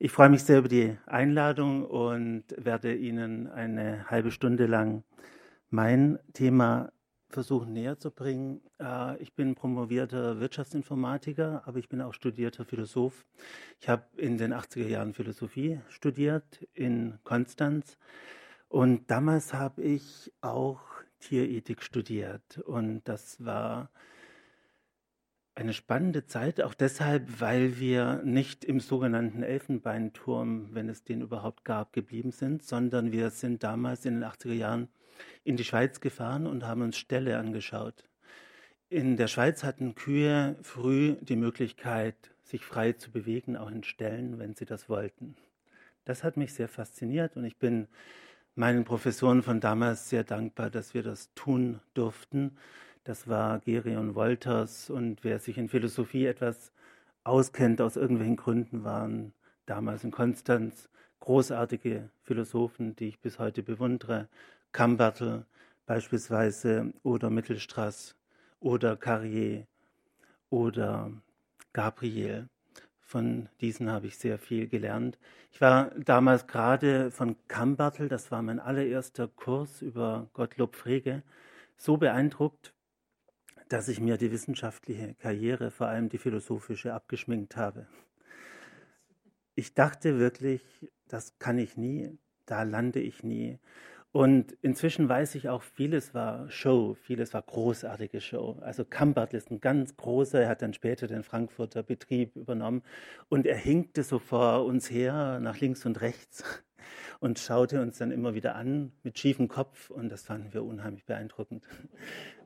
Ich freue mich sehr über die Einladung und werde Ihnen eine halbe Stunde lang mein Thema versuchen näher zu bringen. Äh, ich bin promovierter Wirtschaftsinformatiker, aber ich bin auch studierter Philosoph. Ich habe in den 80er Jahren Philosophie studiert in Konstanz und damals habe ich auch Tierethik studiert und das war eine spannende Zeit, auch deshalb, weil wir nicht im sogenannten Elfenbeinturm, wenn es den überhaupt gab, geblieben sind, sondern wir sind damals in den 80er Jahren in die Schweiz gefahren und haben uns Ställe angeschaut. In der Schweiz hatten Kühe früh die Möglichkeit, sich frei zu bewegen, auch in Ställen, wenn sie das wollten. Das hat mich sehr fasziniert und ich bin meinen Professoren von damals sehr dankbar, dass wir das tun durften das war Gerion Wolters und wer sich in Philosophie etwas auskennt, aus irgendwelchen Gründen waren damals in Konstanz großartige Philosophen, die ich bis heute bewundere. Kambertel beispielsweise oder Mittelstraß oder Carrier oder Gabriel. Von diesen habe ich sehr viel gelernt. Ich war damals gerade von Kambertel, das war mein allererster Kurs über Gottlob Frege, so beeindruckt, dass ich mir die wissenschaftliche Karriere, vor allem die philosophische, abgeschminkt habe. Ich dachte wirklich, das kann ich nie, da lande ich nie. Und inzwischen weiß ich auch, vieles war Show, vieles war großartige Show. Also Kambert ist ein ganz großer, er hat dann später den Frankfurter Betrieb übernommen und er hinkte so vor uns her, nach links und rechts und schaute uns dann immer wieder an mit schiefem Kopf und das fanden wir unheimlich beeindruckend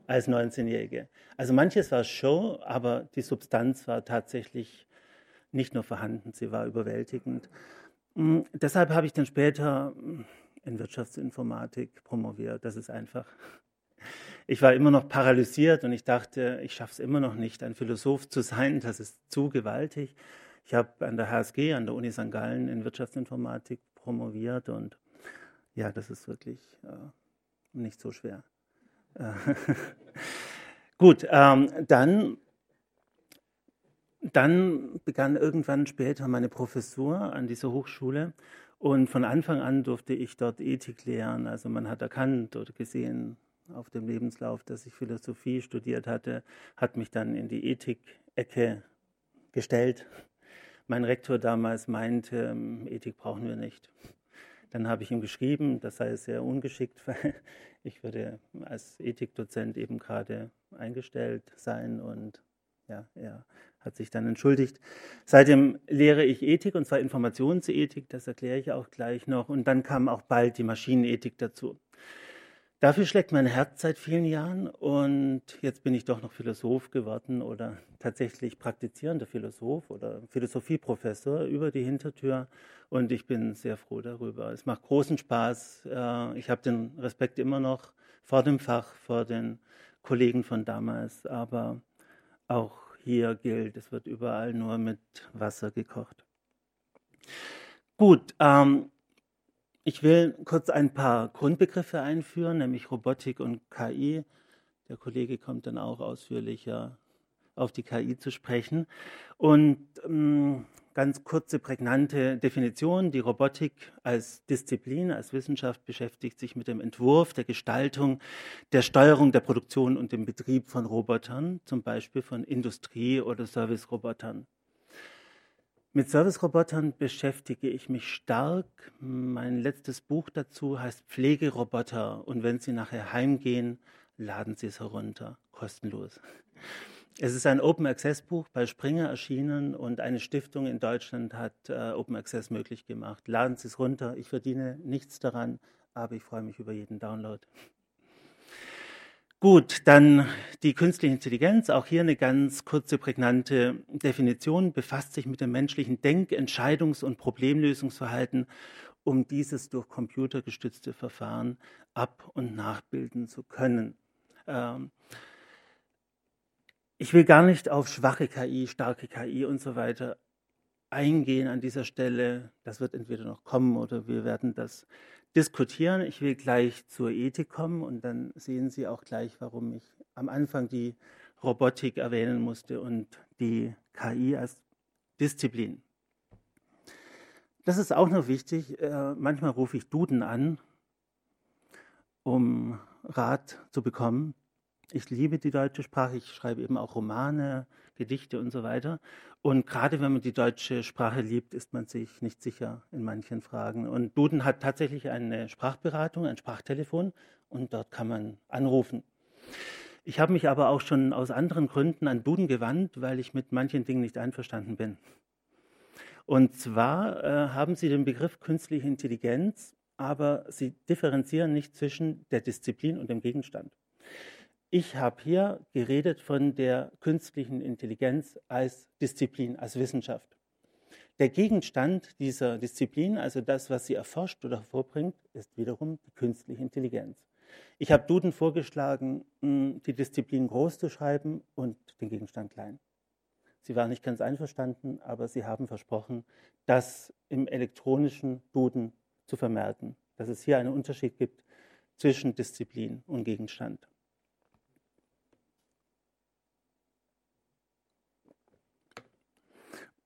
als 19-Jährige. Also manches war Show, aber die Substanz war tatsächlich nicht nur vorhanden, sie war überwältigend. Mm, deshalb habe ich dann später mm, in Wirtschaftsinformatik promoviert. Das ist einfach. Ich war immer noch paralysiert und ich dachte, ich schaffe es immer noch nicht, ein Philosoph zu sein. Das ist zu gewaltig. Ich habe an der HSG, an der Uni St. Gallen in Wirtschaftsinformatik promoviert und ja, das ist wirklich äh, nicht so schwer. Gut, ähm, dann, dann begann irgendwann später meine Professur an dieser Hochschule und von Anfang an durfte ich dort Ethik lehren. Also man hat erkannt oder gesehen auf dem Lebenslauf, dass ich Philosophie studiert hatte, hat mich dann in die Ethik-Ecke gestellt. Mein Rektor damals meinte, ähm, Ethik brauchen wir nicht. Dann habe ich ihm geschrieben, das sei sehr ungeschickt, weil ich würde als Ethikdozent eben gerade eingestellt sein und ja, er hat sich dann entschuldigt. Seitdem lehre ich Ethik und zwar Informationsethik, das erkläre ich auch gleich noch. Und dann kam auch bald die Maschinenethik dazu. Dafür schlägt mein Herz seit vielen Jahren und jetzt bin ich doch noch Philosoph geworden oder tatsächlich praktizierender Philosoph oder Philosophieprofessor über die Hintertür und ich bin sehr froh darüber. Es macht großen Spaß. Äh, ich habe den Respekt immer noch vor dem Fach, vor den Kollegen von damals, aber auch hier gilt, es wird überall nur mit Wasser gekocht. Gut, ähm, ich will kurz ein paar Grundbegriffe einführen, nämlich Robotik und KI. Der Kollege kommt dann auch ausführlicher auf die KI zu sprechen. Und ähm, ganz kurze, prägnante Definition. Die Robotik als Disziplin, als Wissenschaft beschäftigt sich mit dem Entwurf, der Gestaltung, der Steuerung, der Produktion und dem Betrieb von Robotern, zum Beispiel von Industrie- oder Service-Robotern. Mit Service-Robotern beschäftige ich mich stark. Mein letztes Buch dazu heißt Pflegeroboter. Und wenn Sie nachher heimgehen, laden Sie es herunter, kostenlos. Es ist ein Open Access Buch bei Springer erschienen und eine Stiftung in Deutschland hat äh, Open Access möglich gemacht. Laden Sie es runter. Ich verdiene nichts daran, aber ich freue mich über jeden Download. Gut, dann die künstliche Intelligenz, auch hier eine ganz kurze, prägnante Definition, befasst sich mit dem menschlichen Denk-, Entscheidungs- und Problemlösungsverhalten, um dieses durch computergestützte Verfahren ab- und nachbilden zu können. Ähm, ich will gar nicht auf schwache KI, starke KI und so weiter eingehen an dieser Stelle. Das wird entweder noch kommen oder wir werden das diskutieren. Ich will gleich zur Ethik kommen und dann sehen Sie auch gleich, warum ich am Anfang die Robotik erwähnen musste und die KI als Disziplin. Das ist auch noch wichtig. Äh, manchmal rufe ich Duden an, um Rat zu bekommen. Ich liebe die deutsche Sprache. Ich schreibe eben auch Romane, Gedichte und so weiter. Und gerade wenn man die deutsche Sprache liebt, ist man sich nicht sicher in manchen Fragen. Und Duden hat tatsächlich eine Sprachberatung, ein Sprachtelefon und dort kann man anrufen. Ich habe mich aber auch schon aus anderen Gründen an Duden gewandt, weil ich mit manchen Dingen nicht einverstanden bin. Und zwar äh, haben sie den Begriff künstliche Intelligenz, aber sie differenzieren nicht zwischen der Disziplin und dem Gegenstand. Ich habe hier geredet von der künstlichen Intelligenz als Disziplin, als Wissenschaft. Der Gegenstand dieser Disziplin, also das, was sie erforscht oder hervorbringt, ist wiederum die künstliche Intelligenz. Ich habe Duden vorgeschlagen, die Disziplin groß zu schreiben und den Gegenstand klein. Sie waren nicht ganz einverstanden, aber sie haben versprochen, das im elektronischen Duden zu vermerken, dass es hier einen Unterschied gibt zwischen Disziplin und Gegenstand.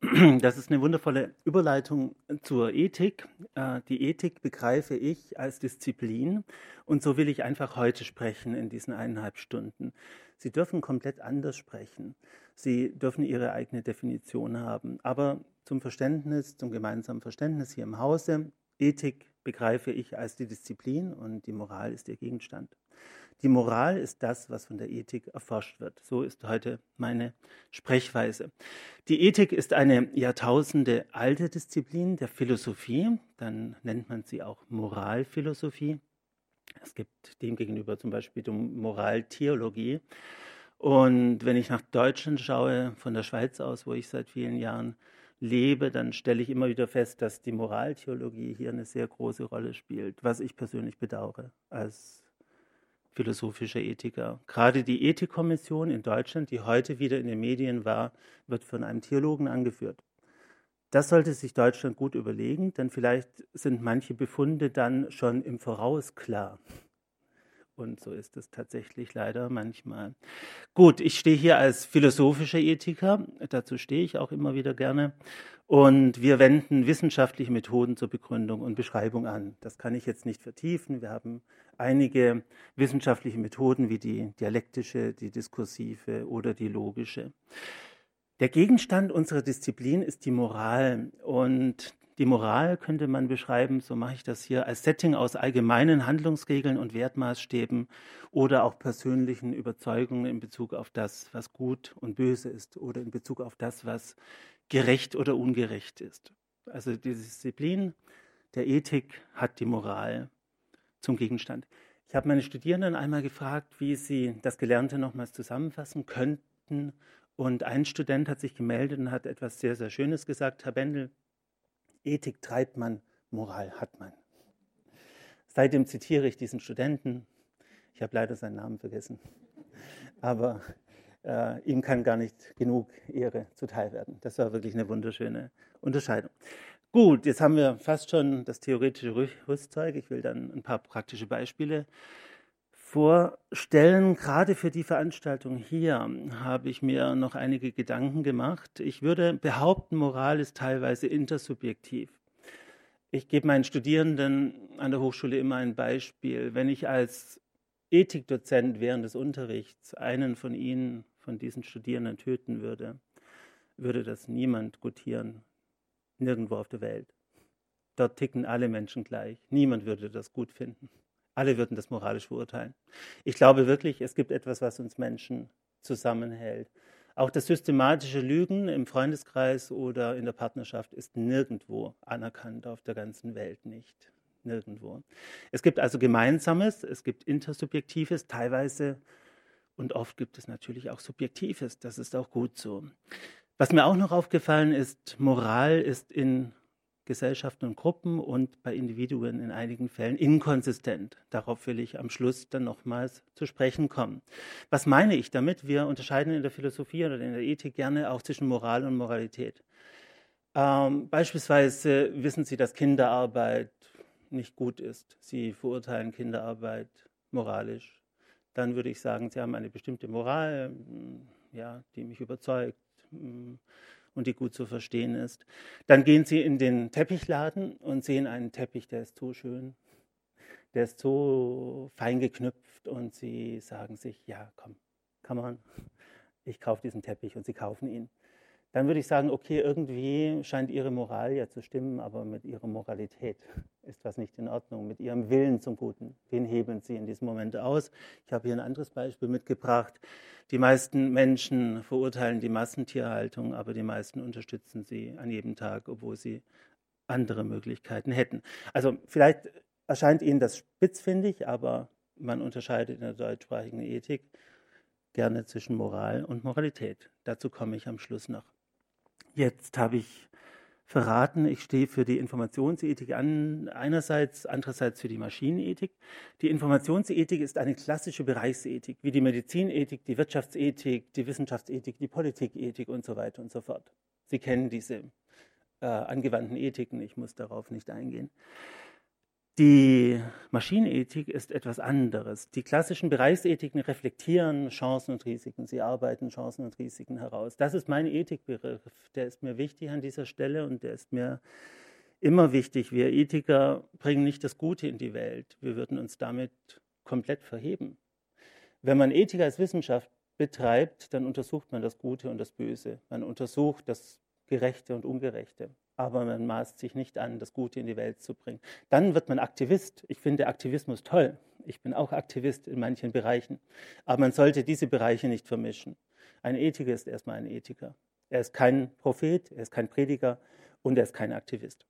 Das ist eine wundervolle Überleitung zur Ethik. Äh, die Ethik begreife ich als Disziplin und so will ich einfach heute sprechen in diesen eineinhalb Stunden. Sie dürfen komplett anders sprechen. Sie dürfen Ihre eigene Definition haben. Aber zum Verständnis, zum gemeinsamen Verständnis hier im Hause, Ethik begreife ich als die Disziplin und die Moral ist ihr Gegenstand. Die Moral ist das, was von der Ethik erforscht wird. So ist heute meine Sprechweise. Die Ethik ist eine Jahrtausende alte Disziplin der Philosophie. Dann nennt man sie auch Moralphilosophie. Es gibt demgegenüber zum Beispiel die Moraltheologie. Und wenn ich nach Deutschland schaue, von der Schweiz aus, wo ich seit vielen Jahren lebe, dann stelle ich immer wieder fest, dass die Moraltheologie hier eine sehr große Rolle spielt, was ich persönlich bedauere als philosophischer Ethiker. Gerade die Ethikkommission in Deutschland, die heute wieder in den Medien war, wird von einem Theologen angeführt. Das sollte sich Deutschland gut überlegen, denn vielleicht sind manche Befunde dann schon im Voraus klar. Und so ist es tatsächlich leider manchmal. Gut, ich stehe hier als philosophischer Ethiker, dazu stehe ich auch immer wieder gerne. Und wir wenden wissenschaftliche Methoden zur Begründung und Beschreibung an. Das kann ich jetzt nicht vertiefen. Wir haben einige wissenschaftliche Methoden wie die dialektische, die diskursive oder die logische. Der Gegenstand unserer Disziplin ist die Moral. Und die Moral könnte man beschreiben, so mache ich das hier, als Setting aus allgemeinen Handlungsregeln und Wertmaßstäben oder auch persönlichen Überzeugungen in Bezug auf das, was gut und böse ist oder in Bezug auf das, was gerecht oder ungerecht ist. Also die Disziplin der Ethik hat die Moral zum Gegenstand. Ich habe meine Studierenden einmal gefragt, wie sie das Gelernte nochmals zusammenfassen könnten. Und ein Student hat sich gemeldet und hat etwas sehr, sehr Schönes gesagt. Herr Bendel, Ethik treibt man, Moral hat man. Seitdem zitiere ich diesen Studenten. Ich habe leider seinen Namen vergessen. Aber äh, ihm kann gar nicht genug Ehre zuteil werden. Das war wirklich eine wunderschöne Unterscheidung. Gut, jetzt haben wir fast schon das theoretische Rüstzeug. Ich will dann ein paar praktische Beispiele vorstellen. Gerade für die Veranstaltung hier habe ich mir noch einige Gedanken gemacht. Ich würde behaupten, Moral ist teilweise intersubjektiv. Ich gebe meinen Studierenden an der Hochschule immer ein Beispiel. Wenn ich als Ethikdozent während des Unterrichts einen von Ihnen, von diesen Studierenden töten würde, würde das niemand gutieren. Nirgendwo auf der Welt. Dort ticken alle Menschen gleich. Niemand würde das gut finden. Alle würden das moralisch verurteilen. Ich glaube wirklich, es gibt etwas, was uns Menschen zusammenhält. Auch das systematische Lügen im Freundeskreis oder in der Partnerschaft ist nirgendwo anerkannt, auf der ganzen Welt nicht. Nirgendwo. Es gibt also Gemeinsames, es gibt Intersubjektives, teilweise und oft gibt es natürlich auch Subjektives. Das ist auch gut so. Was mir auch noch aufgefallen ist, Moral ist in Gesellschaften und Gruppen und bei Individuen in einigen Fällen inkonsistent. Darauf will ich am Schluss dann nochmals zu sprechen kommen. Was meine ich damit? Wir unterscheiden in der Philosophie oder in der Ethik gerne auch zwischen Moral und Moralität. Ähm, beispielsweise wissen Sie, dass Kinderarbeit nicht gut ist. Sie verurteilen Kinderarbeit moralisch. Dann würde ich sagen, Sie haben eine bestimmte Moral, ja, die mich überzeugt und die gut zu verstehen ist. Dann gehen Sie in den Teppichladen und sehen einen Teppich, der ist so schön, der ist so fein geknüpft und Sie sagen sich, ja, komm, kann man, ich kaufe diesen Teppich und Sie kaufen ihn dann würde ich sagen, okay, irgendwie scheint Ihre Moral ja zu stimmen, aber mit Ihrer Moralität ist was nicht in Ordnung. Mit Ihrem Willen zum Guten, den hebeln Sie in diesem Moment aus. Ich habe hier ein anderes Beispiel mitgebracht. Die meisten Menschen verurteilen die Massentierhaltung, aber die meisten unterstützen sie an jedem Tag, obwohl sie andere Möglichkeiten hätten. Also vielleicht erscheint Ihnen das spitzfindig, aber man unterscheidet in der deutschsprachigen Ethik gerne zwischen Moral und Moralität. Dazu komme ich am Schluss noch. Jetzt habe ich verraten, ich stehe für die Informationsethik an, einerseits, andererseits für die Maschinenethik. Die Informationsethik ist eine klassische Bereichsethik, wie die Medizinethik, die Wirtschaftsethik, die Wissenschaftsethik, die Politikethik und so weiter und so fort. Sie kennen diese äh, angewandten Ethiken, ich muss darauf nicht eingehen. Die Maschinenethik ist etwas anderes. Die klassischen Bereichsethiken reflektieren Chancen und Risiken. Sie arbeiten Chancen und Risiken heraus. Das ist mein Ethikbegriff. Der ist mir wichtig an dieser Stelle und der ist mir immer wichtig. Wir Ethiker bringen nicht das Gute in die Welt. Wir würden uns damit komplett verheben. Wenn man Ethik als Wissenschaft betreibt, dann untersucht man das Gute und das Böse. Man untersucht das Gerechte und Ungerechte aber man maßt sich nicht an, das Gute in die Welt zu bringen. Dann wird man Aktivist. Ich finde Aktivismus toll. Ich bin auch Aktivist in manchen Bereichen. Aber man sollte diese Bereiche nicht vermischen. Ein Ethiker ist erstmal ein Ethiker. Er ist kein Prophet, er ist kein Prediger und er ist kein Aktivist.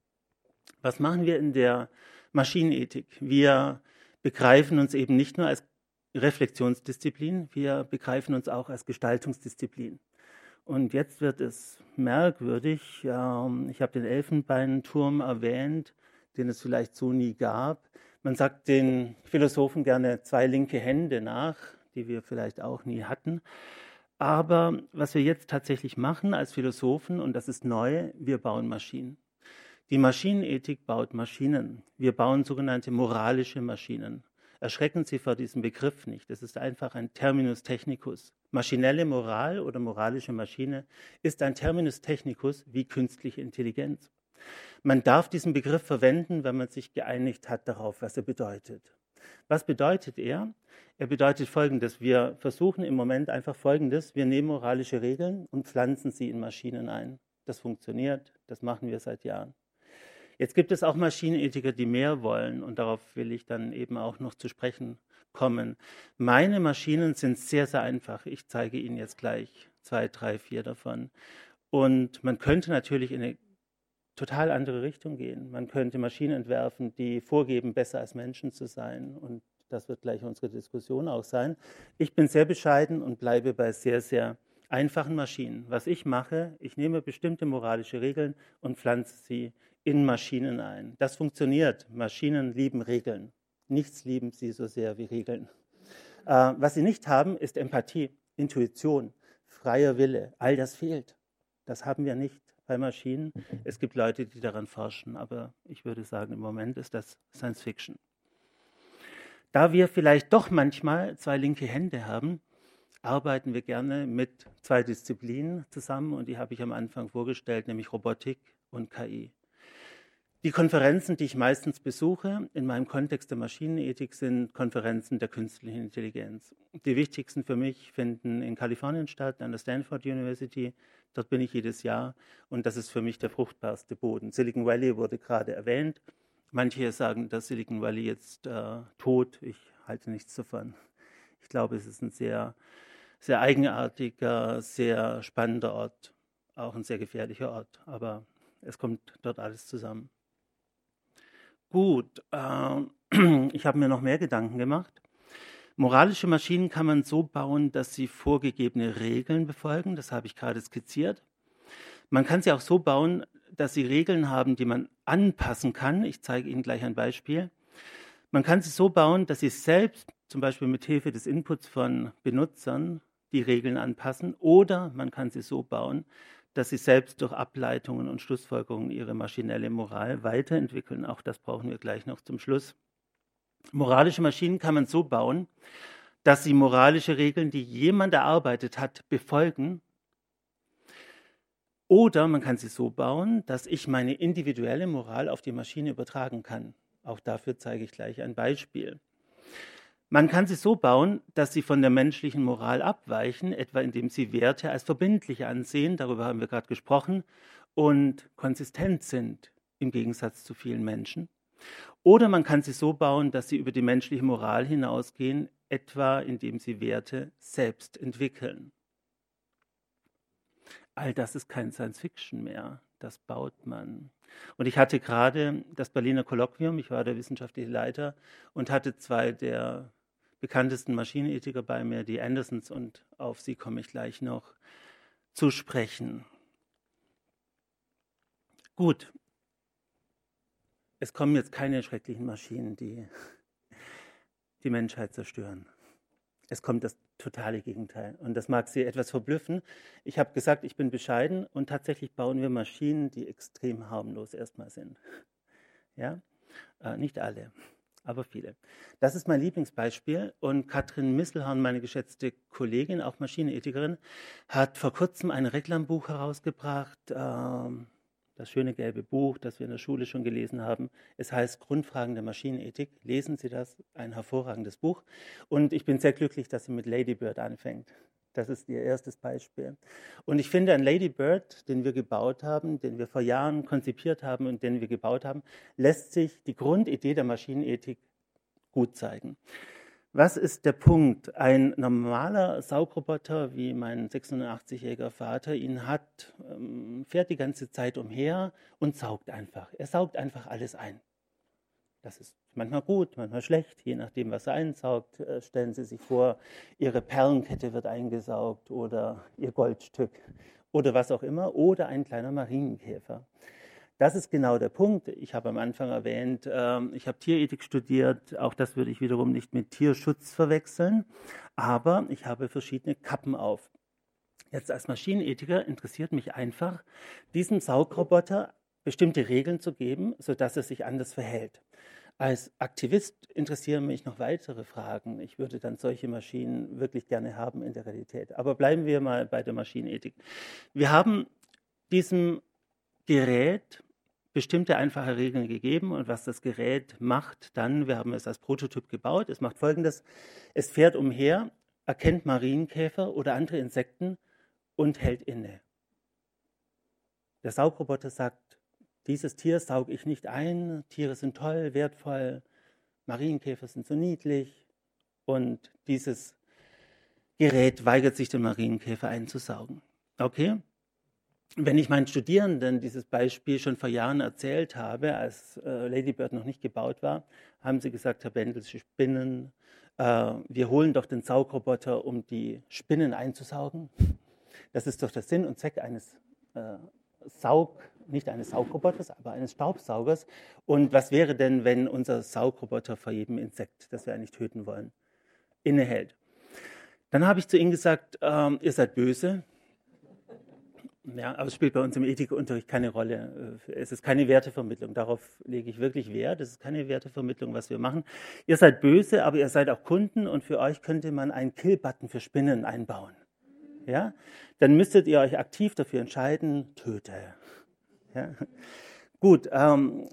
Was machen wir in der Maschinenethik? Wir begreifen uns eben nicht nur als Reflexionsdisziplin, wir begreifen uns auch als Gestaltungsdisziplin. Und jetzt wird es merkwürdig. Ähm, ich habe den Elfenbeinturm erwähnt, den es vielleicht so nie gab. Man sagt den Philosophen gerne zwei linke Hände nach, die wir vielleicht auch nie hatten. Aber was wir jetzt tatsächlich machen als Philosophen, und das ist neu, wir bauen Maschinen. Die Maschinenethik baut Maschinen. Wir bauen sogenannte moralische Maschinen. Erschrecken Sie vor diesem Begriff nicht. Es ist einfach ein Terminus technicus. Maschinelle Moral oder moralische Maschine ist ein Terminus technicus wie künstliche Intelligenz. Man darf diesen Begriff verwenden, wenn man sich geeinigt hat darauf, was er bedeutet. Was bedeutet er? Er bedeutet Folgendes. Wir versuchen im Moment einfach Folgendes. Wir nehmen moralische Regeln und pflanzen sie in Maschinen ein. Das funktioniert. Das machen wir seit Jahren. Jetzt gibt es auch Maschinenethiker, die mehr wollen und darauf will ich dann eben auch noch zu sprechen kommen. Meine Maschinen sind sehr, sehr einfach. Ich zeige Ihnen jetzt gleich zwei, drei, vier davon. Und man könnte natürlich in eine total andere Richtung gehen. Man könnte Maschinen entwerfen, die vorgeben, besser als Menschen zu sein. Und das wird gleich unsere Diskussion auch sein. Ich bin sehr bescheiden und bleibe bei sehr, sehr einfachen Maschinen. Was ich mache, ich nehme bestimmte moralische Regeln und pflanze sie in Maschinen ein. Das funktioniert. Maschinen lieben Regeln. Nichts lieben sie so sehr wie Regeln. Äh, was sie nicht haben, ist Empathie, Intuition, freier Wille. All das fehlt. Das haben wir nicht bei Maschinen. Es gibt Leute, die daran forschen, aber ich würde sagen, im Moment ist das Science Fiction. Da wir vielleicht doch manchmal zwei linke Hände haben, arbeiten wir gerne mit zwei Disziplinen zusammen und die habe ich am Anfang vorgestellt, nämlich Robotik und KI. Die Konferenzen, die ich meistens besuche in meinem Kontext der Maschinenethik, sind Konferenzen der künstlichen Intelligenz. Die wichtigsten für mich finden in Kalifornien statt, an der Stanford University. Dort bin ich jedes Jahr und das ist für mich der fruchtbarste Boden. Silicon Valley wurde gerade erwähnt. Manche sagen, dass Silicon Valley jetzt äh, tot. Ich halte nichts davon. Ich glaube, es ist ein sehr, sehr eigenartiger, sehr spannender Ort, auch ein sehr gefährlicher Ort. Aber es kommt dort alles zusammen. Gut, äh, ich habe mir noch mehr Gedanken gemacht. Moralische Maschinen kann man so bauen, dass sie vorgegebene Regeln befolgen. Das habe ich gerade skizziert. Man kann sie auch so bauen, dass sie Regeln haben, die man anpassen kann. Ich zeige Ihnen gleich ein Beispiel. Man kann sie so bauen, dass sie selbst, zum Beispiel mit Hilfe des Inputs von Benutzern, die Regeln anpassen. Oder man kann sie so bauen, dass sie selbst durch Ableitungen und Schlussfolgerungen ihre maschinelle Moral weiterentwickeln. Auch das brauchen wir gleich noch zum Schluss. Moralische Maschinen kann man so bauen, dass sie moralische Regeln, die jemand erarbeitet hat, befolgen, Oder man kann sie so bauen, dass ich meine individuelle Moral auf die Maschine übertragen kann. Auch dafür zeige ich gleich ein Beispiel. Man kann sie so bauen, dass sie von der menschlichen Moral abweichen, etwa indem sie Werte als verbindlich ansehen, darüber haben wir gerade gesprochen, und konsistent sind im Gegensatz zu vielen Menschen. Oder man kann sie so bauen, dass sie über die menschliche Moral hinausgehen, etwa indem sie Werte selbst entwickeln. All das ist kein Science Fiction mehr, das baut man. Und ich hatte gerade das Berliner Kolloquium, ich war der wissenschaftliche Leiter und hatte zwei der bekanntesten Maschinenethiker bei mir, die Andersons, und auf sie komme ich gleich noch zu sprechen. Gut, es kommen jetzt keine schrecklichen Maschinen, die die Menschheit zerstören. Es kommt das totale Gegenteil. Und das mag Sie etwas verblüffen. Ich habe gesagt, ich bin bescheiden und tatsächlich bauen wir Maschinen, die extrem harmlos erstmal sind. Ja, äh, nicht alle, aber viele. Das ist mein Lieblingsbeispiel. Und Katrin Misselhorn, meine geschätzte Kollegin, auch Maschinenethikerin, hat vor kurzem ein Reklambuch herausgebracht. Ähm, das schöne gelbe Buch, das wir in der Schule schon gelesen haben. Es heißt Grundfragen der Maschinenethik. Lesen Sie das, ein hervorragendes Buch. Und ich bin sehr glücklich, dass sie mit Lady Bird anfängt. Das ist ihr erstes Beispiel. Und ich finde, ein Lady Bird, den wir gebaut haben, den wir vor Jahren konzipiert haben und den wir gebaut haben, lässt sich die Grundidee der Maschinenethik gut zeigen. Was ist der Punkt? Ein normaler Saugroboter, wie mein 86-jähriger Vater ihn hat, ähm, fährt die ganze Zeit umher und saugt einfach. Er saugt einfach alles ein. Das ist manchmal gut, manchmal schlecht, je nachdem, was er einsaugt. Äh, stellen Sie sich vor, Ihre Perlenkette wird eingesaugt oder Ihr Goldstück oder was auch immer oder ein kleiner Marienkäfer. Das ist genau der Punkt. Ich habe am Anfang erwähnt, ähm, ich habe Tierethik studiert. Auch das würde ich wiederum nicht mit Tierschutz verwechseln. Aber ich habe verschiedene Kappen auf. Jetzt als Maschinenethiker interessiert mich einfach, diesem Saugroboter bestimmte Regeln zu geben, sodass er sich anders verhält. Als Aktivist interessieren mich noch weitere Fragen. Ich würde dann solche Maschinen wirklich gerne haben in der Realität. Aber bleiben wir mal bei der Maschinenethik. Wir haben diesem Gerät bestimmte einfache Regeln gegeben und was das Gerät macht dann, wir haben es als Prototyp gebaut, es macht folgendes, es fährt umher, erkennt Marienkäfer oder andere Insekten und hält inne. Der Saugroboter sagt, dieses Tier sauge ich nicht ein, Tiere sind toll, wertvoll, Marienkäfer sind so niedlich und dieses Gerät weigert sich, den Marienkäfer einzusaugen. Okay? wenn ich meinen Studierenden dieses Beispiel schon vor Jahren erzählt habe, als äh, Ladybird noch nicht gebaut war, haben sie gesagt, Herr Bendel, Sie spinnen. Äh, wir holen doch den Saugroboter, um die Spinnen einzusaugen. Das ist doch der Sinn und Zweck eines äh, Saug, nicht eines Saugroboters, aber eines Staubsaugers. Und was wäre denn, wenn unser Saugroboter vor jedem Insekt, das wir eigentlich töten wollen, innehält? Dann habe ich zu ihnen gesagt, ähm, ihr seid böse, ja, aber es spielt bei uns im Ethikunterricht keine Rolle. Äh, es ist keine Wertevermittlung. Darauf lege ich wirklich Wert. Es ist keine Wertevermittlung, was wir machen. Ihr seid böse, aber ihr seid auch Kunden und für euch könnte man einen Kill-Button für Spinnen einbauen. Ja? Dann müsstet ihr euch aktiv dafür entscheiden, töte. Ja? Gut, ähm,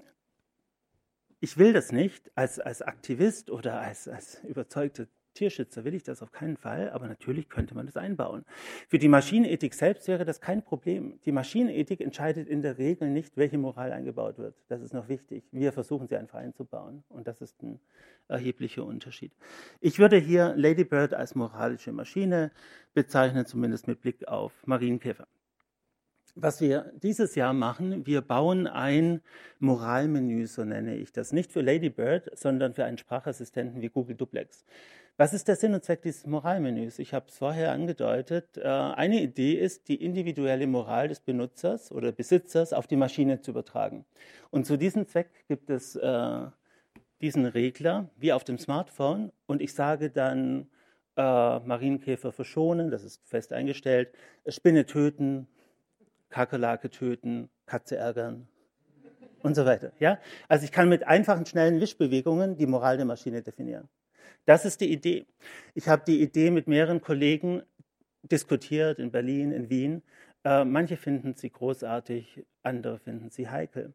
ich will das nicht als, als Aktivist oder als, als überzeugter Tierschützer will ich das auf keinen Fall, aber natürlich könnte man das einbauen. Für die Maschinenethik selbst wäre das kein Problem. Die Maschinenethik entscheidet in der Regel nicht, welche Moral eingebaut wird. Das ist noch wichtig. Wir versuchen sie einfach einzubauen und das ist ein erheblicher Unterschied. Ich würde hier Ladybird als moralische Maschine bezeichnen, zumindest mit Blick auf Marienkäfer. Was wir dieses Jahr machen, wir bauen ein Moralmenü, so nenne ich das. Nicht für Ladybird, sondern für einen Sprachassistenten wie Google Duplex. Was ist der Sinn und Zweck dieses Moralmenüs? Ich habe es vorher angedeutet. Äh, eine Idee ist, die individuelle Moral des Benutzers oder Besitzers auf die Maschine zu übertragen. Und zu diesem Zweck gibt es äh, diesen Regler wie auf dem Smartphone und ich sage dann äh, Marienkäfer verschonen, das ist fest eingestellt, Spinne töten, Kakerlake töten, Katze ärgern und so weiter. Ja? Also ich kann mit einfachen, schnellen Wischbewegungen die Moral der Maschine definieren. Das ist die Idee. Ich habe die Idee mit mehreren Kollegen diskutiert in Berlin, in Wien. Äh, manche finden sie großartig, andere finden sie heikel.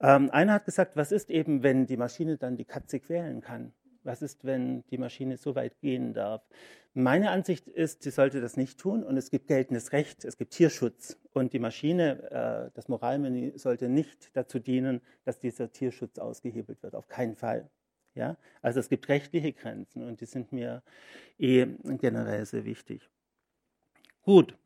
Ähm, einer hat gesagt, was ist eben, wenn die Maschine dann die Katze quälen kann? Was ist, wenn die Maschine so weit gehen darf? Meine Ansicht ist, sie sollte das nicht tun und es gibt geltendes Recht, es gibt Tierschutz und die Maschine, äh, das Moralmenü sollte nicht dazu dienen, dass dieser Tierschutz ausgehebelt wird, auf keinen Fall. Ja? Also es gibt rechtliche Grenzen und die sind mir eh generell sehr wichtig. Gut,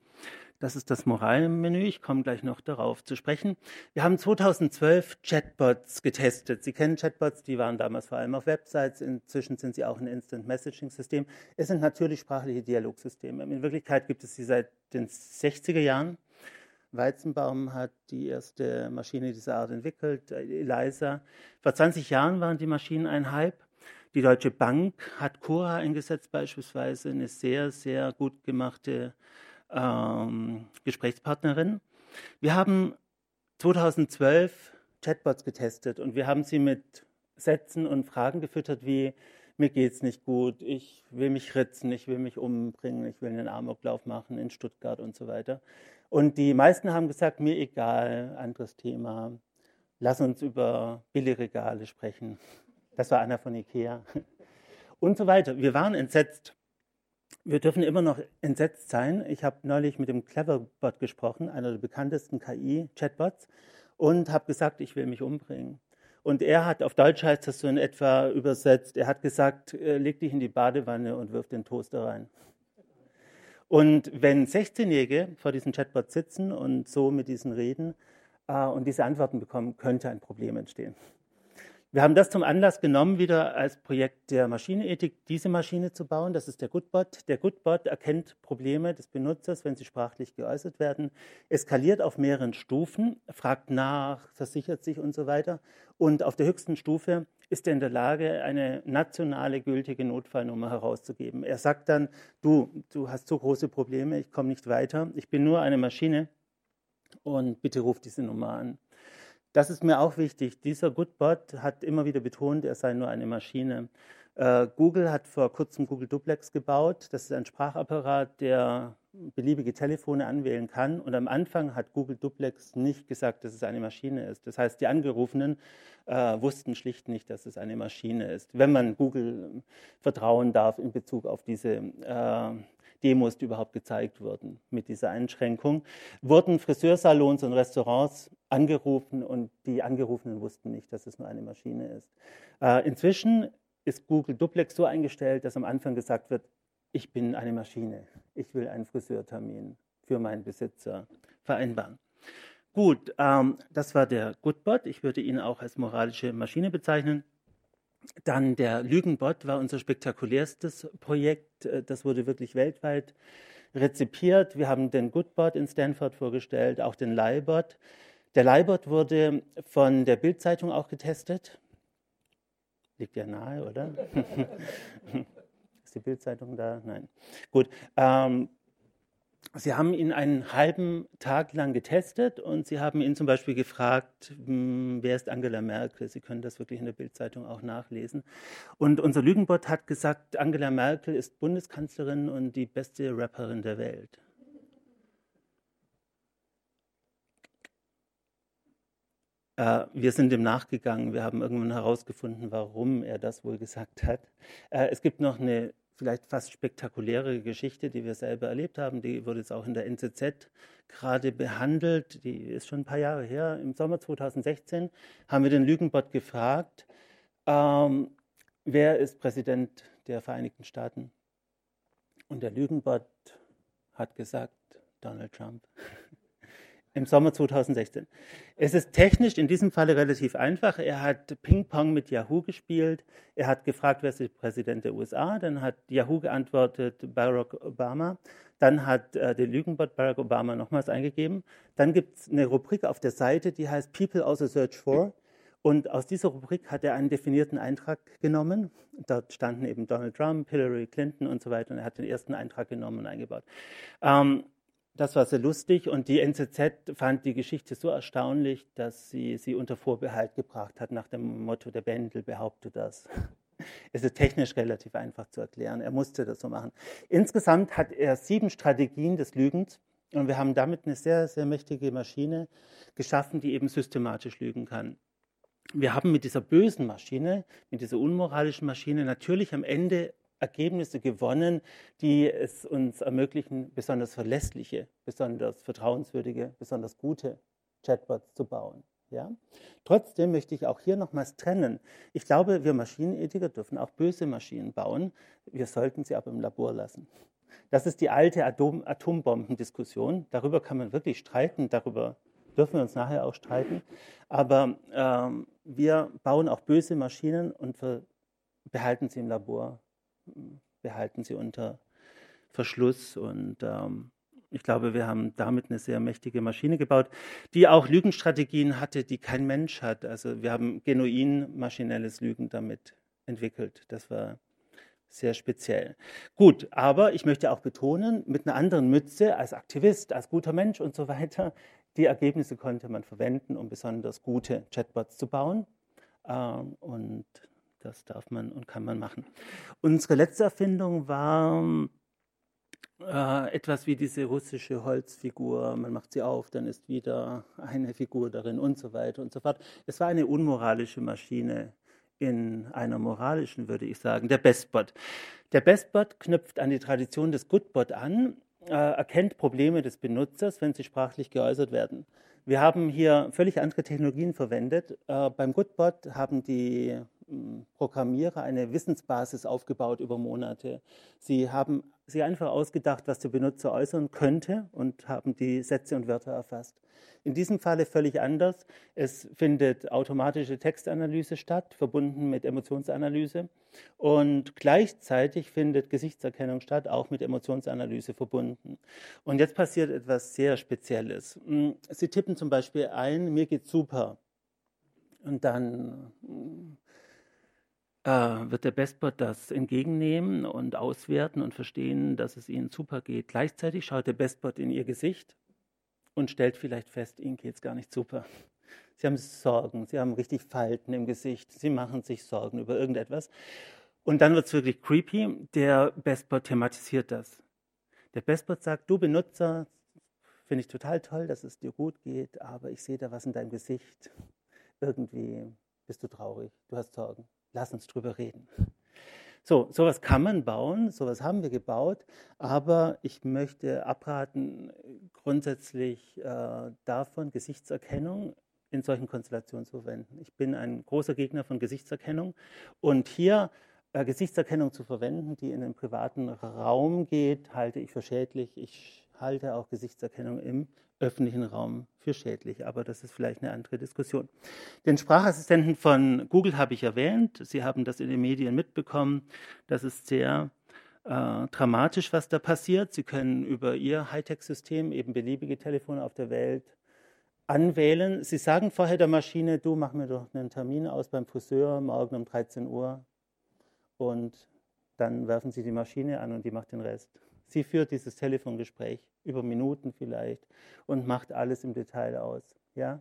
das ist das Moralmenü. Ich komme gleich noch darauf zu sprechen. Wir haben 2012 Chatbots getestet. Sie kennen Chatbots, die waren damals vor allem auf Websites. Inzwischen sind sie auch ein Instant Messaging System. Es sind natürlich sprachliche Dialogsysteme. In Wirklichkeit gibt es sie seit den 60er Jahren. Weizenbaum hat die erste Maschine dieser Art entwickelt, ELISA. Vor 20 Jahren waren die Maschinen ein Hype. Die Deutsche Bank hat Cora eingesetzt beispielsweise, eine sehr, sehr gut gemachte ähm, Gesprächspartnerin. Wir haben 2012 Chatbots getestet und wir haben sie mit Sätzen und Fragen gefüttert wie mir geht's nicht gut, ich will mich ritzen, ich will mich umbringen, ich will einen Amoklauf machen in Stuttgart und so weiter. Und die meisten haben gesagt, mir egal, anderes Thema, lass uns über Billigregale sprechen. Das war einer von Ikea. Und so weiter. Wir waren entsetzt. Wir dürfen immer noch entsetzt sein. Ich habe neulich mit dem Cleverbot gesprochen, einer der bekanntesten KI-Chatbots, und habe gesagt, ich will mich umbringen. Und er hat, auf Deutsch heißt das so in etwa übersetzt, er hat gesagt, äh, leg dich in die Badewanne und wirf den Toaster rein. Und wenn 16-Jährige vor diesem Chatbot sitzen und so mit diesen reden äh, und diese Antworten bekommen, könnte ein Problem entstehen. Wir haben das zum Anlass genommen, wieder als Projekt der Maschinenethik diese Maschine zu bauen. Das ist der Goodbot. Der Goodbot erkennt Probleme des Benutzers, wenn sie sprachlich geäußert werden, eskaliert auf mehreren Stufen, fragt nach, versichert sich und so weiter. Und auf der höchsten Stufe ist er in der Lage, eine nationale gültige Notfallnummer herauszugeben. Er sagt dann, du, du hast so große Probleme, ich komme nicht weiter, ich bin nur eine Maschine und bitte ruf diese Nummer an. Das ist mir auch wichtig. Dieser Goodbot hat immer wieder betont, er sei nur eine Maschine. Äh, Google hat vor kurzem Google Duplex gebaut. Das ist ein Sprachapparat, der beliebige Telefone anwählen kann. Und am Anfang hat Google Duplex nicht gesagt, dass es eine Maschine ist. Das heißt, die Angerufenen äh, wussten schlicht nicht, dass es eine Maschine ist. Wenn man Google vertrauen darf in Bezug auf diese äh, Demos, die überhaupt gezeigt wurden mit dieser Einschränkung, wurden Friseursalons und Restaurants angerufen und die Angerufenen wussten nicht, dass es nur eine Maschine ist. Äh, inzwischen ist Google Duplex so eingestellt, dass am Anfang gesagt wird, ich bin eine Maschine, ich will einen Friseurtermin für meinen Besitzer vereinbaren. Gut, ähm, das war der Goodbot. Ich würde ihn auch als moralische Maschine bezeichnen. Dann der Lügenbot war unser spektakulärstes Projekt. Äh, das wurde wirklich weltweit rezipiert. Wir haben den Goodbot in Stanford vorgestellt, auch den Liebot. Der Liebot wurde von der Bildzeitung auch getestet. Liegt ja nahe, oder? Ist die Bildzeitung da? Nein. Gut. Ähm, Sie haben ihn einen halben Tag lang getestet und Sie haben ihn zum Beispiel gefragt, hm, wer ist Angela Merkel? Sie können das wirklich in der Bildzeitung auch nachlesen. Und unser Lügenbot hat gesagt, Angela Merkel ist Bundeskanzlerin und die beste Rapperin der Welt. Äh, wir sind dem nachgegangen. Wir haben irgendwann herausgefunden, warum er das wohl gesagt hat. Äh, es gibt noch eine vielleicht fast spektakuläre Geschichte, die wir selber erlebt haben. Die wurde jetzt auch in der NZZ gerade behandelt. Die ist schon ein paar Jahre her. Im Sommer 2016 haben wir den Lügenbot gefragt, ähm, wer ist Präsident der Vereinigten Staaten? Und der Lügenbot hat gesagt, Donald Trump im Sommer 2016. Es ist technisch in diesem Falle relativ einfach. Er hat Ping-Pong mit Yahoo gespielt. Er hat gefragt, wer ist der Präsident der USA. Dann hat Yahoo geantwortet, Barack Obama. Dann hat äh, der Lügenbot Barack Obama nochmals eingegeben. Dann gibt es eine Rubrik auf der Seite, die heißt People also Search For. Und aus dieser Rubrik hat er einen definierten Eintrag genommen. Dort standen eben Donald Trump, Hillary Clinton und so weiter. Und er hat den ersten Eintrag genommen und eingebaut. Ähm, das war sehr lustig und die NZZ fand die Geschichte so erstaunlich, dass sie sie unter Vorbehalt gebracht hat nach dem Motto, der Bendel behauptet das. Es ist technisch relativ einfach zu erklären. Er musste das so machen. Insgesamt hat er sieben Strategien des Lügens Und wir haben damit eine sehr, sehr mächtige Maschine geschaffen, die eben systematisch lügen kann. Wir haben mit dieser bösen Maschine, mit dieser unmoralischen Maschine natürlich am Ende Ergebnisse gewonnen, die es uns ermöglichen, besonders verlässliche, besonders vertrauenswürdige, besonders gute Chatbots zu bauen. Ja? Trotzdem möchte ich auch hier nochmals trennen. Ich glaube, wir Maschinenethiker dürfen auch böse Maschinen bauen. Wir sollten sie aber im Labor lassen. Das ist die alte Atom Atombombendiskussion. Darüber kann man wirklich streiten. Darüber dürfen wir uns nachher auch streiten. Aber ähm, wir bauen auch böse Maschinen und behalten sie im Labor, behalten sie unter Verschluss und ähm, ich glaube, wir haben damit eine sehr mächtige Maschine gebaut, die auch Lügenstrategien hatte, die kein Mensch hat. Also wir haben genuin maschinelles Lügen damit entwickelt. Das war sehr speziell. Gut, aber ich möchte auch betonen, mit einer anderen Mütze als Aktivist, als guter Mensch und so weiter, die Ergebnisse konnte man verwenden, um besonders gute Chatbots zu bauen. Ähm, und das darf man und kann man machen. Unsere letzte Erfindung war äh, etwas wie diese russische Holzfigur, man macht sie auf, dann ist wieder eine Figur darin und so weiter und so fort. Es war eine unmoralische Maschine in einer moralischen, würde ich sagen, der Bestbot. Der Bestbot knüpft an die Tradition des Goodbot an, äh, erkennt Probleme des Benutzers, wenn sie sprachlich geäußert werden. Wir haben hier völlig andere Technologien verwendet. Äh, beim Goodbot haben die Programmierer eine Wissensbasis aufgebaut über Monate. Sie haben sich einfach ausgedacht, was der Benutzer äußern könnte und haben die Sätze und Wörter erfasst. In diesem Falle völlig anders. Es findet automatische Textanalyse statt, verbunden mit Emotionsanalyse. Und gleichzeitig findet Gesichtserkennung statt, auch mit Emotionsanalyse verbunden. Und jetzt passiert etwas sehr Spezielles. Sie tippen zum Beispiel ein, mir geht's super. Und dann äh, wird der Bestbot das entgegennehmen und auswerten und verstehen, dass es ihnen super geht. Gleichzeitig schaut der Bestbot in ihr Gesicht und stellt vielleicht fest, ihnen geht es gar nicht super. Sie haben Sorgen, sie haben richtig Falten im Gesicht, sie machen sich Sorgen über irgendetwas. Und dann wird es wirklich creepy. Der Bestbot thematisiert das. Der Bestbot sagt, du Benutzer, finde ich total toll, dass es dir gut geht, aber ich sehe da was in deinem Gesicht. Irgendwie bist du traurig, du hast Sorgen lass uns drüber reden. So, sowas kann man bauen, sowas haben wir gebaut, aber ich möchte abraten, grundsätzlich äh, davon, Gesichtserkennung in solchen Konstellationen zu verwenden. Ich bin ein großer Gegner von Gesichtserkennung und hier äh, Gesichtserkennung zu verwenden, die in den privaten Raum geht, halte ich für schädlich. Ich halte auch Gesichtserkennung im öffentlichen Raum für schädlich. Aber das ist vielleicht eine andere Diskussion. Den Sprachassistenten von Google habe ich erwähnt. Sie haben das in den Medien mitbekommen. Das ist sehr äh, dramatisch, was da passiert. Sie können über Ihr Hightech-System eben beliebige Telefone auf der Welt anwählen. Sie sagen vorher der Maschine, du mach mir doch einen Termin aus beim Friseur morgen um 13 Uhr und dann werfen Sie die Maschine an und die macht den Rest. Sie führt dieses Telefongespräch über Minuten vielleicht und macht alles im Detail aus. Ja?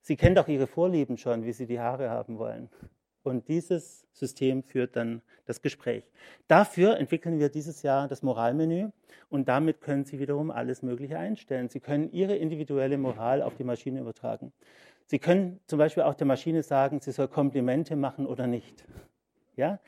Sie kennt auch ihre Vorlieben schon, wie sie die Haare haben wollen. Und dieses System führt dann das Gespräch. Dafür entwickeln wir dieses Jahr das Moralmenü und damit können Sie wiederum alles Mögliche einstellen. Sie können Ihre individuelle Moral auf die Maschine übertragen. Sie können zum Beispiel auch der Maschine sagen, sie soll Komplimente machen oder nicht. Ja?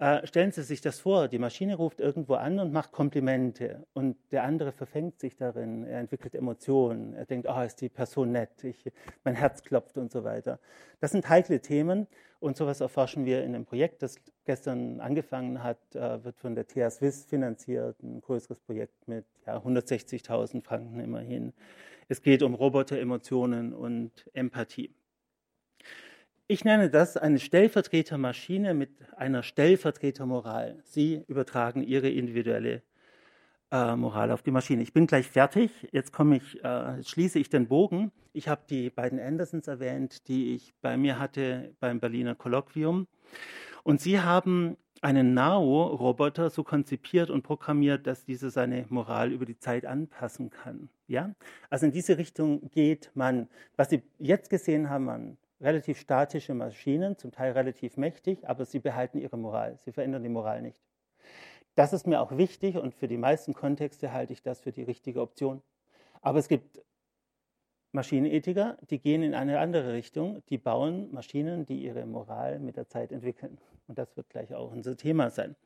Äh, stellen Sie sich das vor, die Maschine ruft irgendwo an und macht Komplimente und der andere verfängt sich darin, er entwickelt Emotionen, er denkt, oh, ist die Person nett, ich, mein Herz klopft und so weiter. Das sind heikle Themen und sowas erforschen wir in einem Projekt, das gestern angefangen hat, äh, wird von der TH Swiss finanziert, ein größeres Projekt mit ja, 160.000 Franken immerhin. Es geht um Roboter, Emotionen und Empathie. Ich nenne das eine Stellvertretermaschine mit einer Stellvertretermoral. Sie übertragen ihre individuelle äh, Moral auf die Maschine. Ich bin gleich fertig. Jetzt ich, äh, jetzt schließe ich den Bogen. Ich habe die beiden Andersons erwähnt, die ich bei mir hatte beim Berliner Kolloquium. Und sie haben einen Nao-Roboter so konzipiert und programmiert, dass dieser seine Moral über die Zeit anpassen kann. Ja? Also in diese Richtung geht man. Was Sie jetzt gesehen haben an relativ statische Maschinen, zum Teil relativ mächtig, aber sie behalten ihre Moral. Sie verändern die Moral nicht. Das ist mir auch wichtig und für die meisten Kontexte halte ich das für die richtige Option. Aber es gibt Maschinenethiker, die gehen in eine andere Richtung. Die bauen Maschinen, die ihre Moral mit der Zeit entwickeln. Und das wird gleich auch unser Thema sein.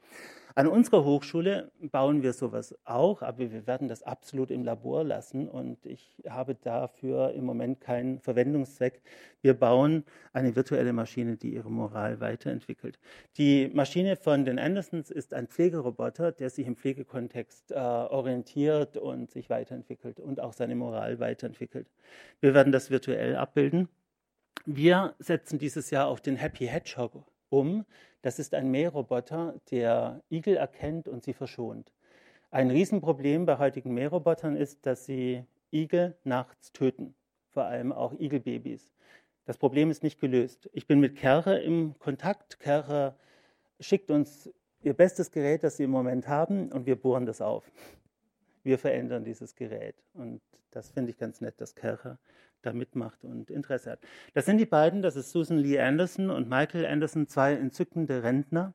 An unserer Hochschule bauen wir sowas auch, aber wir werden das absolut im Labor lassen und ich habe dafür im Moment keinen Verwendungszweck. Wir bauen eine virtuelle Maschine, die ihre Moral weiterentwickelt. Die Maschine von den Andersons ist ein Pflegeroboter, der sich im Pflegekontext äh, orientiert und sich weiterentwickelt und auch seine Moral weiterentwickelt. Wir werden das virtuell abbilden. Wir setzen dieses Jahr auf den Happy Hedgehog um. Das ist ein Mähroboter, der Igel erkennt und sie verschont. Ein Riesenproblem bei heutigen Mährobotern ist, dass sie Igel nachts töten, vor allem auch Igelbabys. Das Problem ist nicht gelöst. Ich bin mit Kerre im Kontakt. Kerre schickt uns ihr bestes Gerät, das sie im Moment haben, und wir bohren das auf. Wir verändern dieses Gerät. Und das finde ich ganz nett, dass Kerre da mitmacht und Interesse hat. Das sind die beiden, das ist Susan Lee Anderson und Michael Anderson, zwei entzückende Rentner,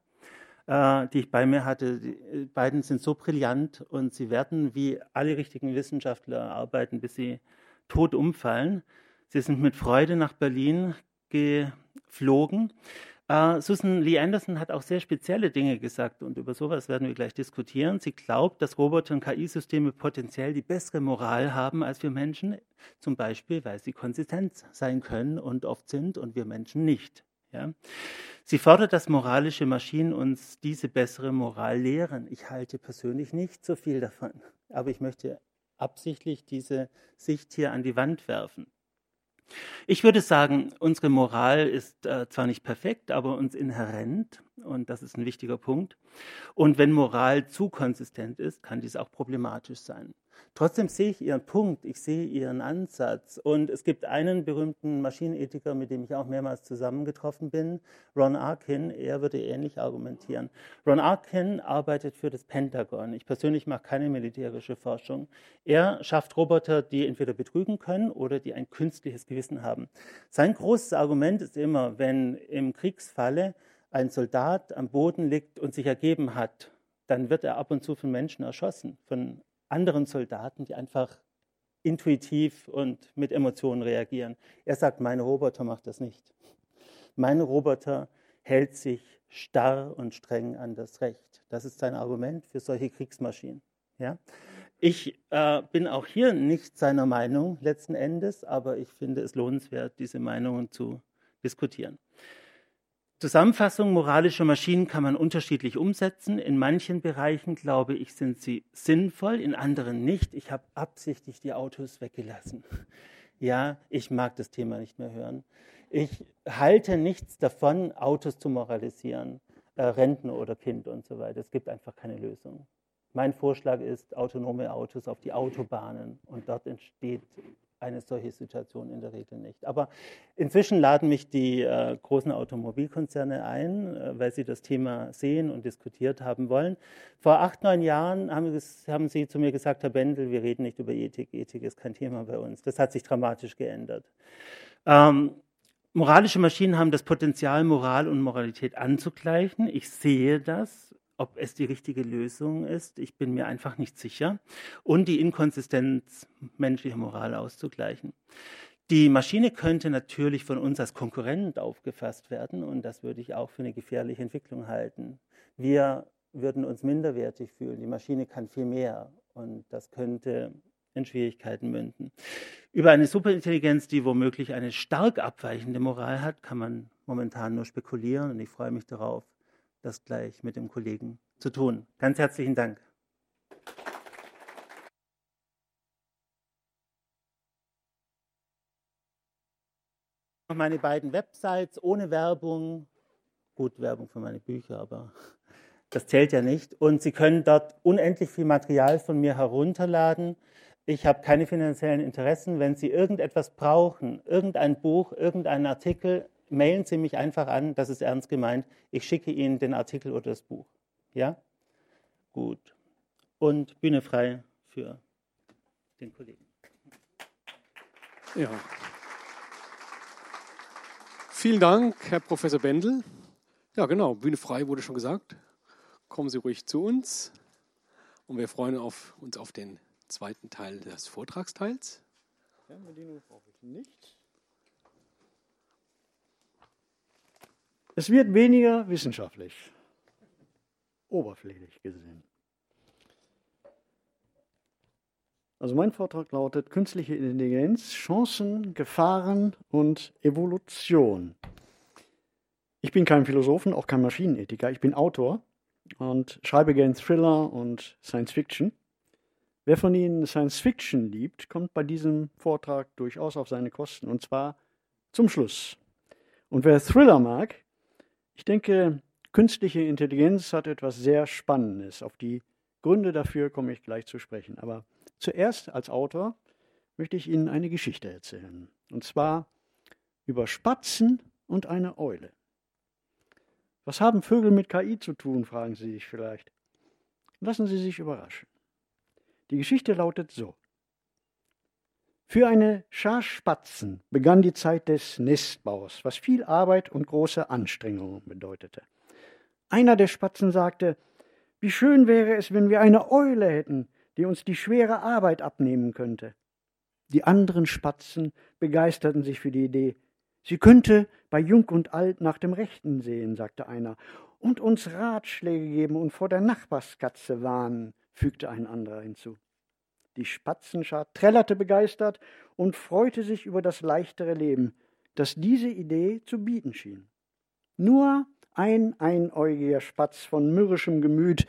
äh, die ich bei mir hatte. Die äh, beiden sind so brillant und sie werden wie alle richtigen Wissenschaftler arbeiten, bis sie tot umfallen. Sie sind mit Freude nach Berlin geflogen Uh, Susan Lee Anderson hat auch sehr spezielle Dinge gesagt und über sowas werden wir gleich diskutieren. Sie glaubt, dass Roboter und KI-Systeme potenziell die bessere Moral haben als wir Menschen, zum Beispiel, weil sie konsistent sein können und oft sind und wir Menschen nicht. Ja? Sie fordert, dass moralische Maschinen uns diese bessere Moral lehren. Ich halte persönlich nicht so viel davon, aber ich möchte absichtlich diese Sicht hier an die Wand werfen. Ich würde sagen, unsere Moral ist äh, zwar nicht perfekt, aber uns inhärent und das ist ein wichtiger Punkt. Und wenn Moral zu konsistent ist, kann dies auch problematisch sein. Trotzdem sehe ich Ihren Punkt, ich sehe Ihren Ansatz. Und es gibt einen berühmten Maschinenethiker, mit dem ich auch mehrmals zusammengetroffen bin, Ron Arkin. Er würde ähnlich argumentieren. Ron Arkin arbeitet für das Pentagon. Ich persönlich mache keine militärische Forschung. Er schafft Roboter, die entweder betrügen können oder die ein künstliches Gewissen haben. Sein großes Argument ist immer, wenn im Kriegsfalle ein Soldat am Boden liegt und sich ergeben hat, dann wird er ab und zu von Menschen erschossen, von anderen Soldaten, die einfach intuitiv und mit Emotionen reagieren. Er sagt, mein Roboter macht das nicht. Mein Roboter hält sich starr und streng an das Recht. Das ist sein Argument für solche Kriegsmaschinen. Ja? Ich äh, bin auch hier nicht seiner Meinung letzten Endes, aber ich finde es lohnenswert, diese Meinungen zu diskutieren. Zusammenfassung, moralische Maschinen kann man unterschiedlich umsetzen. In manchen Bereichen, glaube ich, sind sie sinnvoll, in anderen nicht. Ich habe absichtlich die Autos weggelassen. Ja, ich mag das Thema nicht mehr hören. Ich halte nichts davon, Autos zu moralisieren, äh, Renten oder Kind und so weiter. Es gibt einfach keine Lösung. Mein Vorschlag ist autonome Autos auf die Autobahnen und dort entsteht eine solche Situation in der Regel nicht. Aber inzwischen laden mich die äh, großen Automobilkonzerne ein, äh, weil sie das Thema sehen und diskutiert haben wollen. Vor acht, neun Jahren haben, haben, sie zu mir gesagt, Herr Bendel, wir reden nicht über Ethik. Ethik ist kein Thema bei uns. Das hat sich dramatisch geändert. Ähm, moralische Maschinen haben das Potenzial, Moral und Moralität anzugleichen. Ich sehe das ob es die richtige Lösung ist. Ich bin mir einfach nicht sicher. Und die Inkonsistenz menschlicher Moral auszugleichen. Die Maschine könnte natürlich von uns als Konkurrent aufgefasst werden und das würde ich auch für eine gefährliche Entwicklung halten. Wir würden uns minderwertig fühlen. Die Maschine kann viel mehr und das könnte in Schwierigkeiten münden. Über eine Superintelligenz, die womöglich eine stark abweichende Moral hat, kann man momentan nur spekulieren und ich freue mich darauf, das gleich mit dem Kollegen zu tun. Ganz herzlichen Dank. Meine beiden Websites ohne Werbung, gut Werbung für meine Bücher, aber das zählt ja nicht. Und Sie können dort unendlich viel Material von mir herunterladen. Ich habe keine finanziellen Interessen. Wenn Sie irgendetwas brauchen, irgendein Buch, irgendeinen Artikel, mailen Sie mich einfach an, das ist ernst gemeint. Ich schicke Ihnen den Artikel oder das Buch. Ja? Gut. Und Bühne frei für den Kollegen. Ja. Vielen Dank, Herr Professor Bendel. Ja, genau, Bühne frei wurde schon gesagt. Kommen Sie ruhig zu uns und wir freuen auf, uns auf den zweiten Teil des Vortragsteils. Fernbedienung brauche ich nicht. Es wird weniger wissenschaftlich, oberflächlich gesehen. Also mein Vortrag lautet Künstliche Intelligenz, Chancen, Gefahren und Evolution. Ich bin kein Philosophen, auch kein Maschinenethiker. Ich bin Autor und schreibe gerne Thriller und Science Fiction. Wer von Ihnen Science Fiction liebt, kommt bei diesem Vortrag durchaus auf seine Kosten und zwar zum Schluss. Und wer Thriller mag, ich denke, künstliche Intelligenz hat etwas sehr Spannendes. Auf die Gründe dafür komme ich gleich zu sprechen. Aber zuerst als Autor möchte ich Ihnen eine Geschichte erzählen. Und zwar über Spatzen und eine Eule. Was haben Vögel mit KI zu tun, fragen Sie sich vielleicht. Lassen Sie sich überraschen. Die Geschichte lautet so. Für eine Schar Spatzen begann die Zeit des Nestbaus, was viel Arbeit und große Anstrengungen bedeutete. Einer der Spatzen sagte, wie schön wäre es, wenn wir eine Eule hätten, die uns die schwere Arbeit abnehmen könnte. Die anderen Spatzen begeisterten sich für die Idee. Sie könnte bei Jung und Alt nach dem Rechten sehen, sagte einer, und uns Ratschläge geben und vor der Nachbarskatze warnen, fügte ein anderer hinzu. Die Spatzenschar trällerte begeistert und freute sich über das leichtere Leben, das diese Idee zu bieten schien. Nur ein einäugiger Spatz von mürrischem Gemüt,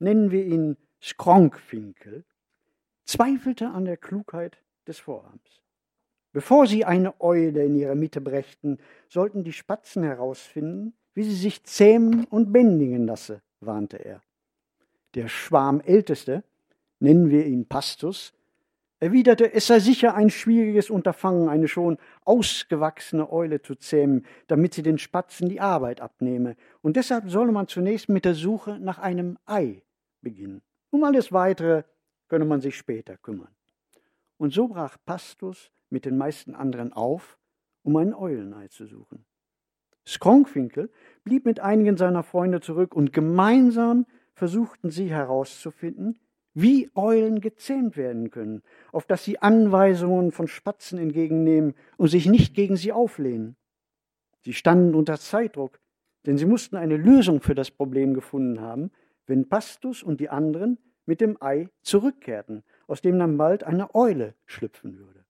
nennen wir ihn Skronkfinkel, zweifelte an der Klugheit des Vorhabens. Bevor sie eine Eule in ihre Mitte brächten, sollten die Spatzen herausfinden, wie sie sich zähmen und bändigen lasse, warnte er. Der Schwarmälteste, nennen wir ihn Pastus, erwiderte, es sei sicher ein schwieriges Unterfangen, eine schon ausgewachsene Eule zu zähmen, damit sie den Spatzen die Arbeit abnehme, und deshalb solle man zunächst mit der Suche nach einem Ei beginnen. Um alles Weitere könne man sich später kümmern. Und so brach Pastus mit den meisten anderen auf, um ein Eulenei zu suchen. Skronkfinkel blieb mit einigen seiner Freunde zurück und gemeinsam versuchten sie herauszufinden, wie Eulen gezähmt werden können, auf dass sie Anweisungen von Spatzen entgegennehmen und sich nicht gegen sie auflehnen. Sie standen unter Zeitdruck, denn sie mussten eine Lösung für das Problem gefunden haben, wenn Pastus und die anderen mit dem Ei zurückkehrten, aus dem dann bald eine Eule schlüpfen würde.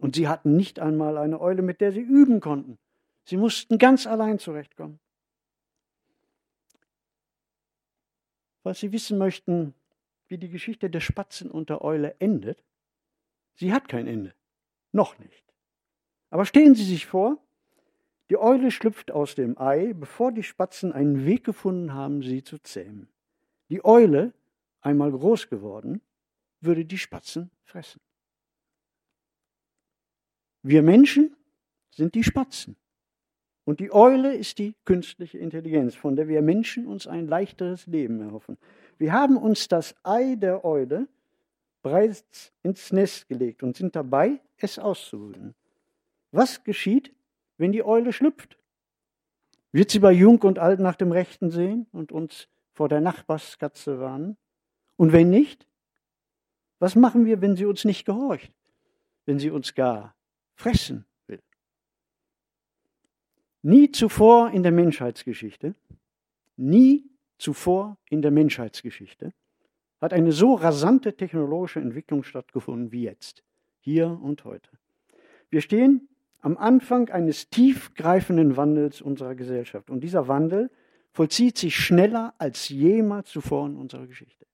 Und sie hatten nicht einmal eine Eule, mit der sie üben konnten. Sie mussten ganz allein zurechtkommen. Falls Sie wissen möchten, wie die Geschichte der Spatzen und der Eule endet, sie hat kein Ende. Noch nicht. Aber stellen Sie sich vor, die Eule schlüpft aus dem Ei, bevor die Spatzen einen Weg gefunden haben, sie zu zähmen. Die Eule, einmal groß geworden, würde die Spatzen fressen. Wir Menschen sind die Spatzen. Und die Eule ist die künstliche Intelligenz, von der wir Menschen uns ein leichteres Leben erhoffen. Wir haben uns das Ei der Eule bereits ins Nest gelegt und sind dabei, es auszubrüten. Was geschieht, wenn die Eule schlüpft? Wird sie bei Jung und Alt nach dem Rechten sehen und uns vor der Nachbarskatze warnen? Und wenn nicht? Was machen wir, wenn sie uns nicht gehorcht? Wenn sie uns gar fressen. Nie zuvor in der Menschheitsgeschichte, nie zuvor in der Menschheitsgeschichte hat eine so rasante technologische Entwicklung stattgefunden wie jetzt, hier und heute. Wir stehen am Anfang eines tiefgreifenden Wandels unserer Gesellschaft und dieser Wandel vollzieht sich schneller als jemals zuvor in unserer Geschichte.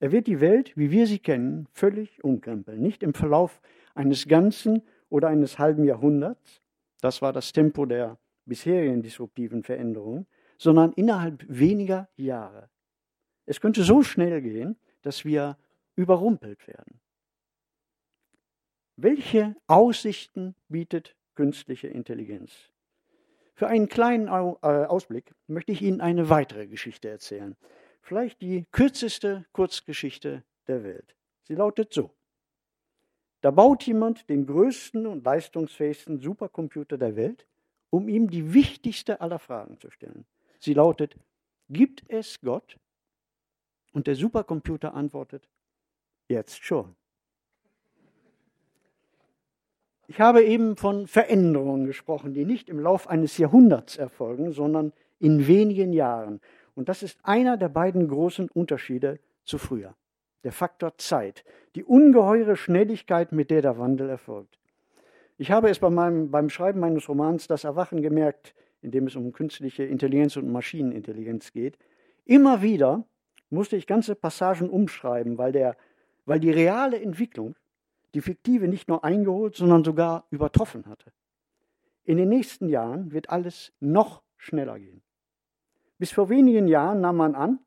Er wird die Welt, wie wir sie kennen, völlig umkrempeln, nicht im Verlauf eines ganzen oder eines halben Jahrhunderts, das war das Tempo der bisherigen disruptiven Veränderungen, sondern innerhalb weniger Jahre. Es könnte so schnell gehen, dass wir überrumpelt werden. Welche Aussichten bietet künstliche Intelligenz? Für einen kleinen äh, Ausblick möchte ich Ihnen eine weitere Geschichte erzählen. Vielleicht die kürzeste Kurzgeschichte der Welt. Sie lautet so. Da baut jemand den größten und leistungsfähigsten Supercomputer der Welt, um ihm die wichtigste aller Fragen zu stellen. Sie lautet, gibt es Gott? Und der Supercomputer antwortet, Jetzt schon. Ich habe eben von Veränderungen gesprochen, die nicht im Lauf eines Jahrhunderts erfolgen, sondern in wenigen Jahren. Und das ist einer der beiden großen Unterschiede zu früher. Der Faktor Zeit, die ungeheure Schnelligkeit, mit der der Wandel erfolgt. Ich habe es bei meinem, beim Schreiben meines Romans Das Erwachen gemerkt, in dem es um künstliche Intelligenz und Maschinenintelligenz geht. Immer wieder musste ich ganze Passagen umschreiben, weil, der, weil die reale Entwicklung die fiktive nicht nur eingeholt, sondern sogar übertroffen hatte. In den nächsten Jahren wird alles noch schneller gehen. Bis vor wenigen Jahren nahm man an,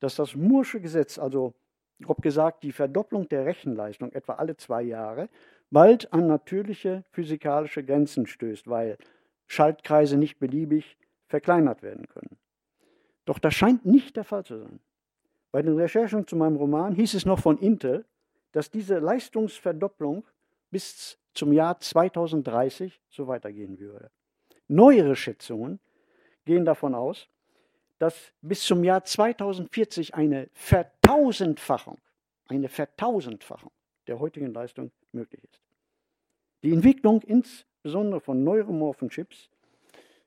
dass das Moore'sche Gesetz, also grob gesagt die Verdopplung der Rechenleistung etwa alle zwei Jahre, bald an natürliche physikalische Grenzen stößt, weil Schaltkreise nicht beliebig verkleinert werden können. Doch das scheint nicht der Fall zu sein. Bei den Recherchen zu meinem Roman hieß es noch von Intel, dass diese Leistungsverdopplung bis zum Jahr 2030 so weitergehen würde. Neuere Schätzungen gehen davon aus, dass bis zum Jahr 2040 eine Vertausendfachung, eine Vertausendfachung der heutigen Leistung möglich ist. Die Entwicklung insbesondere von neuromorphen Chips,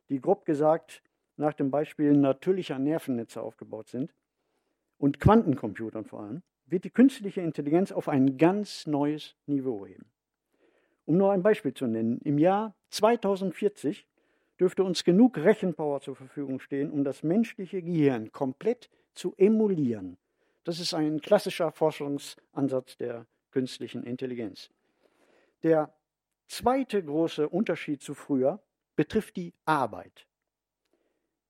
die grob gesagt nach dem Beispiel natürlicher Nervennetze aufgebaut sind, und Quantencomputern vor allem, wird die künstliche Intelligenz auf ein ganz neues Niveau heben. Um nur ein Beispiel zu nennen, im Jahr 2040 dürfte uns genug Rechenpower zur Verfügung stehen, um das menschliche Gehirn komplett zu emulieren. Das ist ein klassischer Forschungsansatz der künstlichen Intelligenz. Der zweite große Unterschied zu früher betrifft die Arbeit.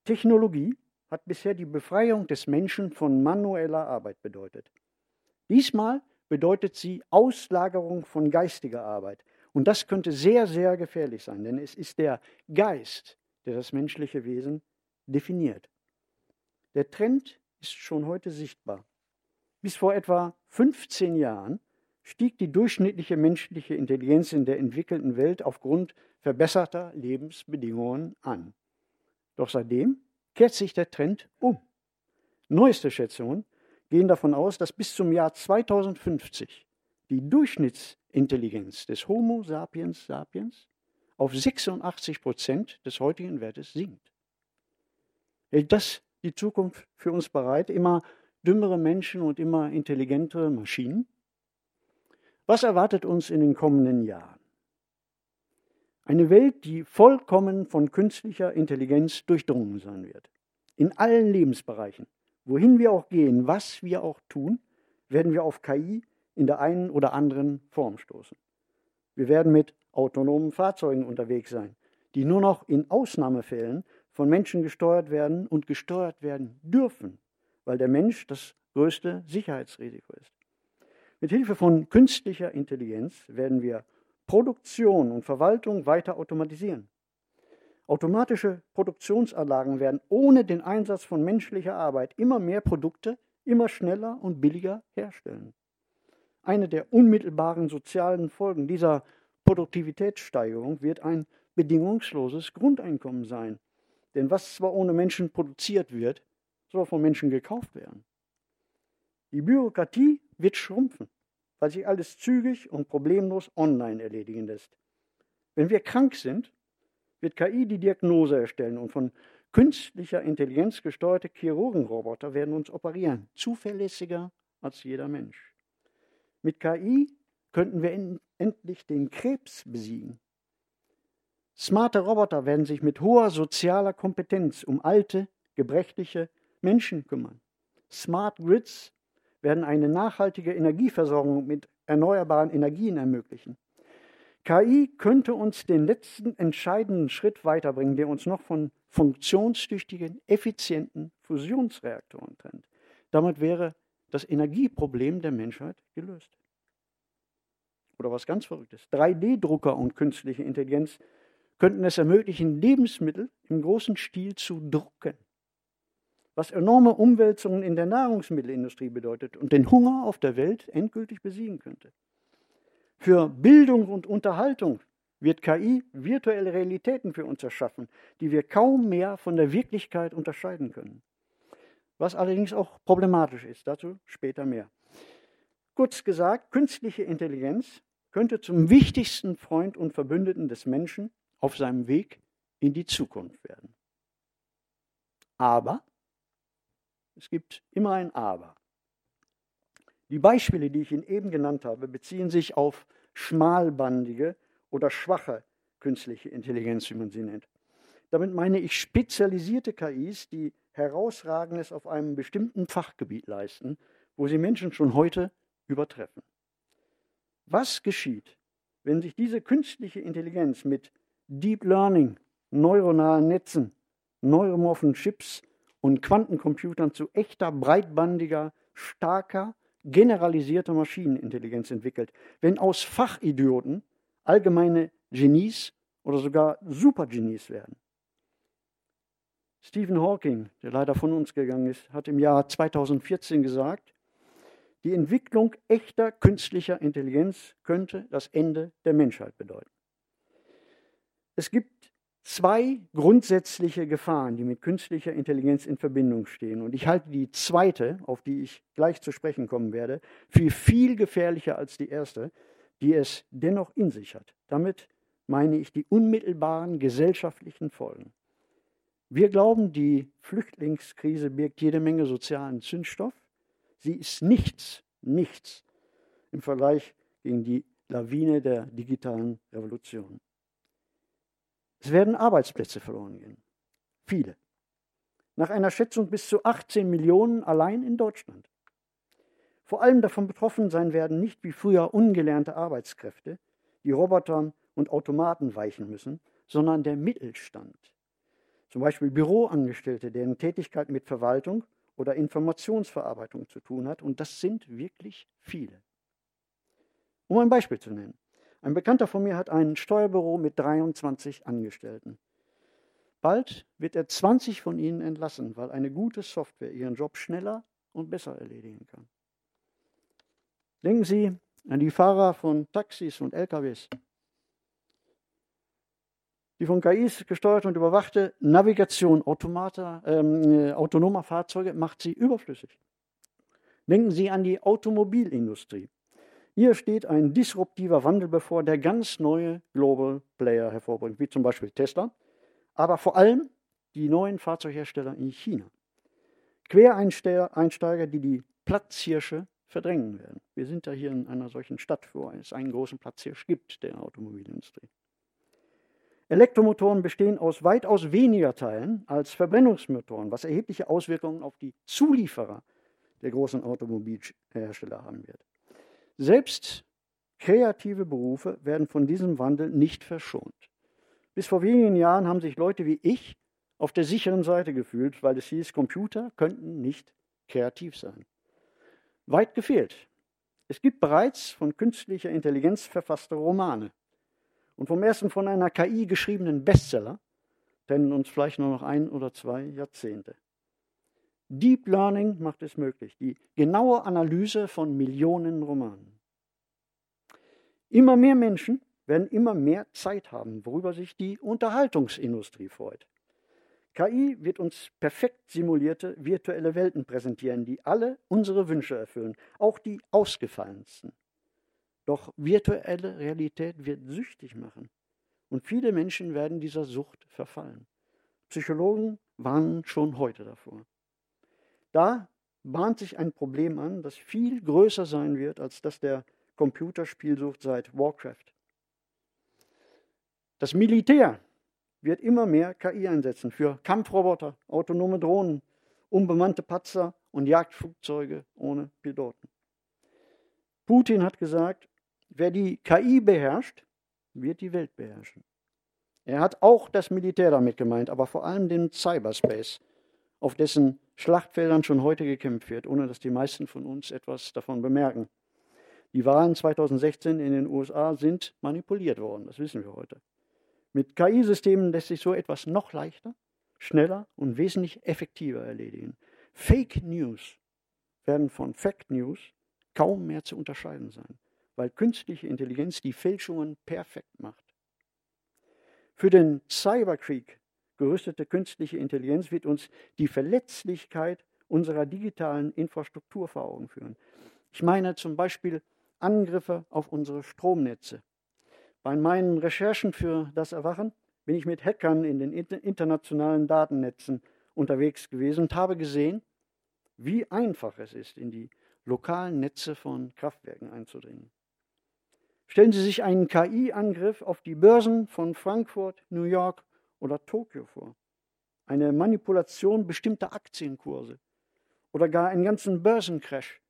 Technologie hat bisher die Befreiung des Menschen von manueller Arbeit bedeutet. Diesmal bedeutet sie Auslagerung von geistiger Arbeit. Und das könnte sehr, sehr gefährlich sein, denn es ist der Geist, der das menschliche Wesen definiert. Der Trend ist schon heute sichtbar. Bis vor etwa 15 Jahren stieg die durchschnittliche menschliche Intelligenz in der entwickelten Welt aufgrund verbesserter Lebensbedingungen an. Doch seitdem kehrt sich der Trend um. Neueste Schätzungen gehen davon aus, dass bis zum Jahr 2050 die Durchschnittsintelligenz des Homo sapiens sapiens auf 86 Prozent des heutigen Wertes sinkt. Hält das die Zukunft für uns bereit? Immer dümmere Menschen und immer intelligentere Maschinen? Was erwartet uns in den kommenden Jahren? Eine Welt, die vollkommen von künstlicher Intelligenz durchdrungen sein wird. In allen Lebensbereichen. Wohin wir auch gehen, was wir auch tun, werden wir auf KI in der einen oder anderen Form stoßen. Wir werden mit autonomen Fahrzeugen unterwegs sein, die nur noch in Ausnahmefällen von Menschen gesteuert werden und gesteuert werden dürfen, weil der Mensch das größte Sicherheitsrisiko ist. Mit Hilfe von künstlicher Intelligenz werden wir Produktion und Verwaltung weiter automatisieren. Automatische Produktionsanlagen werden ohne den Einsatz von menschlicher Arbeit immer mehr Produkte immer schneller und billiger herstellen. Eine der unmittelbaren sozialen Folgen dieser Produktivitätssteigerung wird ein bedingungsloses Grundeinkommen sein. Denn was zwar ohne Menschen produziert wird, soll von Menschen gekauft werden. Die Bürokratie wird schrumpfen, weil sich alles zügig und problemlos online erledigen lässt. Wenn wir krank sind, wird KI die Diagnose erstellen und von künstlicher Intelligenz gesteuerte Chirurgenroboter werden uns operieren, zuverlässiger als jeder Mensch. Mit KI könnten wir endlich den Krebs besiegen. Smarte Roboter werden sich mit hoher sozialer Kompetenz um alte, gebrechliche Menschen kümmern. Smart Grids werden eine nachhaltige Energieversorgung mit erneuerbaren Energien ermöglichen. KI könnte uns den letzten entscheidenden Schritt weiterbringen, der uns noch von funktionstüchtigen, effizienten Fusionsreaktoren trennt. Damit wäre das Energieproblem der Menschheit gelöst. Oder was ganz Verrücktes. 3D-Drucker und künstliche Intelligenz könnten es ermöglichen, Lebensmittel im großen Stil zu drucken. Was enorme Umwälzungen in der Nahrungsmittelindustrie bedeutet und den Hunger auf der Welt endgültig besiegen könnte. Für Bildung und Unterhaltung wird KI virtuelle Realitäten für uns erschaffen, die wir kaum mehr von der Wirklichkeit unterscheiden können. Was allerdings auch problematisch ist, dazu später mehr. Kurz gesagt, künstliche Intelligenz könnte zum wichtigsten Freund und Verbündeten des Menschen auf seinem Weg in die Zukunft werden. Aber, es gibt immer ein Aber. Die Beispiele, die ich Ihnen eben genannt habe, beziehen sich auf schmalbandige oder schwache künstliche Intelligenz, wie man sie nennt. Damit meine ich spezialisierte KIs, die herausragendes auf einem bestimmten Fachgebiet leisten, wo sie Menschen schon heute übertreffen. Was geschieht, wenn sich diese künstliche Intelligenz mit Deep Learning, neuronalen Netzen, neuromorphen Chips und Quantencomputern zu echter, breitbandiger, starker, generalisierter Maschinenintelligenz entwickelt, wenn aus Fachidioten allgemeine Genies oder sogar Supergenies werden. Stephen Hawking, der leider von uns gegangen ist, hat im Jahr 2014 gesagt, die Entwicklung echter künstlicher Intelligenz könnte das Ende der Menschheit bedeuten. Es gibt zwei grundsätzliche Gefahren, die mit künstlicher Intelligenz in Verbindung stehen. Und ich halte die zweite, auf die ich gleich zu sprechen kommen werde, für viel gefährlicher als die erste, die es dennoch in sich hat. Damit meine ich die unmittelbaren gesellschaftlichen Folgen. Wir glauben, die Flüchtlingskrise birgt jede Menge sozialen Zündstoff. Sie ist nichts, nichts im Vergleich gegen die Lawine der digitalen Revolution. Es werden Arbeitsplätze verloren gehen. Viele. Nach einer Schätzung bis zu 18 Millionen allein in Deutschland. Vor allem davon betroffen sein werden nicht wie früher ungelernte Arbeitskräfte, die Robotern und Automaten weichen müssen, sondern der Mittelstand. Zum Beispiel Büroangestellte, deren Tätigkeit mit Verwaltung oder Informationsverarbeitung zu tun hat. Und das sind wirklich viele. Um ein Beispiel zu nennen. Ein Bekannter von mir hat ein Steuerbüro mit 23 Angestellten. Bald wird er 20 von ihnen entlassen, weil eine gute Software ihren Job schneller und besser erledigen kann. Denken Sie an die Fahrer von Taxis und LKWs. Die von KIs gesteuerte und überwachte Navigation Automata, ähm, äh, autonomer Fahrzeuge macht sie überflüssig. Denken Sie an die Automobilindustrie. Hier steht ein disruptiver Wandel bevor, der ganz neue Global Player hervorbringt, wie zum Beispiel Tesla, aber vor allem die neuen Fahrzeughersteller in China. Quereinsteiger, die die Platzhirsche verdrängen werden. Wir sind ja hier in einer solchen Stadt, wo es einen großen Platzhirsch gibt, der Automobilindustrie. Elektromotoren bestehen aus weitaus weniger Teilen als Verbrennungsmotoren, was erhebliche Auswirkungen auf die Zulieferer der großen Automobilhersteller haben wird. Selbst kreative Berufe werden von diesem Wandel nicht verschont. Bis vor wenigen Jahren haben sich Leute wie ich auf der sicheren Seite gefühlt, weil es hieß, Computer könnten nicht kreativ sein. Weit gefehlt. Es gibt bereits von künstlicher Intelligenz verfasste Romane und vom ersten von einer KI geschriebenen Bestseller trennen uns vielleicht nur noch ein oder zwei Jahrzehnte. Deep Learning macht es möglich, die genaue Analyse von Millionen Romanen. Immer mehr Menschen werden immer mehr Zeit haben, worüber sich die Unterhaltungsindustrie freut. KI wird uns perfekt simulierte virtuelle Welten präsentieren, die alle unsere Wünsche erfüllen, auch die ausgefallensten. Doch virtuelle Realität wird süchtig machen. Und viele Menschen werden dieser Sucht verfallen. Psychologen warnen schon heute davor. Da bahnt sich ein Problem an, das viel größer sein wird als das der Computerspielsucht seit Warcraft. Das Militär wird immer mehr KI einsetzen für Kampfroboter, autonome Drohnen, unbemannte Patzer und Jagdflugzeuge ohne Piloten. Putin hat gesagt, Wer die KI beherrscht, wird die Welt beherrschen. Er hat auch das Militär damit gemeint, aber vor allem den Cyberspace, auf dessen Schlachtfeldern schon heute gekämpft wird, ohne dass die meisten von uns etwas davon bemerken. Die Wahlen 2016 in den USA sind manipuliert worden, das wissen wir heute. Mit KI-Systemen lässt sich so etwas noch leichter, schneller und wesentlich effektiver erledigen. Fake News werden von Fact News kaum mehr zu unterscheiden sein weil künstliche Intelligenz die Fälschungen perfekt macht. Für den Cyberkrieg gerüstete künstliche Intelligenz wird uns die Verletzlichkeit unserer digitalen Infrastruktur vor Augen führen. Ich meine zum Beispiel Angriffe auf unsere Stromnetze. Bei meinen Recherchen für das Erwachen bin ich mit Hackern in den internationalen Datennetzen unterwegs gewesen und habe gesehen, wie einfach es ist, in die lokalen Netze von Kraftwerken einzudringen. Stellen Sie sich einen KI-Angriff auf die Börsen von Frankfurt, New York oder Tokio vor. Eine Manipulation bestimmter Aktienkurse oder gar einen ganzen Börsencrash,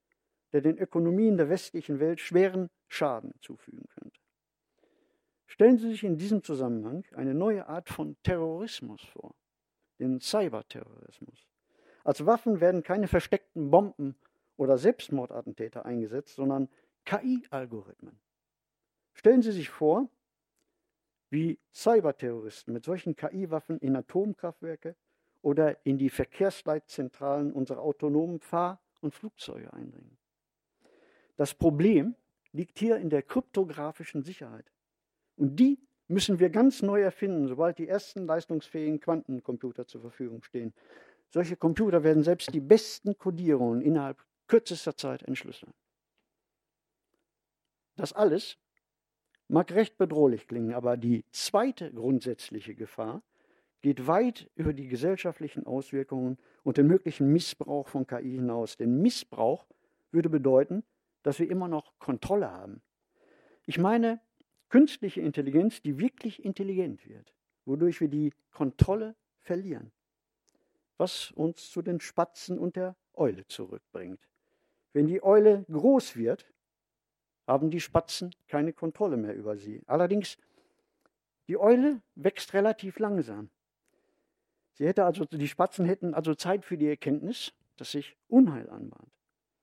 der den Ökonomien der westlichen Welt schweren Schaden zufügen könnte. Stellen Sie sich in diesem Zusammenhang eine neue Art von Terrorismus vor, den Cyberterrorismus. Als Waffen werden keine versteckten Bomben oder Selbstmordattentäter eingesetzt, sondern KI-Algorithmen. Stellen Sie sich vor, wie Cyberterroristen mit solchen KI-Waffen in Atomkraftwerke oder in die Verkehrsleitzentralen unserer autonomen Fahr- und Flugzeuge eindringen. Das Problem liegt hier in der kryptografischen Sicherheit. Und die müssen wir ganz neu erfinden, sobald die ersten leistungsfähigen Quantencomputer zur Verfügung stehen. Solche Computer werden selbst die besten Codierungen innerhalb kürzester Zeit entschlüsseln. Das alles mag recht bedrohlich klingen, aber die zweite grundsätzliche Gefahr geht weit über die gesellschaftlichen Auswirkungen und den möglichen Missbrauch von KI hinaus. Denn Missbrauch würde bedeuten, dass wir immer noch Kontrolle haben. Ich meine künstliche Intelligenz, die wirklich intelligent wird, wodurch wir die Kontrolle verlieren. Was uns zu den Spatzen und der Eule zurückbringt. Wenn die Eule groß wird, haben die Spatzen keine Kontrolle mehr über sie. Allerdings, die Eule wächst relativ langsam. Sie hätte also, die Spatzen hätten also Zeit für die Erkenntnis, dass sich Unheil anbahnt.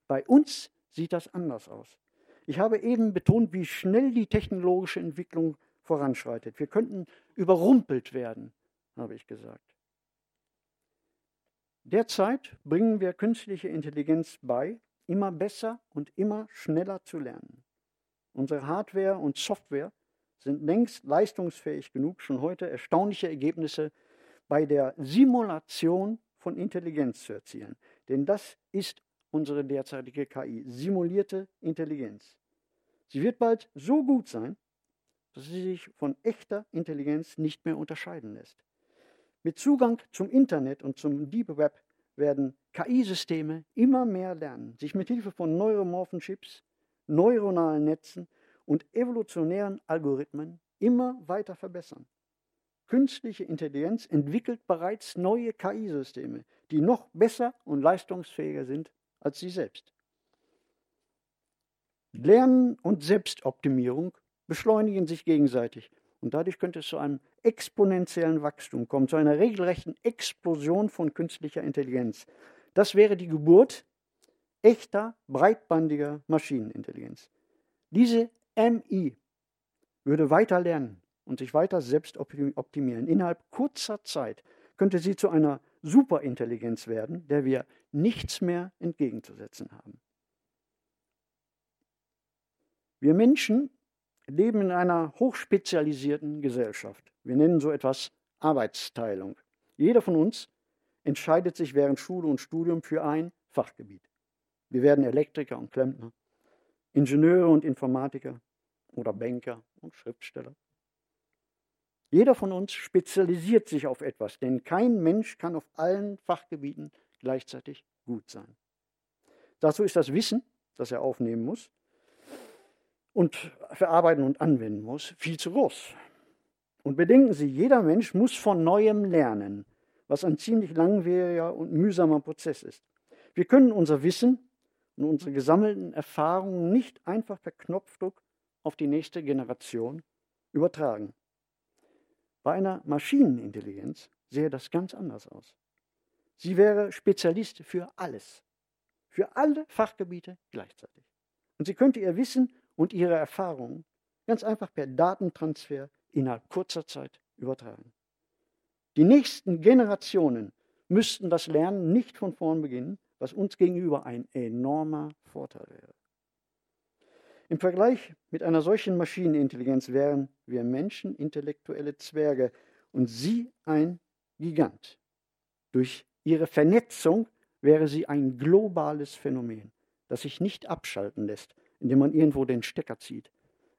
Bei uns sieht das anders aus. Ich habe eben betont, wie schnell die technologische Entwicklung voranschreitet. Wir könnten überrumpelt werden, habe ich gesagt. Derzeit bringen wir künstliche Intelligenz bei, immer besser und immer schneller zu lernen. Unsere Hardware und Software sind längst leistungsfähig genug, schon heute erstaunliche Ergebnisse bei der Simulation von Intelligenz zu erzielen. Denn das ist unsere derzeitige KI, simulierte Intelligenz. Sie wird bald so gut sein, dass sie sich von echter Intelligenz nicht mehr unterscheiden lässt. Mit Zugang zum Internet und zum Deep Web werden KI-Systeme immer mehr lernen, sich mit Hilfe von neuromorphen Chips neuronalen Netzen und evolutionären Algorithmen immer weiter verbessern. Künstliche Intelligenz entwickelt bereits neue KI-Systeme, die noch besser und leistungsfähiger sind als sie selbst. Lernen und Selbstoptimierung beschleunigen sich gegenseitig und dadurch könnte es zu einem exponentiellen Wachstum kommen, zu einer regelrechten Explosion von künstlicher Intelligenz. Das wäre die Geburt echter, breitbandiger Maschinenintelligenz. Diese MI würde weiter lernen und sich weiter selbst optimieren. Innerhalb kurzer Zeit könnte sie zu einer Superintelligenz werden, der wir nichts mehr entgegenzusetzen haben. Wir Menschen leben in einer hochspezialisierten Gesellschaft. Wir nennen so etwas Arbeitsteilung. Jeder von uns entscheidet sich während Schule und Studium für ein Fachgebiet. Wir werden Elektriker und Klempner, Ingenieure und Informatiker oder Banker und Schriftsteller. Jeder von uns spezialisiert sich auf etwas, denn kein Mensch kann auf allen Fachgebieten gleichzeitig gut sein. Dazu ist das Wissen, das er aufnehmen muss und verarbeiten und anwenden muss, viel zu groß. Und bedenken Sie, jeder Mensch muss von neuem lernen, was ein ziemlich langwieriger und mühsamer Prozess ist. Wir können unser Wissen und unsere gesammelten Erfahrungen nicht einfach per Knopfdruck auf die nächste Generation übertragen. Bei einer Maschinenintelligenz sähe das ganz anders aus. Sie wäre Spezialist für alles, für alle Fachgebiete gleichzeitig. Und sie könnte ihr Wissen und ihre Erfahrungen ganz einfach per Datentransfer innerhalb kurzer Zeit übertragen. Die nächsten Generationen müssten das Lernen nicht von vorn beginnen, was uns gegenüber ein enormer Vorteil wäre. Im Vergleich mit einer solchen Maschinenintelligenz wären wir Menschen intellektuelle Zwerge und sie ein Gigant. Durch ihre Vernetzung wäre sie ein globales Phänomen. das sich nicht abschalten lässt, indem man irgendwo den Stecker zieht.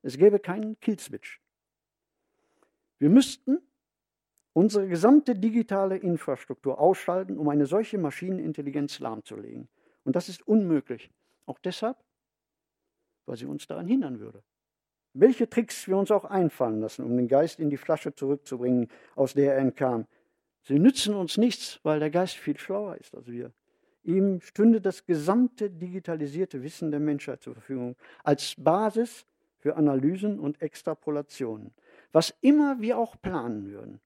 Es gäbe keinen Killswitch. Wir müssten unsere gesamte digitale Infrastruktur ausschalten, um eine solche Maschinenintelligenz lahmzulegen. Und das ist unmöglich. Auch deshalb, weil sie uns daran hindern würde. Welche Tricks wir uns auch einfallen lassen, um den Geist in die Flasche zurückzubringen, aus der er entkam. Sie nützen uns nichts, weil der Geist viel schlauer ist als wir. Ihm stünde das gesamte digitalisierte Wissen der Menschheit zur Verfügung als Basis für Analysen und Extrapolationen. Was immer wir auch planen würden.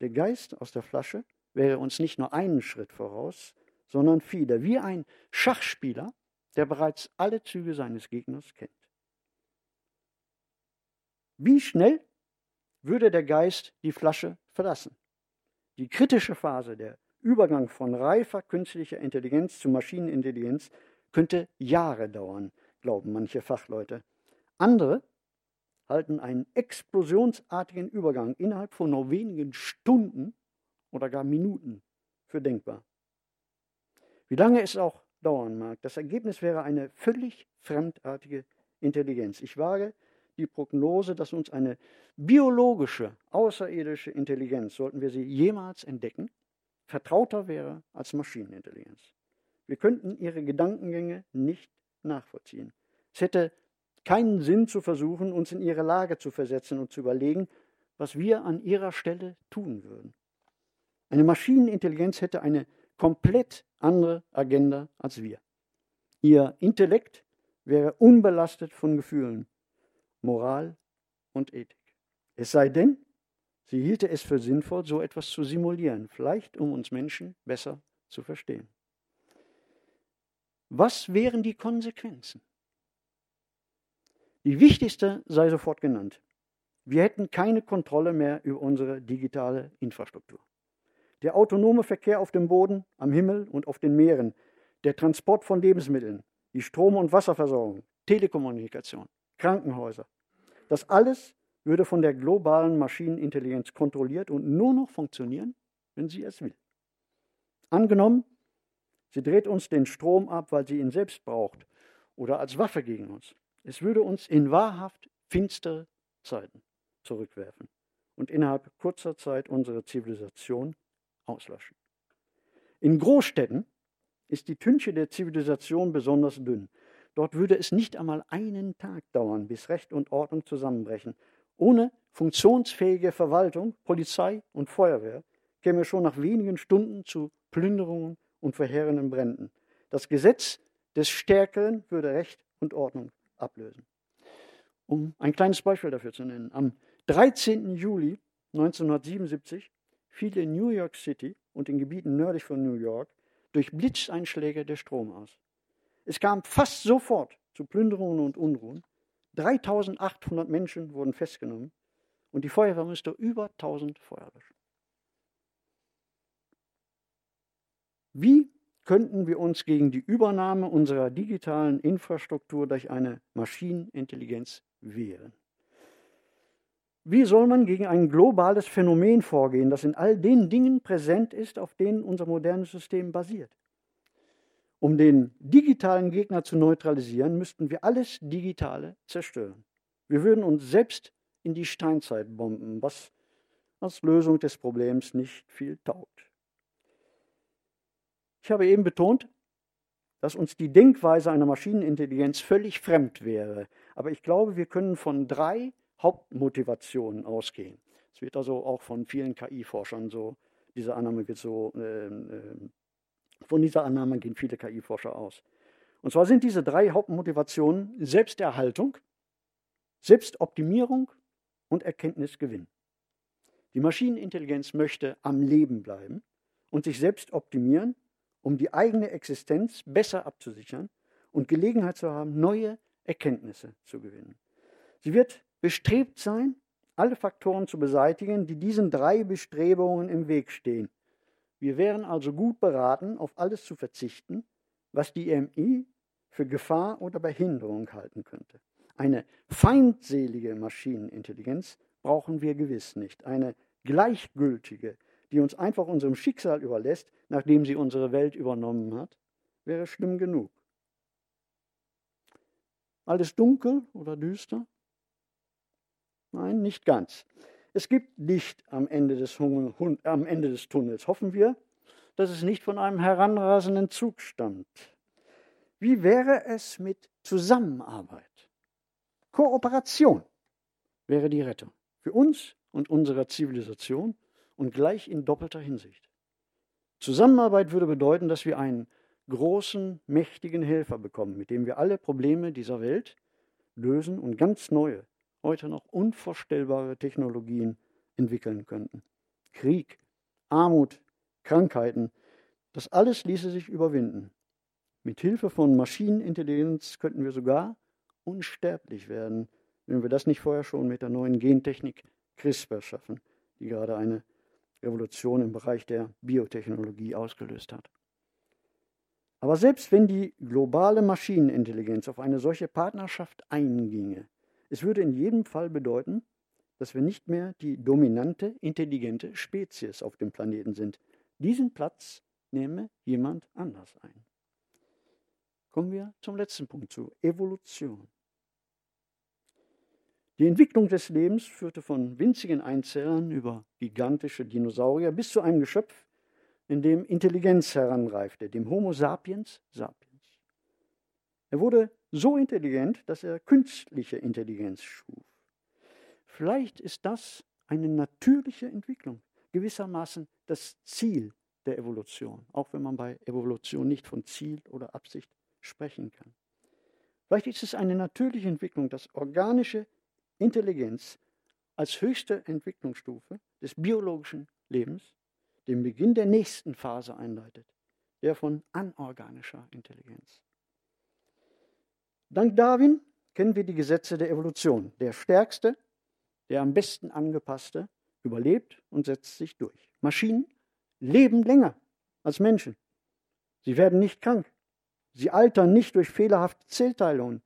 Der Geist aus der Flasche wäre uns nicht nur einen Schritt voraus, sondern viele, wie ein Schachspieler, der bereits alle Züge seines Gegners kennt. Wie schnell würde der Geist die Flasche verlassen? Die kritische Phase, der Übergang von reifer künstlicher Intelligenz zu Maschinenintelligenz, könnte Jahre dauern, glauben manche Fachleute. Andere halten einen explosionsartigen Übergang innerhalb von nur wenigen Stunden oder gar Minuten für denkbar. Wie lange es auch dauern mag, das Ergebnis wäre eine völlig fremdartige Intelligenz. Ich wage die Prognose, dass uns eine biologische, außerirdische Intelligenz, sollten wir sie jemals entdecken, vertrauter wäre als Maschinenintelligenz. Wir könnten ihre Gedankengänge nicht nachvollziehen. Es hätte keinen Sinn zu versuchen, uns in ihre Lage zu versetzen und zu überlegen, was wir an ihrer Stelle tun würden. Eine Maschinenintelligenz hätte eine komplett andere Agenda als wir. Ihr Intellekt wäre unbelastet von Gefühlen, Moral und Ethik. Es sei denn, sie hielte es für sinnvoll, so etwas zu simulieren, vielleicht um uns Menschen besser zu verstehen. Was wären die Konsequenzen? Die wichtigste sei sofort genannt. Wir hätten keine Kontrolle mehr über unsere digitale Infrastruktur. Der autonome Verkehr auf dem Boden, am Himmel und auf den Meeren, der Transport von Lebensmitteln, die Strom- und Wasserversorgung, Telekommunikation, Krankenhäuser. Das alles würde von der globalen Maschinenintelligenz kontrolliert und nur noch funktionieren, wenn sie es will. Angenommen, sie dreht uns den Strom ab, weil sie ihn selbst braucht oder als Waffe gegen uns. Es würde uns in wahrhaft finstere Zeiten zurückwerfen und innerhalb kurzer Zeit unsere Zivilisation auslöschen. In Großstädten ist die Tünche der Zivilisation besonders dünn. Dort würde es nicht einmal einen Tag dauern, bis Recht und Ordnung zusammenbrechen. Ohne funktionsfähige Verwaltung, Polizei und Feuerwehr käme es schon nach wenigen Stunden zu Plünderungen und verheerenden Bränden. Das Gesetz des Stärkeren würde Recht und Ordnung ablösen. Um ein kleines Beispiel dafür zu nennen. Am 13. Juli 1977 fiel in New York City und den Gebieten nördlich von New York durch Blitzeinschläge der Strom aus. Es kam fast sofort zu Plünderungen und Unruhen. 3800 Menschen wurden festgenommen und die Feuerwehr musste über 1000 Feuer löschen. Wie könnten wir uns gegen die Übernahme unserer digitalen Infrastruktur durch eine Maschinenintelligenz wehren? Wie soll man gegen ein globales Phänomen vorgehen, das in all den Dingen präsent ist, auf denen unser modernes System basiert? Um den digitalen Gegner zu neutralisieren, müssten wir alles Digitale zerstören. Wir würden uns selbst in die Steinzeit bomben, was als Lösung des Problems nicht viel taugt. Ich habe eben betont, dass uns die Denkweise einer Maschinenintelligenz völlig fremd wäre. Aber ich glaube, wir können von drei Hauptmotivationen ausgehen. Es wird also auch von vielen KI-Forschern so, diese Annahme wird so äh, äh, von dieser Annahme gehen viele KI-Forscher aus. Und zwar sind diese drei Hauptmotivationen Selbsterhaltung, Selbstoptimierung und Erkenntnisgewinn. Die Maschinenintelligenz möchte am Leben bleiben und sich selbst optimieren, um die eigene Existenz besser abzusichern und Gelegenheit zu haben, neue Erkenntnisse zu gewinnen. Sie wird bestrebt sein, alle Faktoren zu beseitigen, die diesen drei Bestrebungen im Weg stehen. Wir wären also gut beraten, auf alles zu verzichten, was die MI für Gefahr oder Behinderung halten könnte. Eine feindselige Maschinenintelligenz brauchen wir gewiss nicht. Eine gleichgültige, die uns einfach unserem Schicksal überlässt, nachdem sie unsere Welt übernommen hat, wäre schlimm genug. Alles dunkel oder düster? Nein, nicht ganz. Es gibt Licht am Ende des, am Ende des Tunnels. Hoffen wir, dass es nicht von einem heranrasenden Zug stammt. Wie wäre es mit Zusammenarbeit? Kooperation wäre die Rettung für uns und unsere Zivilisation und gleich in doppelter Hinsicht. Zusammenarbeit würde bedeuten, dass wir einen großen, mächtigen Helfer bekommen, mit dem wir alle Probleme dieser Welt lösen und ganz neue, heute noch unvorstellbare Technologien entwickeln könnten. Krieg, Armut, Krankheiten, das alles ließe sich überwinden. Mit Hilfe von Maschinenintelligenz könnten wir sogar unsterblich werden, wenn wir das nicht vorher schon mit der neuen Gentechnik CRISPR schaffen, die gerade eine Revolution im Bereich der Biotechnologie ausgelöst hat. Aber selbst wenn die globale Maschinenintelligenz auf eine solche Partnerschaft einginge, es würde in jedem Fall bedeuten, dass wir nicht mehr die dominante, intelligente Spezies auf dem Planeten sind. Diesen Platz nehme jemand anders ein. Kommen wir zum letzten Punkt zu Evolution. Die Entwicklung des Lebens führte von winzigen Einzellern über gigantische Dinosaurier bis zu einem Geschöpf, in dem Intelligenz heranreifte, dem Homo sapiens sapiens. Er wurde so intelligent, dass er künstliche Intelligenz schuf. Vielleicht ist das eine natürliche Entwicklung, gewissermaßen das Ziel der Evolution, auch wenn man bei Evolution nicht von Ziel oder Absicht sprechen kann. Vielleicht ist es eine natürliche Entwicklung, dass organische Intelligenz als höchste Entwicklungsstufe des biologischen Lebens den Beginn der nächsten Phase einleitet, der von anorganischer Intelligenz. Dank Darwin kennen wir die Gesetze der Evolution. Der stärkste, der am besten angepasste, überlebt und setzt sich durch. Maschinen leben länger als Menschen. Sie werden nicht krank. Sie altern nicht durch fehlerhafte Zellteilungen.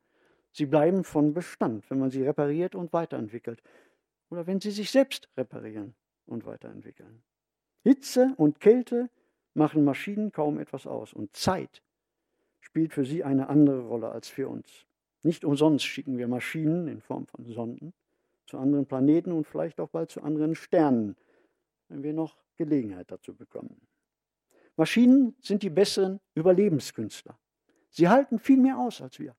Sie bleiben von Bestand, wenn man sie repariert und weiterentwickelt. Oder wenn sie sich selbst reparieren und weiterentwickeln. Hitze und Kälte machen Maschinen kaum etwas aus. Und Zeit spielt für sie eine andere Rolle als für uns. Nicht umsonst schicken wir Maschinen in Form von Sonden zu anderen Planeten und vielleicht auch bald zu anderen Sternen, wenn wir noch Gelegenheit dazu bekommen. Maschinen sind die besseren Überlebenskünstler. Sie halten viel mehr aus als wir.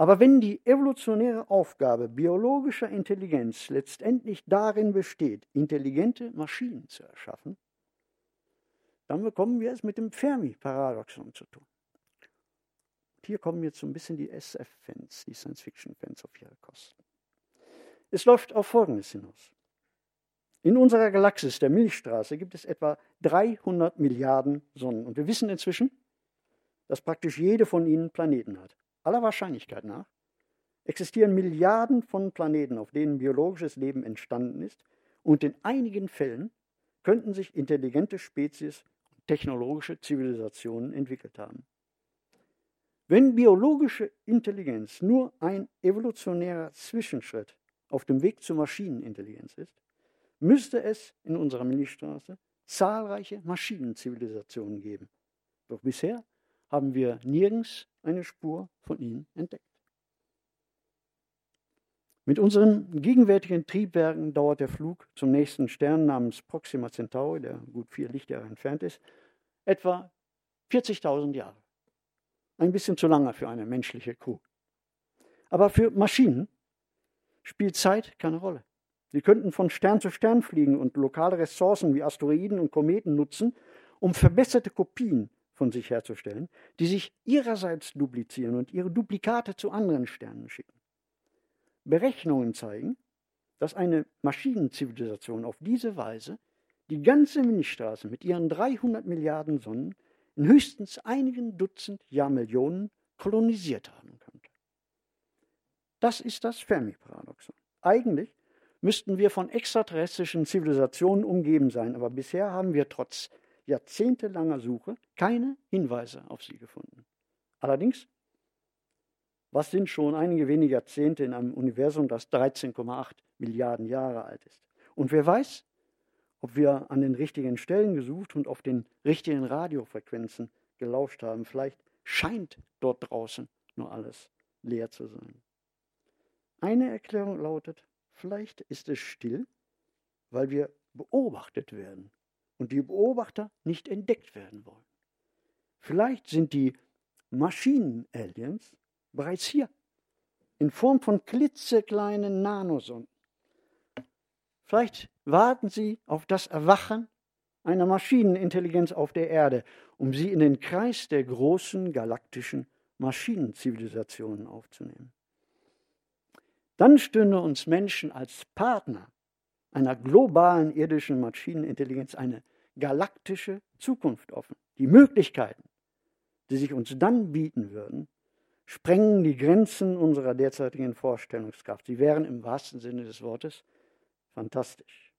Aber wenn die evolutionäre Aufgabe biologischer Intelligenz letztendlich darin besteht, intelligente Maschinen zu erschaffen, dann bekommen wir es mit dem Fermi-Paradoxon zu tun. Hier kommen jetzt so ein bisschen die SF-Fans, die Science-Fiction-Fans auf ihre Kosten. Es läuft auf Folgendes hinaus. In unserer Galaxis, der Milchstraße, gibt es etwa 300 Milliarden Sonnen. Und wir wissen inzwischen, dass praktisch jede von ihnen Planeten hat aller Wahrscheinlichkeit nach existieren Milliarden von Planeten, auf denen biologisches Leben entstanden ist, und in einigen Fällen könnten sich intelligente Spezies und technologische Zivilisationen entwickelt haben. Wenn biologische Intelligenz nur ein evolutionärer Zwischenschritt auf dem Weg zur Maschinenintelligenz ist, müsste es in unserer Milchstraße zahlreiche Maschinenzivilisationen geben. Doch bisher haben wir nirgends eine Spur von ihnen entdeckt. Mit unseren gegenwärtigen Triebwerken dauert der Flug zum nächsten Stern namens Proxima Centauri, der gut vier Lichtjahre entfernt ist, etwa 40.000 Jahre. Ein bisschen zu lange für eine menschliche Crew. Aber für Maschinen spielt Zeit keine Rolle. Sie könnten von Stern zu Stern fliegen und lokale Ressourcen wie Asteroiden und Kometen nutzen, um verbesserte Kopien von sich herzustellen, die sich ihrerseits duplizieren und ihre Duplikate zu anderen Sternen schicken. Berechnungen zeigen, dass eine Maschinenzivilisation auf diese Weise die ganze Milchstraße mit ihren 300 Milliarden Sonnen in höchstens einigen Dutzend Jahrmillionen kolonisiert haben könnte. Das ist das Fermi-Paradoxon. Eigentlich müssten wir von extraterrestrischen Zivilisationen umgeben sein, aber bisher haben wir trotz jahrzehntelanger Suche keine Hinweise auf sie gefunden. Allerdings, was sind schon einige wenige Jahrzehnte in einem Universum, das 13,8 Milliarden Jahre alt ist? Und wer weiß, ob wir an den richtigen Stellen gesucht und auf den richtigen Radiofrequenzen gelauscht haben. Vielleicht scheint dort draußen nur alles leer zu sein. Eine Erklärung lautet, vielleicht ist es still, weil wir beobachtet werden und die Beobachter nicht entdeckt werden wollen. Vielleicht sind die Maschinen-Aliens bereits hier, in Form von klitzekleinen Nanosonden. Vielleicht warten sie auf das Erwachen einer Maschinenintelligenz auf der Erde, um sie in den Kreis der großen galaktischen Maschinenzivilisationen aufzunehmen. Dann stünde uns Menschen als Partner einer globalen irdischen Maschinenintelligenz eine galaktische Zukunft offen. Die Möglichkeiten, die sich uns dann bieten würden, sprengen die Grenzen unserer derzeitigen Vorstellungskraft. Sie wären im wahrsten Sinne des Wortes fantastisch.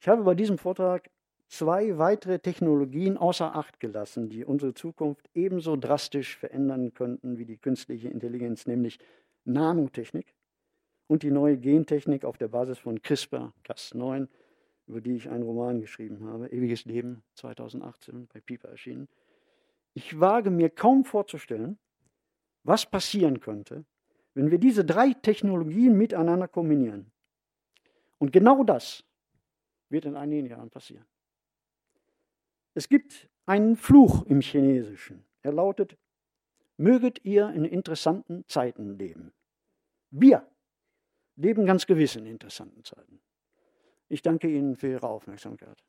Ich habe bei diesem Vortrag zwei weitere Technologien außer Acht gelassen, die unsere Zukunft ebenso drastisch verändern könnten wie die künstliche Intelligenz, nämlich Nanotechnik und die neue Gentechnik auf der Basis von CRISPR-Cas9, über die ich einen Roman geschrieben habe, Ewiges Leben 2018 bei Piper erschienen. Ich wage mir kaum vorzustellen, was passieren könnte, wenn wir diese drei Technologien miteinander kombinieren. Und genau das wird in einigen Jahren passieren. Es gibt einen Fluch im Chinesischen. Er lautet, möget ihr in interessanten Zeiten leben. Wir leben ganz gewiss in interessanten Zeiten. Ich danke Ihnen für Ihre Aufmerksamkeit.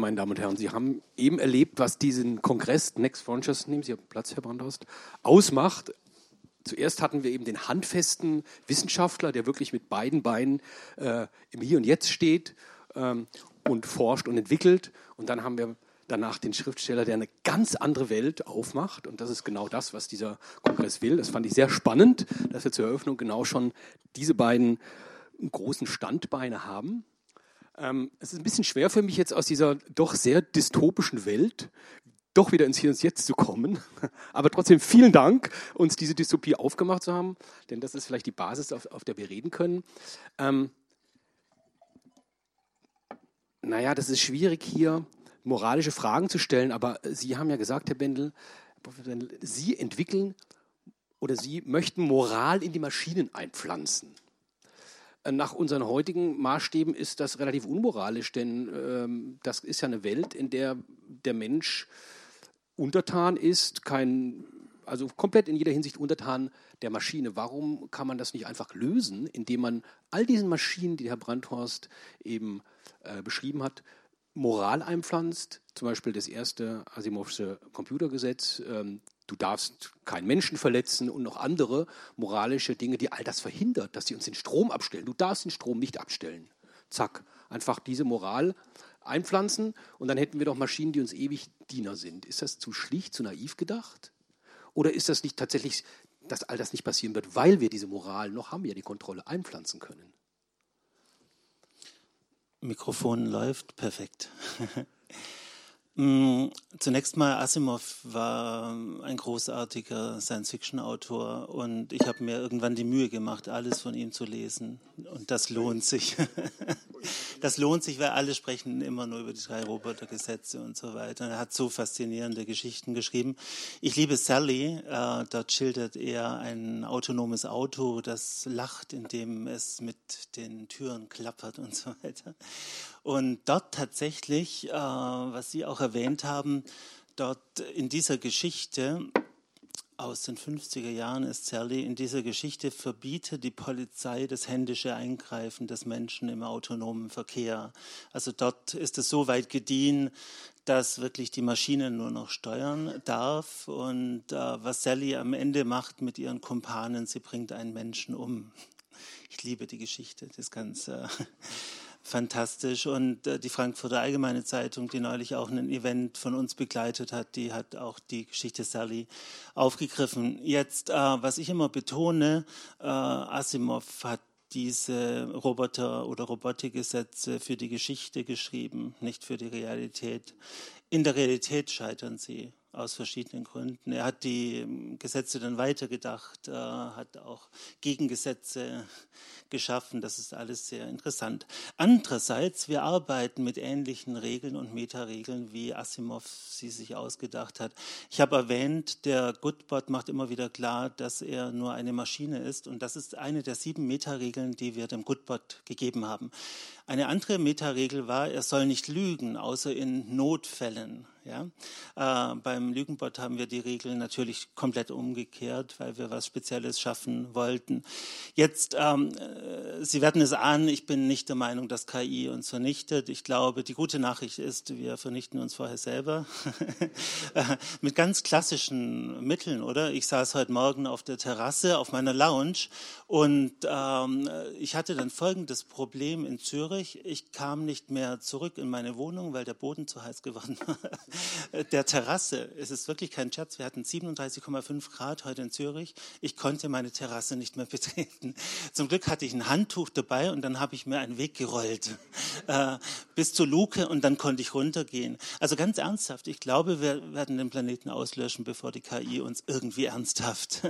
Meine Damen und Herren, Sie haben eben erlebt, was diesen Kongress Next Frontiers, nehmen Sie Platz, Herr Brandhorst, ausmacht. Zuerst hatten wir eben den handfesten Wissenschaftler, der wirklich mit beiden Beinen äh, im Hier und Jetzt steht ähm, und forscht und entwickelt. Und dann haben wir danach den Schriftsteller, der eine ganz andere Welt aufmacht. Und das ist genau das, was dieser Kongress will. Das fand ich sehr spannend, dass wir zur Eröffnung genau schon diese beiden großen Standbeine haben. Ähm, es ist ein bisschen schwer für mich jetzt aus dieser doch sehr dystopischen Welt doch wieder ins Hier und Jetzt zu kommen. Aber trotzdem vielen Dank, uns diese Dystopie aufgemacht zu haben, denn das ist vielleicht die Basis, auf, auf der wir reden können. Ähm, naja, das ist schwierig hier moralische Fragen zu stellen, aber Sie haben ja gesagt, Herr Bendel, Sie entwickeln oder Sie möchten Moral in die Maschinen einpflanzen. Nach unseren heutigen Maßstäben ist das relativ unmoralisch, denn ähm, das ist ja eine Welt, in der der Mensch untertan ist, kein, also komplett in jeder Hinsicht untertan der Maschine. Warum kann man das nicht einfach lösen, indem man all diesen Maschinen, die Herr Brandhorst eben äh, beschrieben hat, Moral einpflanzt, zum Beispiel das erste Asimovsche Computergesetz, ähm, du darfst keinen Menschen verletzen und noch andere moralische Dinge, die all das verhindert, dass sie uns den Strom abstellen. Du darfst den Strom nicht abstellen. Zack, einfach diese Moral einpflanzen und dann hätten wir doch Maschinen, die uns ewig Diener sind. Ist das zu schlicht, zu naiv gedacht? Oder ist das nicht tatsächlich, dass all das nicht passieren wird, weil wir diese Moral noch haben, ja die Kontrolle einpflanzen können? Mikrofon läuft, perfekt. Mm, zunächst mal, Asimov war ein großartiger Science-Fiction-Autor und ich habe mir irgendwann die Mühe gemacht, alles von ihm zu lesen. Und das lohnt sich. Das lohnt sich, weil alle sprechen immer nur über die drei Robotergesetze und so weiter. Er hat so faszinierende Geschichten geschrieben. Ich liebe Sally. Äh, dort schildert er ein autonomes Auto, das lacht, indem es mit den Türen klappert und so weiter. Und dort tatsächlich, äh, was Sie auch erwähnt haben, dort in dieser Geschichte aus den 50er Jahren ist Sally in dieser Geschichte verbietet die Polizei das händische Eingreifen des Menschen im autonomen Verkehr. Also dort ist es so weit gediehen, dass wirklich die Maschine nur noch steuern darf. Und äh, was Sally am Ende macht mit ihren Kumpanen, sie bringt einen Menschen um. Ich liebe die Geschichte, das ist ganz äh, fantastisch. Und äh, die Frankfurter Allgemeine Zeitung, die neulich auch ein Event von uns begleitet hat, die hat auch die Geschichte Sally aufgegriffen. Jetzt, äh, was ich immer betone, äh, Asimov hat diese Roboter- oder Robotikgesetze für die Geschichte geschrieben, nicht für die Realität. In der Realität scheitern sie aus verschiedenen Gründen. Er hat die ähm, Gesetze dann weitergedacht, äh, hat auch Gegengesetze geschaffen. Das ist alles sehr interessant. Andererseits, wir arbeiten mit ähnlichen Regeln und Metaregeln, wie Asimov sie sich ausgedacht hat. Ich habe erwähnt, der Goodbot macht immer wieder klar, dass er nur eine Maschine ist. Und das ist eine der sieben Metaregeln, die wir dem Goodbot gegeben haben. Eine andere Metaregel war, er soll nicht lügen, außer in Notfällen. Ja? Äh, beim Lügenbot haben wir die Regeln natürlich komplett umgekehrt, weil wir was Spezielles schaffen wollten. Jetzt, ähm, äh, Sie werden es ahnen, ich bin nicht der Meinung, dass KI uns vernichtet. Ich glaube, die gute Nachricht ist, wir vernichten uns vorher selber äh, mit ganz klassischen Mitteln, oder? Ich saß heute Morgen auf der Terrasse auf meiner Lounge und ähm, ich hatte dann folgendes Problem in Zürich. Ich kam nicht mehr zurück in meine Wohnung, weil der Boden zu heiß geworden war. der Terrasse, es ist wirklich kein Scherz, wir hatten 37,5 Grad heute in Zürich. Ich konnte meine Terrasse nicht mehr betreten. Zum Glück hatte ich ein Handtuch dabei und dann habe ich mir einen Weg gerollt äh, bis zur Luke und dann konnte ich runtergehen. Also ganz ernsthaft, ich glaube, wir werden den Planeten auslöschen, bevor die KI uns irgendwie ernsthaft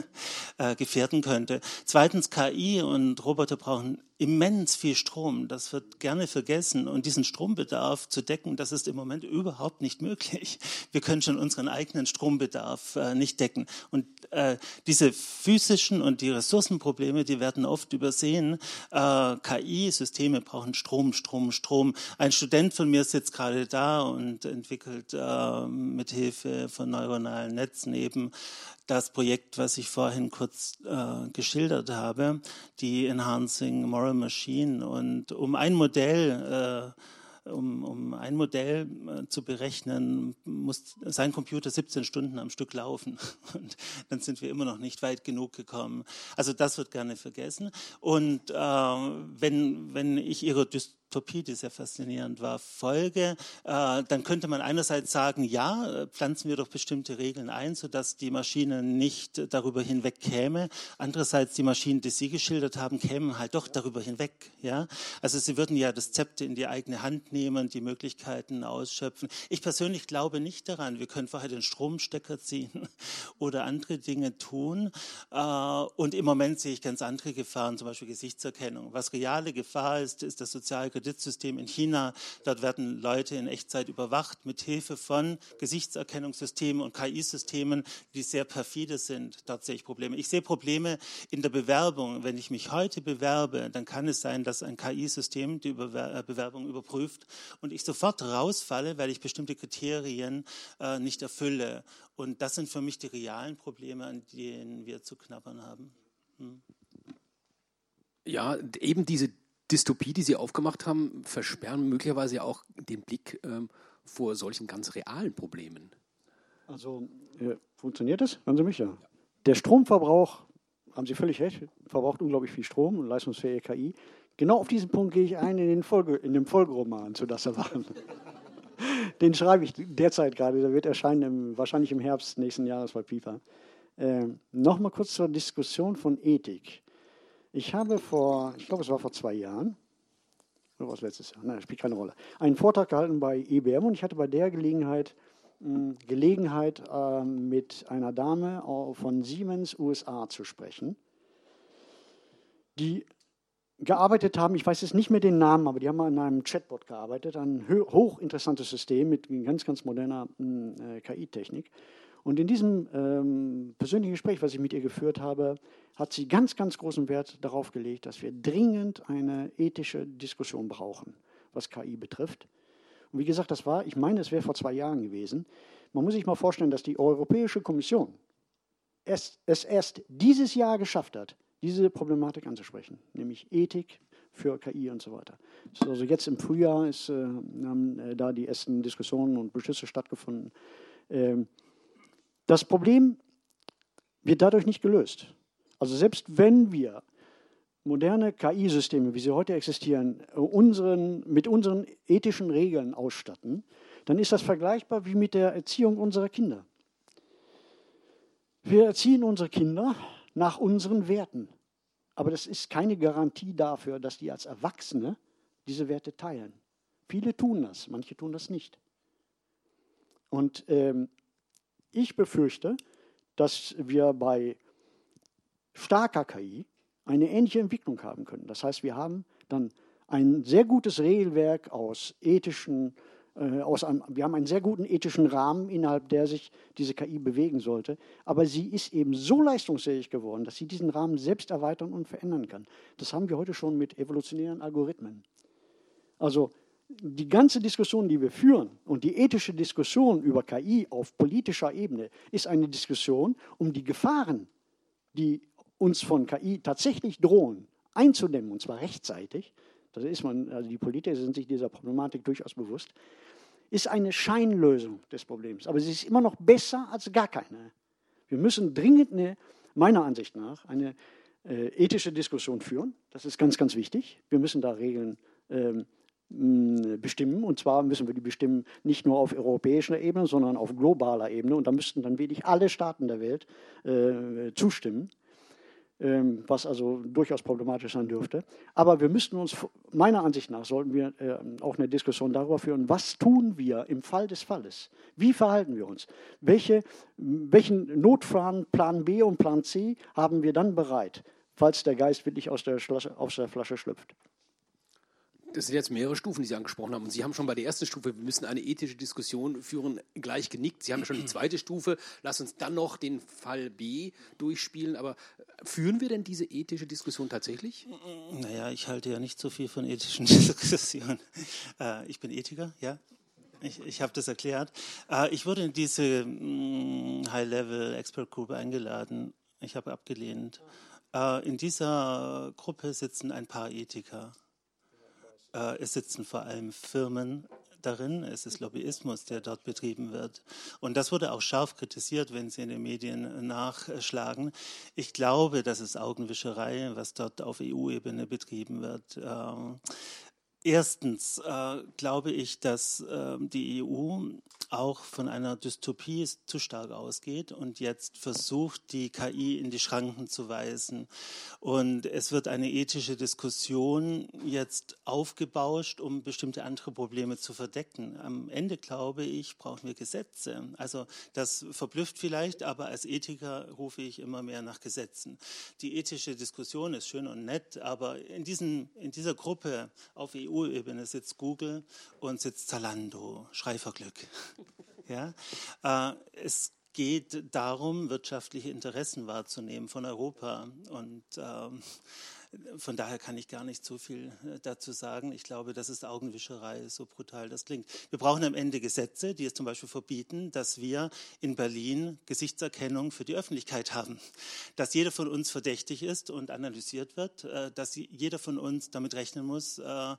äh, gefährden könnte. Zweitens, KI und Roboter brauchen immens viel Strom. Das wird gerne vergessen. Und diesen Strombedarf zu decken, das ist im Moment überhaupt nicht möglich. Wir können schon unseren eigenen Strombedarf äh, nicht decken. Und äh, diese physischen und die Ressourcenprobleme, die werden oft übersehen. Äh, KI-Systeme brauchen Strom, Strom, Strom. Ein Student von mir sitzt gerade da und entwickelt äh, mit Hilfe von neuronalen Netzen eben das Projekt, was ich vorhin kurz äh, geschildert habe, die Enhancing Moral Machine. Und um ein Modell äh, um, um ein Modell äh, zu berechnen, muss sein Computer 17 Stunden am Stück laufen. Und dann sind wir immer noch nicht weit genug gekommen. Also das wird gerne vergessen. Und äh, wenn, wenn ich Ihre Dystopie, die sehr faszinierend war, folge, äh, dann könnte man einerseits sagen, ja, pflanzen wir doch bestimmte Regeln ein, sodass die Maschine nicht darüber hinweg käme. Andererseits die Maschinen, die Sie geschildert haben, kämen halt doch darüber hinweg. Ja? Also sie würden ja das Zepter in die eigene Hand nehmen die Möglichkeiten ausschöpfen. Ich persönlich glaube nicht daran. Wir können vorher den Stromstecker ziehen oder andere Dinge tun. Äh, und im Moment sehe ich ganz andere Gefahren, zum Beispiel Gesichtserkennung. Was reale Gefahr ist, ist das Sozialkreditsystem in China. Dort werden Leute in Echtzeit überwacht mit Hilfe von Gesichtserkennungssystemen und KI-Systemen, die sehr perfide sind. Dort sehe ich Probleme. Ich sehe Probleme in der Bewerbung. Wenn ich mich heute bewerbe, dann kann es sein, dass ein KI-System die äh, Bewerbung überprüft und ich sofort rausfalle, weil ich bestimmte Kriterien äh, nicht erfülle. Und das sind für mich die realen Probleme, an denen wir zu knabbern haben. Hm. Ja, eben diese Dystopie, die Sie aufgemacht haben, versperren möglicherweise auch den Blick ähm, vor solchen ganz realen Problemen. Also äh, funktioniert das? Hören Sie mich ja. Der Stromverbrauch, haben Sie völlig recht, verbraucht unglaublich viel Strom und leistungsfähige KI. Genau auf diesen Punkt gehe ich ein in, den Folge, in dem Folgeroman zu Das Erwachen. Den schreibe ich derzeit gerade, der wird erscheinen im, wahrscheinlich im Herbst nächsten Jahres bei Pipa. Ähm, Nochmal kurz zur Diskussion von Ethik. Ich habe vor, ich glaube es war vor zwei Jahren, oder war es letztes Jahr, nein, spielt keine Rolle, einen Vortrag gehalten bei IBM und ich hatte bei der Gelegenheit mh, Gelegenheit, äh, mit einer Dame von Siemens USA zu sprechen, die gearbeitet haben, ich weiß jetzt nicht mehr den Namen, aber die haben an einem Chatbot gearbeitet, ein hochinteressantes System mit ganz, ganz moderner hm, äh, KI-Technik. Und in diesem ähm, persönlichen Gespräch, was ich mit ihr geführt habe, hat sie ganz, ganz großen Wert darauf gelegt, dass wir dringend eine ethische Diskussion brauchen, was KI betrifft. Und wie gesagt, das war, ich meine, es wäre vor zwei Jahren gewesen. Man muss sich mal vorstellen, dass die Europäische Kommission es, es erst dieses Jahr geschafft hat, diese Problematik anzusprechen, nämlich Ethik für KI und so weiter. Also jetzt im Frühjahr ist, äh, haben äh, da die ersten Diskussionen und Beschlüsse stattgefunden. Ähm, das Problem wird dadurch nicht gelöst. Also selbst wenn wir moderne KI-Systeme, wie sie heute existieren, unseren, mit unseren ethischen Regeln ausstatten, dann ist das vergleichbar wie mit der Erziehung unserer Kinder. Wir erziehen unsere Kinder nach unseren Werten. Aber das ist keine Garantie dafür, dass die als Erwachsene diese Werte teilen. Viele tun das, manche tun das nicht. Und ähm, ich befürchte, dass wir bei starker KI eine ähnliche Entwicklung haben können. Das heißt, wir haben dann ein sehr gutes Regelwerk aus ethischen, äh, aus einem, wir haben einen sehr guten ethischen Rahmen, innerhalb der sich diese KI bewegen sollte. Aber sie ist eben so leistungsfähig geworden, dass sie diesen Rahmen selbst erweitern und verändern kann. Das haben wir heute schon mit evolutionären Algorithmen. Also die ganze Diskussion, die wir führen und die ethische Diskussion über KI auf politischer Ebene ist eine Diskussion um die Gefahren, die uns von KI tatsächlich drohen, einzudämmen, und zwar rechtzeitig. Das ist man, also die Politiker sind sich dieser Problematik durchaus bewusst, ist eine Scheinlösung des Problems. Aber sie ist immer noch besser als gar keine. Wir müssen dringend, eine, meiner Ansicht nach, eine äh, ethische Diskussion führen. Das ist ganz, ganz wichtig. Wir müssen da Regeln ähm, bestimmen. Und zwar müssen wir die bestimmen nicht nur auf europäischer Ebene, sondern auf globaler Ebene. Und da müssten dann wirklich alle Staaten der Welt äh, zustimmen, ähm, was also durchaus problematisch sein dürfte. Aber wir müssten uns, meiner Ansicht nach, sollten wir äh, auch eine Diskussion darüber führen, was tun wir im Fall des Falles? Wie verhalten wir uns? Welche, welchen Notplan, Plan B und Plan C haben wir dann bereit, falls der Geist wirklich aus der, Flasche, aus der Flasche schlüpft? Das sind jetzt mehrere Stufen, die Sie angesprochen haben. Und Sie haben schon bei der ersten Stufe, wir müssen eine ethische Diskussion führen, gleich genickt. Sie haben schon die zweite Stufe. Lass uns dann noch den Fall B durchspielen. Aber führen wir denn diese ethische Diskussion tatsächlich? Naja, ich halte ja nicht so viel von ethischen Diskussionen. Äh, ich bin Ethiker, ja. Ich, ich habe das erklärt. Äh, ich wurde in diese mm, High-Level-Expert-Group eingeladen. Ich habe abgelehnt. Äh, in dieser Gruppe sitzen ein paar Ethiker. Äh, es sitzen vor allem Firmen darin. Es ist Lobbyismus, der dort betrieben wird. Und das wurde auch scharf kritisiert, wenn Sie in den Medien nachschlagen. Ich glaube, das ist Augenwischerei, was dort auf EU-Ebene betrieben wird. Erstens äh, glaube ich, dass äh, die EU auch von einer Dystopie zu stark ausgeht und jetzt versucht, die KI in die Schranken zu weisen. Und es wird eine ethische Diskussion jetzt aufgebauscht, um bestimmte andere Probleme zu verdecken. Am Ende, glaube ich, brauchen wir Gesetze. Also das verblüfft vielleicht, aber als Ethiker rufe ich immer mehr nach Gesetzen. Die ethische Diskussion ist schön und nett, aber in, diesen, in dieser Gruppe auf EU EU-Ebene sitzt Google und sitzt Zalando, Schreiverglück. Ja? Äh, es geht darum, wirtschaftliche Interessen wahrzunehmen von Europa. Und ähm, von daher kann ich gar nicht so viel äh, dazu sagen. Ich glaube, das ist Augenwischerei, so brutal das klingt. Wir brauchen am Ende Gesetze, die es zum Beispiel verbieten, dass wir in Berlin Gesichtserkennung für die Öffentlichkeit haben. Dass jeder von uns verdächtig ist und analysiert wird, äh, dass jeder von uns damit rechnen muss, äh,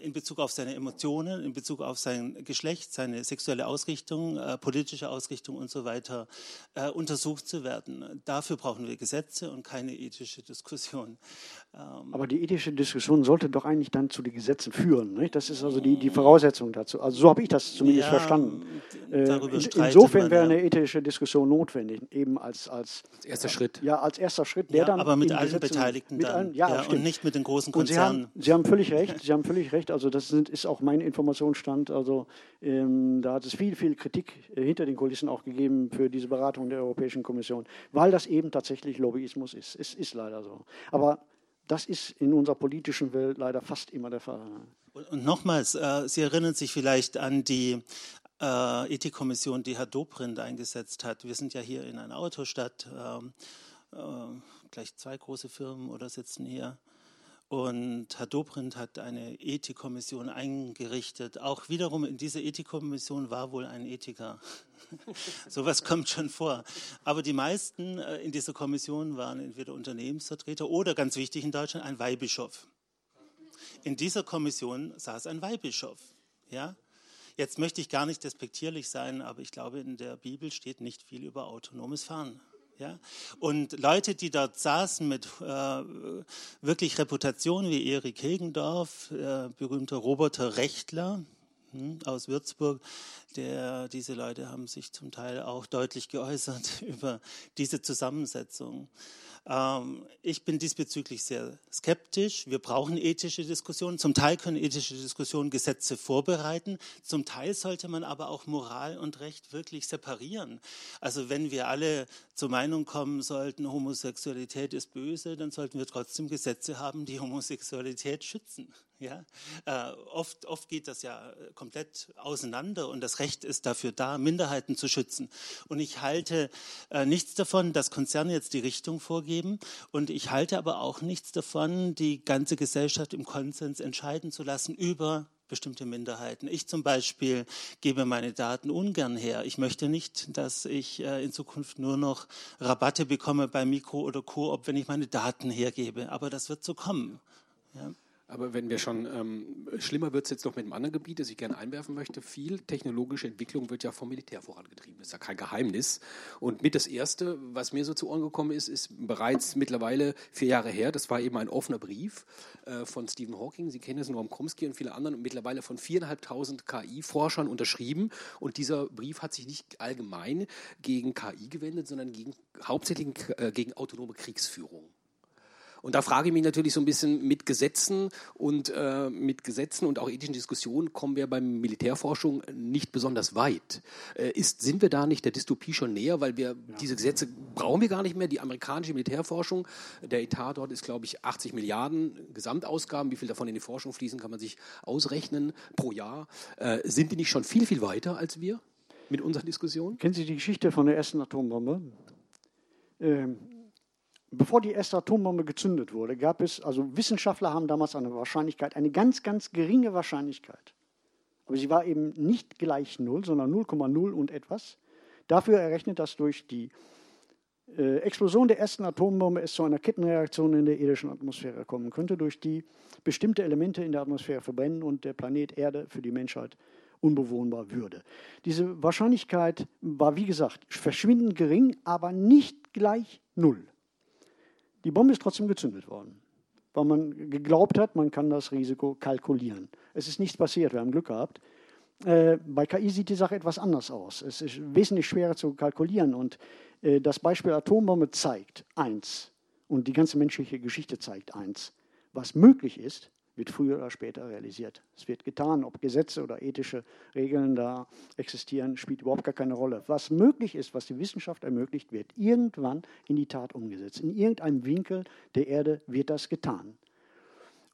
in Bezug auf seine Emotionen, in Bezug auf sein Geschlecht, seine sexuelle Ausrichtung, politische Ausrichtung und so weiter untersucht zu werden. Dafür brauchen wir Gesetze und keine ethische Diskussion. Ähm, Aber die ethische Diskussion sollte doch eigentlich dann zu den Gesetzen führen. Nicht? Das ist also die, die Voraussetzung dazu. Also so habe ich das zumindest ja, verstanden. Äh, in, insofern man, wäre eine ethische Diskussion notwendig, eben als, als, als erster Schritt. Ja, als erster Schritt, der ja, dann. Aber mit allen Gesetzen, Beteiligten mit allen, ja, ja und nicht mit den großen Konzernen. Sie haben, Sie haben, völlig recht. Sie haben völlig recht. Also das sind, ist auch mein Informationsstand. Also ähm, da hat es viel, viel Kritik äh, hinter den Kulissen auch gegeben für diese Beratung der Europäischen Kommission, weil das eben tatsächlich Lobbyismus ist. Es ist leider so. Aber das ist in unserer politischen Welt leider fast immer der Fall. Und, nochmals, äh, Sie erinnern sich vielleicht an die äh, Ethikkommission, die Herr Dobrindt eingesetzt hat. Wir sind ja hier in einer Autostadt, äh, äh, gleich zwei große Firmen oder sitzen hier. Und Herr Dobrindt hat eine Ethikkommission eingerichtet. Auch wiederum in dieser Ethikkommission war wohl ein Ethiker. Sowas kommt schon vor. Aber die meisten äh, in dieser Kommission waren entweder Unternehmensvertreter oder ganz wichtig in Deutschland ein Weihbischof. In dieser Kommission saß ein Weihbischof. Ja? Jetzt möchte ich gar nicht despektierlich sein, aber ich glaube, in der Bibel steht nicht viel über autonomes Fahren. Ja? Und Leute, die dort saßen mit äh, wirklich Reputation wie Erik Hegendorf, äh, berühmter Roboterrechtler hm, aus Würzburg, der, diese Leute haben sich zum Teil auch deutlich geäußert über diese Zusammensetzung. Ähm, ich bin diesbezüglich sehr skeptisch. Wir brauchen ethische Diskussionen. Zum Teil können ethische Diskussionen Gesetze vorbereiten. Zum Teil sollte man aber auch Moral und Recht wirklich separieren. Also wenn wir alle zur Meinung kommen sollten, Homosexualität ist böse, dann sollten wir trotzdem Gesetze haben, die Homosexualität schützen. Ja? Äh, oft, oft geht das ja komplett auseinander und das Recht ist dafür da, Minderheiten zu schützen. Und ich halte äh, nichts davon, dass Konzerne jetzt die Richtung vorgeben und ich halte aber auch nichts davon, die ganze Gesellschaft im Konsens entscheiden zu lassen über bestimmte Minderheiten. Ich zum Beispiel gebe meine Daten ungern her. Ich möchte nicht, dass ich äh, in Zukunft nur noch Rabatte bekomme bei Mikro oder Coop, wenn ich meine Daten hergebe. Aber das wird so kommen. Ja. Aber wenn wir schon, ähm, schlimmer wird es jetzt noch mit einem anderen Gebiet, das ich gerne einwerfen möchte. Viel technologische Entwicklung wird ja vom Militär vorangetrieben. Das ist ja kein Geheimnis. Und mit das Erste, was mir so zu Ohren gekommen ist, ist bereits mittlerweile vier Jahre her. Das war eben ein offener Brief äh, von Stephen Hawking. Sie kennen es, Noam Chomsky und viele anderen. Und mittlerweile von viereinhalbtausend KI-Forschern unterschrieben. Und dieser Brief hat sich nicht allgemein gegen KI gewendet, sondern gegen, hauptsächlich äh, gegen autonome Kriegsführung. Und da frage ich mich natürlich so ein bisschen mit Gesetzen und äh, mit Gesetzen und auch ethischen Diskussionen kommen wir beim Militärforschung nicht besonders weit. Äh, ist, sind wir da nicht der Dystopie schon näher, weil wir ja. diese Gesetze brauchen wir gar nicht mehr. Die amerikanische Militärforschung, der Etat dort ist, glaube ich, 80 Milliarden Gesamtausgaben. Wie viel davon in die Forschung fließen, kann man sich ausrechnen pro Jahr. Äh, sind die nicht schon viel, viel weiter als wir mit unserer Diskussion? Kennen Sie die Geschichte von der ersten Atombombe? Ähm, bevor die erste Atombombe gezündet wurde, gab es, also Wissenschaftler haben damals eine Wahrscheinlichkeit, eine ganz, ganz geringe Wahrscheinlichkeit. Aber sie war eben nicht gleich Null, sondern 0,0 und etwas. Dafür errechnet, dass durch die äh, Explosion der ersten Atombombe es zu einer Kettenreaktion in der irdischen Atmosphäre kommen könnte, durch die bestimmte Elemente in der Atmosphäre verbrennen und der Planet Erde für die Menschheit unbewohnbar würde. Diese Wahrscheinlichkeit war, wie gesagt, verschwindend gering, aber nicht gleich Null. Die Bombe ist trotzdem gezündet worden, weil man geglaubt hat, man kann das Risiko kalkulieren. Es ist nichts passiert, wir haben Glück gehabt. Äh, bei KI sieht die Sache etwas anders aus. Es ist wesentlich schwerer zu kalkulieren und äh, das Beispiel Atombombe zeigt eins und die ganze menschliche Geschichte zeigt eins. Was möglich ist, wird früher oder später realisiert. Es wird getan, ob Gesetze oder ethische Regeln da existieren, spielt überhaupt gar keine Rolle. Was möglich ist, was die Wissenschaft ermöglicht, wird irgendwann in die Tat umgesetzt. In irgendeinem Winkel der Erde wird das getan.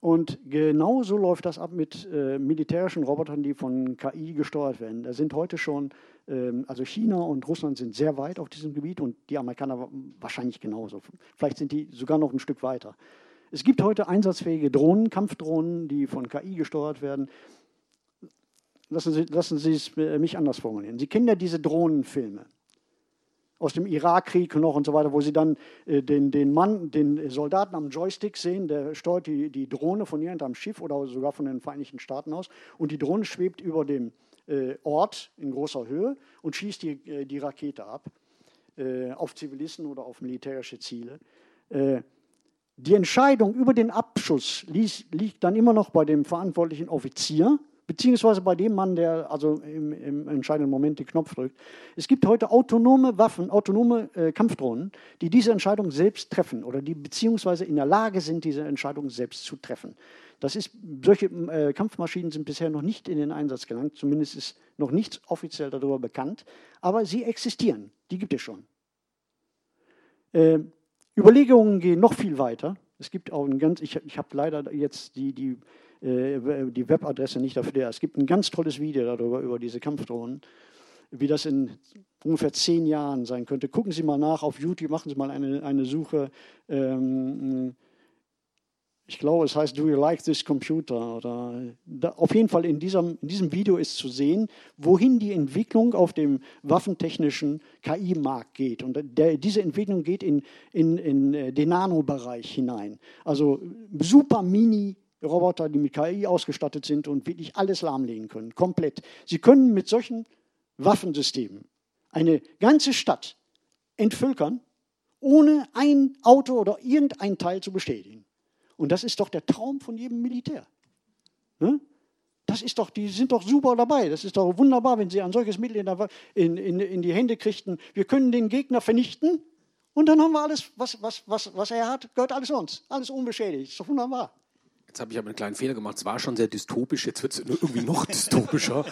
Und genau so läuft das ab mit äh, militärischen Robotern, die von KI gesteuert werden. Da sind heute schon, ähm, also China und Russland sind sehr weit auf diesem Gebiet und die Amerikaner wahrscheinlich genauso. Vielleicht sind die sogar noch ein Stück weiter. Es gibt heute einsatzfähige Drohnen, Kampfdrohnen, die von KI gesteuert werden. Lassen Sie, lassen Sie es mich anders formulieren. Sie kennen ja diese Drohnenfilme aus dem Irakkrieg noch und so weiter, wo Sie dann äh, den, den Mann, den Soldaten am Joystick sehen, der steuert die, die Drohne von irgendeinem Schiff oder sogar von den Vereinigten Staaten aus und die Drohne schwebt über dem äh, Ort in großer Höhe und schießt die, äh, die Rakete ab auf Zivilisten oder auf militärische Ziele. Die Entscheidung über den Abschuss liegt dann immer noch bei dem verantwortlichen Offizier, beziehungsweise bei dem Mann, der also im, im entscheidenden Moment den Knopf drückt. Es gibt heute autonome Waffen, autonome äh, Kampfdrohnen, die diese Entscheidung selbst treffen oder die beziehungsweise in der Lage sind, diese Entscheidung selbst zu treffen. Das ist, solche äh, Kampfmaschinen sind bisher noch nicht in den Einsatz gelangt, zumindest ist noch nichts offiziell darüber bekannt, aber sie existieren, die gibt es schon. Äh, Überlegungen gehen noch viel weiter. Es gibt auch ein ganz, ich, ich habe leider jetzt die, die, äh, die Webadresse nicht dafür. Es gibt ein ganz tolles Video darüber, über diese Kampfdrohnen, wie das in ungefähr zehn Jahren sein könnte. Gucken Sie mal nach auf YouTube, machen Sie mal eine, eine Suche. Ähm, ich glaube, es heißt Do you like this computer? Oder da, auf jeden Fall in diesem, in diesem Video ist zu sehen, wohin die Entwicklung auf dem waffentechnischen KI-Markt geht. Und der, diese Entwicklung geht in, in, in äh, den Nanobereich hinein. Also super mini Roboter, die mit KI ausgestattet sind und wirklich alles lahmlegen können, komplett. Sie können mit solchen Waffensystemen eine ganze Stadt entvölkern, ohne ein Auto oder irgendein Teil zu bestätigen. Und das ist doch der Traum von jedem Militär. Ne? Das ist doch, die sind doch super dabei. Das ist doch wunderbar, wenn sie ein solches Mittel in, in, in, die Hände kriegten. Wir können den Gegner vernichten Und dann haben wir alles, was, was, was, was er hat, gehört alles uns. Alles unbeschädigt. Ist doch wunderbar. Jetzt habe ich aber einen kleinen Fehler gemacht. Es war schon sehr dystopisch, jetzt wird es irgendwie noch dystopischer.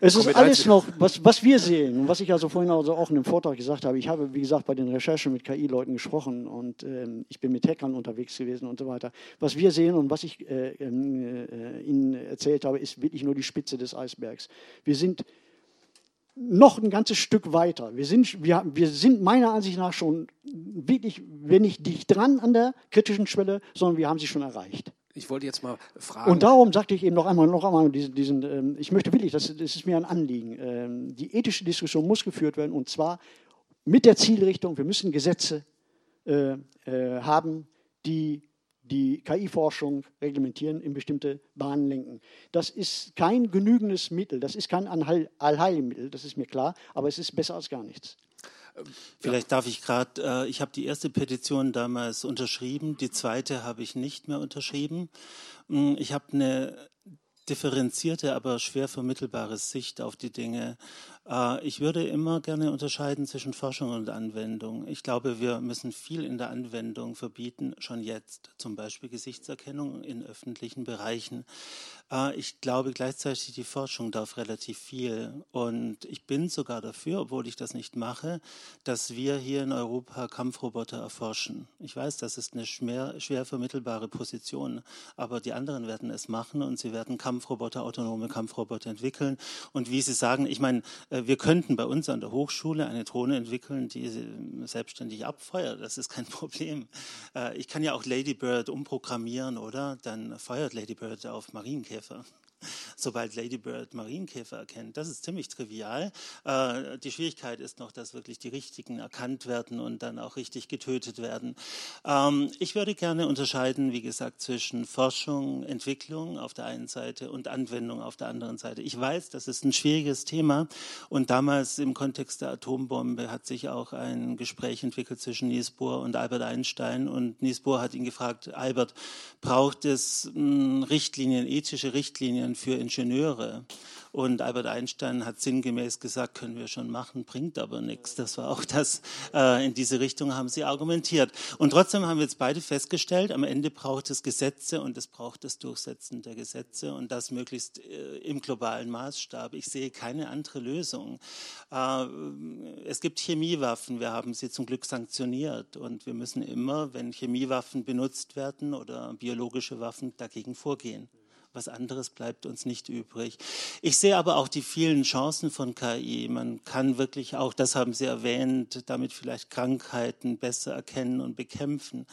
es ist alles noch, was, was wir sehen und was ich also vorhin also auch in dem Vortrag gesagt habe. Ich habe, wie gesagt, bei den Recherchen mit KI-Leuten gesprochen und ähm, ich bin mit Hackern unterwegs gewesen und so weiter. Was wir sehen und was ich äh, ähm, äh, Ihnen erzählt habe, ist wirklich nur die Spitze des Eisbergs. Wir sind noch ein ganzes Stück weiter. Wir sind, wir, wir sind meiner Ansicht nach schon wirklich, wenn nicht dicht dran an der kritischen Schwelle, sondern wir haben sie schon erreicht. Ich wollte jetzt mal fragen. Und darum sagte ich eben noch einmal, noch einmal diesen, diesen ähm, ich möchte wirklich, das, das, ist mir ein Anliegen. Ähm, die ethische Diskussion muss geführt werden und zwar mit der Zielrichtung, wir müssen Gesetze äh, äh, haben, die die KI-Forschung reglementieren, in bestimmte Bahnen lenken. Das ist kein genügendes Mittel, das ist kein Allheilmittel, das ist mir klar, aber es ist besser als gar nichts. Vielleicht darf ich gerade, äh, ich habe die erste Petition damals unterschrieben, die zweite habe ich nicht mehr unterschrieben. Mm, ich habe eine differenzierte, aber schwer vermittelbare Sicht auf die Dinge. Äh, ich würde immer gerne unterscheiden zwischen Forschung und Anwendung. Ich glaube, wir müssen viel in der Anwendung verbieten, schon jetzt, zum Beispiel Gesichtserkennung in öffentlichen Bereichen. Äh, ich glaube gleichzeitig, die Forschung darf relativ viel. Und ich bin sogar dafür, obwohl ich das nicht mache, dass wir hier in Europa Kampfroboter erforschen. Ich weiß, das ist eine schwer, schwer vermittelbare Position, aber die anderen werden es machen und sie werden Kampfroboter, autonome Kampfroboter entwickeln. Und wie Sie sagen, ich meine, äh, wir könnten bei uns an der Hochschule eine Drohne entwickeln, die selbstständig abfeuert. Das ist kein Problem. Äh, ich kann ja auch Ladybird umprogrammieren, oder? Dann feuert Ladybird auf Marienkäfer So. Sobald Ladybird Marienkäfer erkennt. Das ist ziemlich trivial. Äh, die Schwierigkeit ist noch, dass wirklich die richtigen erkannt werden und dann auch richtig getötet werden. Ähm, ich würde gerne unterscheiden, wie gesagt, zwischen Forschung, Entwicklung auf der einen Seite und Anwendung auf der anderen Seite. Ich weiß, das ist ein schwieriges Thema und damals im Kontext der Atombombe hat sich auch ein Gespräch entwickelt zwischen Niels Bohr und Albert Einstein und Niels Bohr hat ihn gefragt, Albert, braucht es mh, hm, Richtlinien, ethische Richtlinien für Ingenieure. Und Albert Einstein hat sinngemäß gesagt, können wir schon machen, bringt aber nichts. Das war auch das, äh, in diese Richtung haben sie argumentiert. Und trotzdem haben wir jetzt beide festgestellt, am Ende braucht es Gesetze und es braucht das Durchsetzen der Gesetze und das möglichst äh, im globalen Maßstab. Ich sehe keine andere Lösung. Äh, es gibt Chemiewaffen, wir haben sie zum Glück sanktioniert und wir müssen immer, wenn Chemiewaffen benutzt werden oder biologische Waffen, dagegen vorgehen. Was anderes bleibt uns nicht übrig. Ich sehe aber auch die vielen Chancen von KI. Man kann wirklich auch, das haben Sie erwähnt, damit vielleicht Krankheiten besser erkennen und bekämpfen.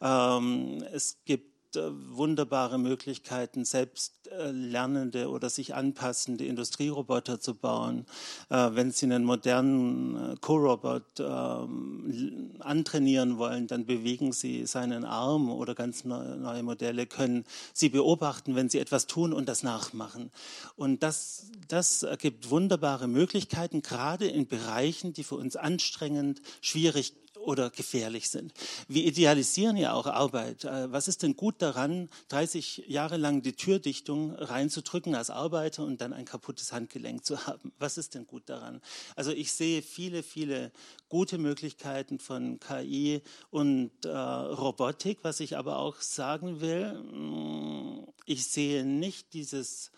Ähm, es gibt äh, wunderbare Möglichkeiten, selbst äh, lernende oder sich anpassende Industrieroboter zu bauen. Äh, wenn Sie einen modernen Co-Robot ähm, antrainieren wollen, dann bewegen Sie seinen Arm oder ganz neue Modelle können Sie beobachten, wenn Sie etwas tun und das nachmachen. Und das, das ergibt wunderbare Möglichkeiten, gerade in Bereichen, die für uns anstrengend, schwierig oder gefährlich sind. Wir idealisieren ja auch Arbeit. Äh, was ist denn gut daran, 30 Jahre lang die Türdichtung reinzudrücken als Arbeiter und dann ein kaputtes Handgelenk zu haben? Was ist denn gut daran? Also ich sehe viele, viele gute Möglichkeiten von KI und äh, Robotik. Was ich aber auch sagen will, mm, ich sehe nicht dieses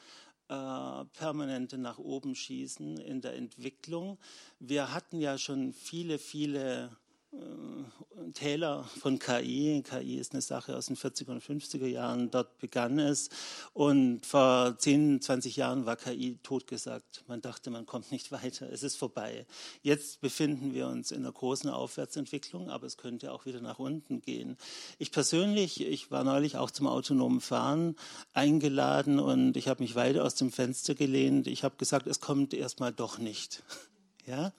äh, permanente nach oben schießen in der Entwicklung. Wir hatten ja schon viele, viele Täler von KI. KI ist eine Sache aus den 40er und 50er Jahren. Dort begann es. Und vor 10, 20 Jahren war KI totgesagt. Man dachte, man kommt nicht weiter. Es ist vorbei. Jetzt befinden wir uns in einer großen Aufwärtsentwicklung, aber es könnte auch wieder nach unten gehen. Ich persönlich, ich war neulich auch zum autonomen Fahren eingeladen und ich habe mich weit aus dem Fenster gelehnt. Ich habe gesagt, es kommt erstmal doch nicht. Ja?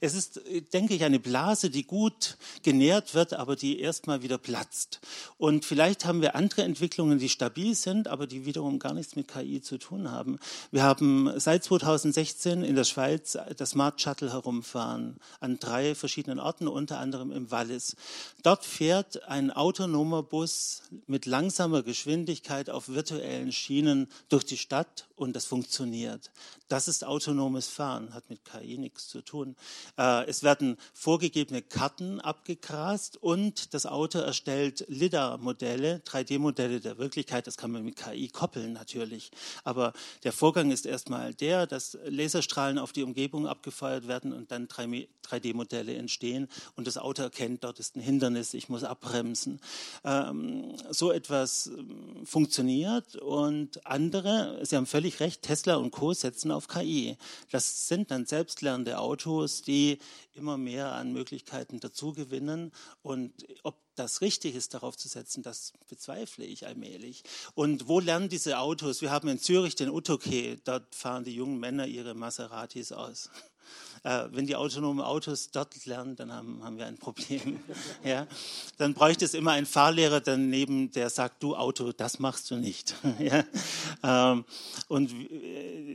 Es ist, denke ich, eine Blase, die gut genährt wird, aber die erstmal wieder platzt. Und vielleicht haben wir andere Entwicklungen, die stabil sind, aber die wiederum gar nichts mit KI zu tun haben. Wir haben seit 2016 in der Schweiz das Smart Shuttle herumfahren an drei verschiedenen Orten, unter anderem im Wallis. Dort fährt ein autonomer Bus mit langsamer Geschwindigkeit auf virtuellen Schienen durch die Stadt und das funktioniert. Das ist autonomes Fahren, hat mit KI nichts zu tun. Äh, es werden vorgegebene Karten abgegrast und das Auto erstellt LIDAR-Modelle, 3D-Modelle der Wirklichkeit. Das kann man mit KI koppeln natürlich. Aber der Vorgang ist erstmal der, dass Laserstrahlen auf die Umgebung abgefeuert werden und dann 3D-Modelle entstehen und das Auto erkennt, dort ist ein Hindernis, ich muss abbremsen. Ähm, so etwas ähm, funktioniert und andere, Sie haben völlig recht, Tesla und Co. setzen auf KI. Das sind dann selbstlernende Autos, die immer mehr an Möglichkeiten dazugewinnen und ob das richtig ist, darauf zu setzen, das bezweifle ich allmählich. Und wo lernen diese Autos? Wir haben in Zürich den Utoke, dort fahren die jungen Männer ihre Maseratis aus. Äh, wenn die autonomen Autos dort lernen, dann haben, haben wir ein Problem. ja? Dann bräuchte es immer einen Fahrlehrer daneben, der sagt, du Auto, das machst du nicht. ja? ähm, und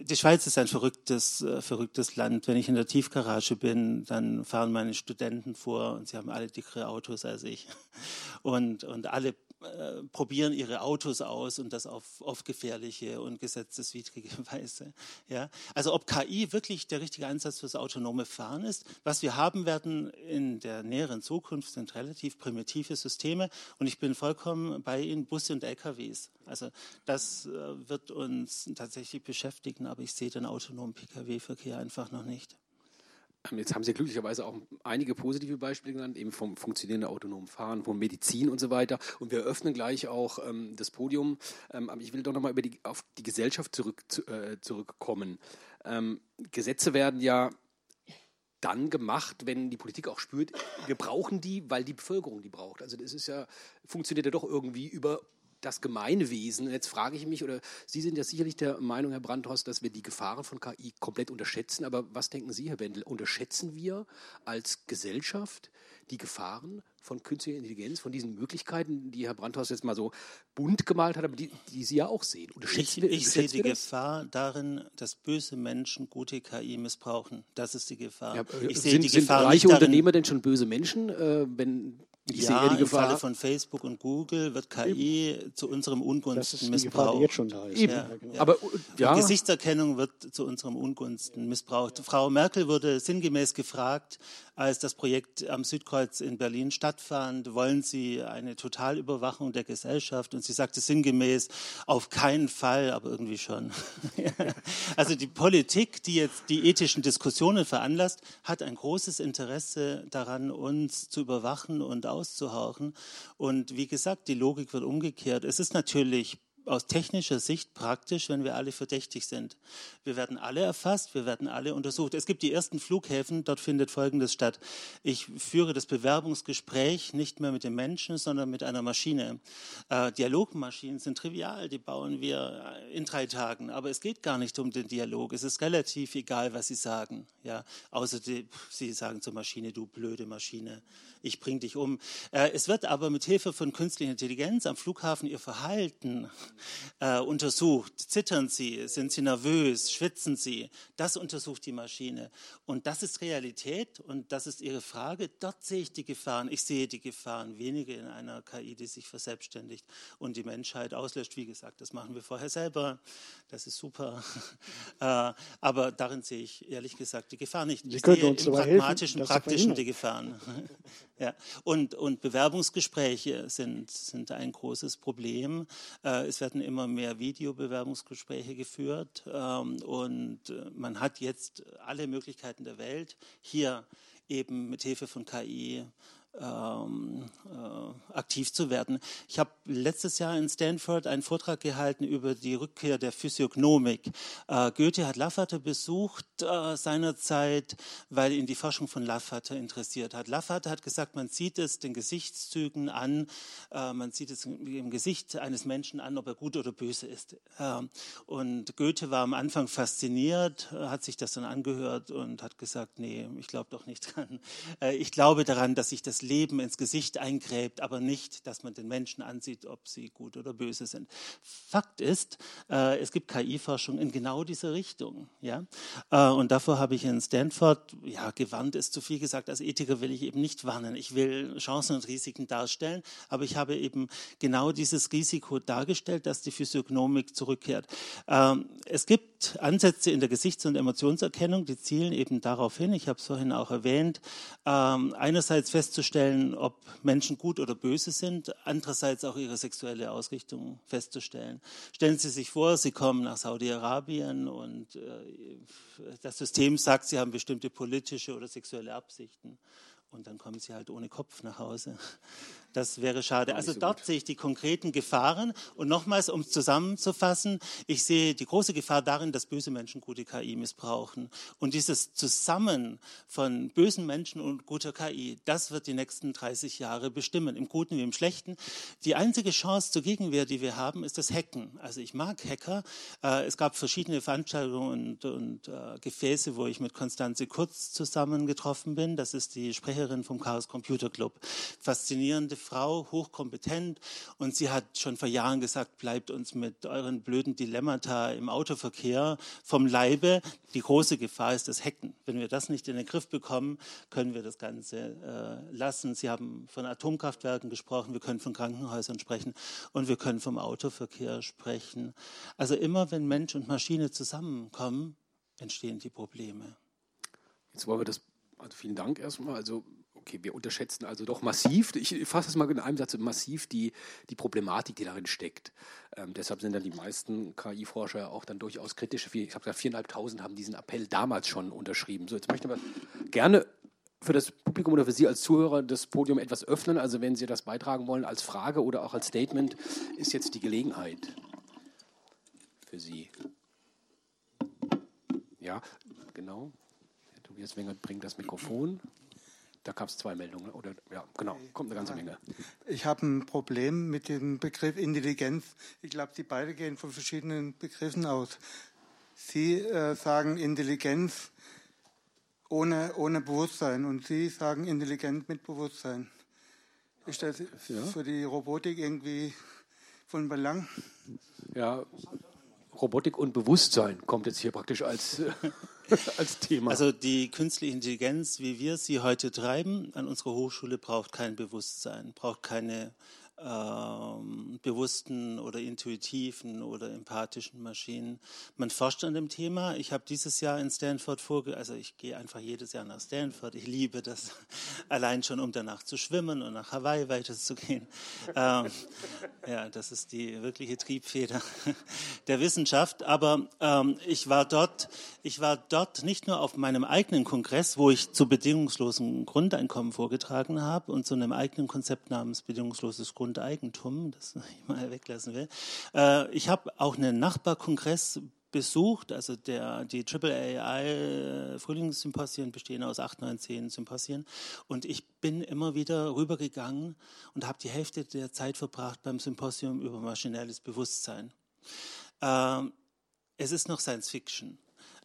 die Schweiz ist ein verrücktes, äh, verrücktes Land. Wenn ich in der Tiefgarage bin, dann fahren meine Studenten vor und sie haben alle dickere Autos als ich. Und, und alle äh, probieren ihre Autos aus und das auf, auf gefährliche und gesetzeswidrige Weise. Ja? Also ob KI wirklich der richtige Ansatz fürs autonome Fahren ist, was wir haben werden in der näheren Zukunft sind relativ primitive Systeme und ich bin vollkommen bei Ihnen, Busse und LKWs. Also das äh, wird uns tatsächlich beschäftigen, aber ich sehe den autonomen Pkw-Verkehr einfach noch nicht. Ähm, jetzt haben Sie glücklicherweise auch einige positive Beispiele genannt, eben vom funktionierenden autonomen Fahren, von Medizin und so weiter. Und wir eröffnen gleich auch ähm, das Podium. Ähm, aber ich will doch nochmal auf die Gesellschaft zurück, zu, äh, zurückkommen. Ähm, Gesetze werden ja dann gemacht, wenn die Politik auch spürt, wir brauchen die, weil die Bevölkerung die braucht. Also das ist ja, funktioniert ja doch irgendwie über das Gemeinwesen. Jetzt frage ich mich, oder Sie sind ja sicherlich der Meinung, Herr Brandhorst, dass wir die Gefahren von KI komplett unterschätzen. Aber was denken Sie, Herr Wendel? Unterschätzen wir als Gesellschaft die Gefahren von künstlicher Intelligenz, von diesen Möglichkeiten, die Herr Brandhorst jetzt mal so bunt gemalt hat, aber die, die Sie ja auch sehen? Unterschätzen ich, wir, ich sehe die Gefahr darin, dass böse Menschen gute KI missbrauchen. Das ist die Gefahr. Ja, ich sehe sind, die Gefahr sind reiche Unternehmer denn schon böse Menschen, äh, wenn ich ja, sehe die Gefahr. im Falle von Facebook und Google wird KI Eben. zu unserem Ungunsten das ist die missbraucht. Gefahr, die jetzt schon da ist. Ja. Ja, genau. Aber ja. Gesichtserkennung wird zu unserem Ungunsten missbraucht. Frau Merkel wurde sinngemäß gefragt, als das Projekt am Südkreuz in Berlin stattfand, wollen Sie eine Totalüberwachung der Gesellschaft? Und sie sagte sinngemäß, auf keinen Fall, aber irgendwie schon. also die Politik, die jetzt die ethischen Diskussionen veranlasst, hat ein großes Interesse daran, uns zu überwachen und auszuhauchen. Und wie gesagt, die Logik wird umgekehrt. Es ist natürlich aus technischer Sicht praktisch, wenn wir alle verdächtig sind. Wir werden alle erfasst, wir werden alle untersucht. Es gibt die ersten Flughäfen, dort findet Folgendes statt. Ich führe das Bewerbungsgespräch nicht mehr mit dem Menschen, sondern mit einer Maschine. Äh, Dialogmaschinen sind trivial, die bauen wir in drei Tagen. Aber es geht gar nicht um den Dialog. Es ist relativ egal, was Sie sagen. Ja, außer die, Sie sagen zur Maschine, du blöde Maschine ich bringe dich um. Äh, es wird aber mit Hilfe von künstlicher Intelligenz am Flughafen ihr Verhalten äh, untersucht. Zittern sie? Sind sie nervös? Schwitzen sie? Das untersucht die Maschine. Und das ist Realität und das ist Ihre Frage. Dort sehe ich die Gefahren. Ich sehe die Gefahren weniger in einer KI, die sich verselbstständigt und die Menschheit auslöscht. Wie gesagt, das machen wir vorher selber. Das ist super. äh, aber darin sehe ich ehrlich gesagt die Gefahr nicht. Ich sehe im pragmatischen, helfen, praktischen die Gefahren. Ja. Und, und Bewerbungsgespräche sind, sind ein großes Problem. Äh, es werden immer mehr Videobewerbungsgespräche geführt ähm, und äh, man hat jetzt alle Möglichkeiten der Welt, hier eben mit Hilfe von KI ähm, äh, aktiv zu werden. Ich habe letztes Jahr in Stanford einen Vortrag gehalten über die Rückkehr der Physiognomik. Äh, Goethe hat Laffer besucht äh, seinerzeit, weil ihn die Forschung von Laffer interessiert hat. Laffer hat gesagt, man sieht es den Gesichtszügen an, äh, man sieht es im Gesicht eines Menschen an, ob er gut oder böse ist. Ähm, und Goethe war am Anfang fasziniert, äh, hat sich das dann angehört und hat gesagt, nee, ich glaube doch nicht dran. Äh, ich glaube daran, dass sich das Leben ins Gesicht eingräbt, aber nicht, dass man den Menschen ansieht, ob sie gut oder böse sind. Fakt ist, äh, es gibt KI-Forschung in genau dieser Richtung. Ja? Äh, und davor habe ich in Stanford, ja, gewarnt ist zu viel gesagt. Als Ethiker will ich eben nicht warnen. Ich will Chancen und Risiken darstellen. Aber ich habe eben genau dieses Risiko dargestellt, dass die Physiognomik zurückkehrt. Ähm, es gibt Ansätze in der Gesichts- und Emotionserkennung, die zielen eben darauf hin. Ich habe es vorhin auch erwähnt. Ähm, einerseits festzustellen, ob Menschen gut oder böse sind. Andererseits auch ihre sexuelle Ausrichtung festzustellen. Stellen Sie sich vor, Sie kommen nach Saudi-Arabien und äh, das System sagt, Sie haben bestimmte politische oder sexuelle Absichten. Und dann kommen Sie halt ohne Kopf nach Hause. Das wäre schade. Also so dort gut. sehe ich die konkreten Gefahren. Und nochmals, um es zusammenzufassen, ich sehe die große Gefahr darin, dass böse Menschen gute KI missbrauchen. Und dieses Zusammen von bösen Menschen und guter KI, das wird die nächsten 30 Jahre bestimmen, im Guten wie im Schlechten. Die einzige Chance zur Gegenwehr, die wir haben, ist das Hacken. Also ich mag Hacker. Äh, es gab verschiedene Veranstaltungen und, und äh, Gefäße, wo ich mit Konstanze Kurz zusammengetroffen bin. Das ist die Sprecherin vom Chaos Computer Club. Faszinierende Frau, hochkompetent und sie hat schon vor Jahren gesagt, bleibt uns mit euren blöden Dilemmata im Autoverkehr vom Leibe. Die große Gefahr ist das Hacken. Wenn wir das nicht in den Griff bekommen, können wir das Ganze äh, lassen. Sie haben von Atomkraftwerken gesprochen, wir können von Krankenhäusern sprechen und wir können vom Autoverkehr sprechen. Also immer wenn Mensch und Maschine zusammenkommen, entstehen die Probleme. Jetzt wollen wir das, also vielen Dank erstmal. Also okay, wir unterschätzen also doch massiv, ich fasse es mal in einem Satz, massiv die, die Problematik, die darin steckt. Ähm, deshalb sind dann die meisten KI-Forscher auch dann durchaus kritisch. Ich habe gesagt, 4.500 haben diesen Appell damals schon unterschrieben. So, jetzt möchte ich aber gerne für das Publikum oder für Sie als Zuhörer das Podium etwas öffnen. Also wenn Sie das beitragen wollen als Frage oder auch als Statement, ist jetzt die Gelegenheit für Sie. Ja, genau. Herr Tobias Wenger bringt das Mikrofon. Da gab es zwei Meldungen. Oder ja, genau, kommt eine ganze Menge. Ich habe ein Problem mit dem Begriff Intelligenz. Ich glaube, Sie beide gehen von verschiedenen Begriffen aus. Sie äh, sagen Intelligenz ohne, ohne Bewusstsein und Sie sagen Intelligenz mit Bewusstsein. Ist das ja. für die Robotik irgendwie von Belang? Ja, Robotik und Bewusstsein kommt jetzt hier praktisch als als Thema. Also die künstliche Intelligenz, wie wir sie heute treiben, an unserer Hochschule braucht kein Bewusstsein, braucht keine ähm, bewussten oder intuitiven oder empathischen Maschinen. Man forscht an dem Thema. Ich habe dieses Jahr in Stanford vorge, also ich gehe einfach jedes Jahr nach Stanford. Ich liebe das, allein schon um danach zu schwimmen und nach Hawaii weiterzugehen. ähm, ja, das ist die wirkliche Triebfeder der Wissenschaft. Aber ähm, ich war dort, ich war dort nicht nur auf meinem eigenen Kongress, wo ich zu bedingungslosem Grundeinkommen vorgetragen habe und zu einem eigenen Konzept namens bedingungsloses Grundeinkommen Grundeigentum, das ich mal weglassen will. Äh, ich habe auch einen Nachbarkongress besucht, also der, die AAAI Frühlingssymposien bestehen aus acht, neun, zehn Symposien und ich bin immer wieder rübergegangen und habe die Hälfte der Zeit verbracht beim Symposium über maschinelles Bewusstsein. Ähm, es ist noch Science Fiction.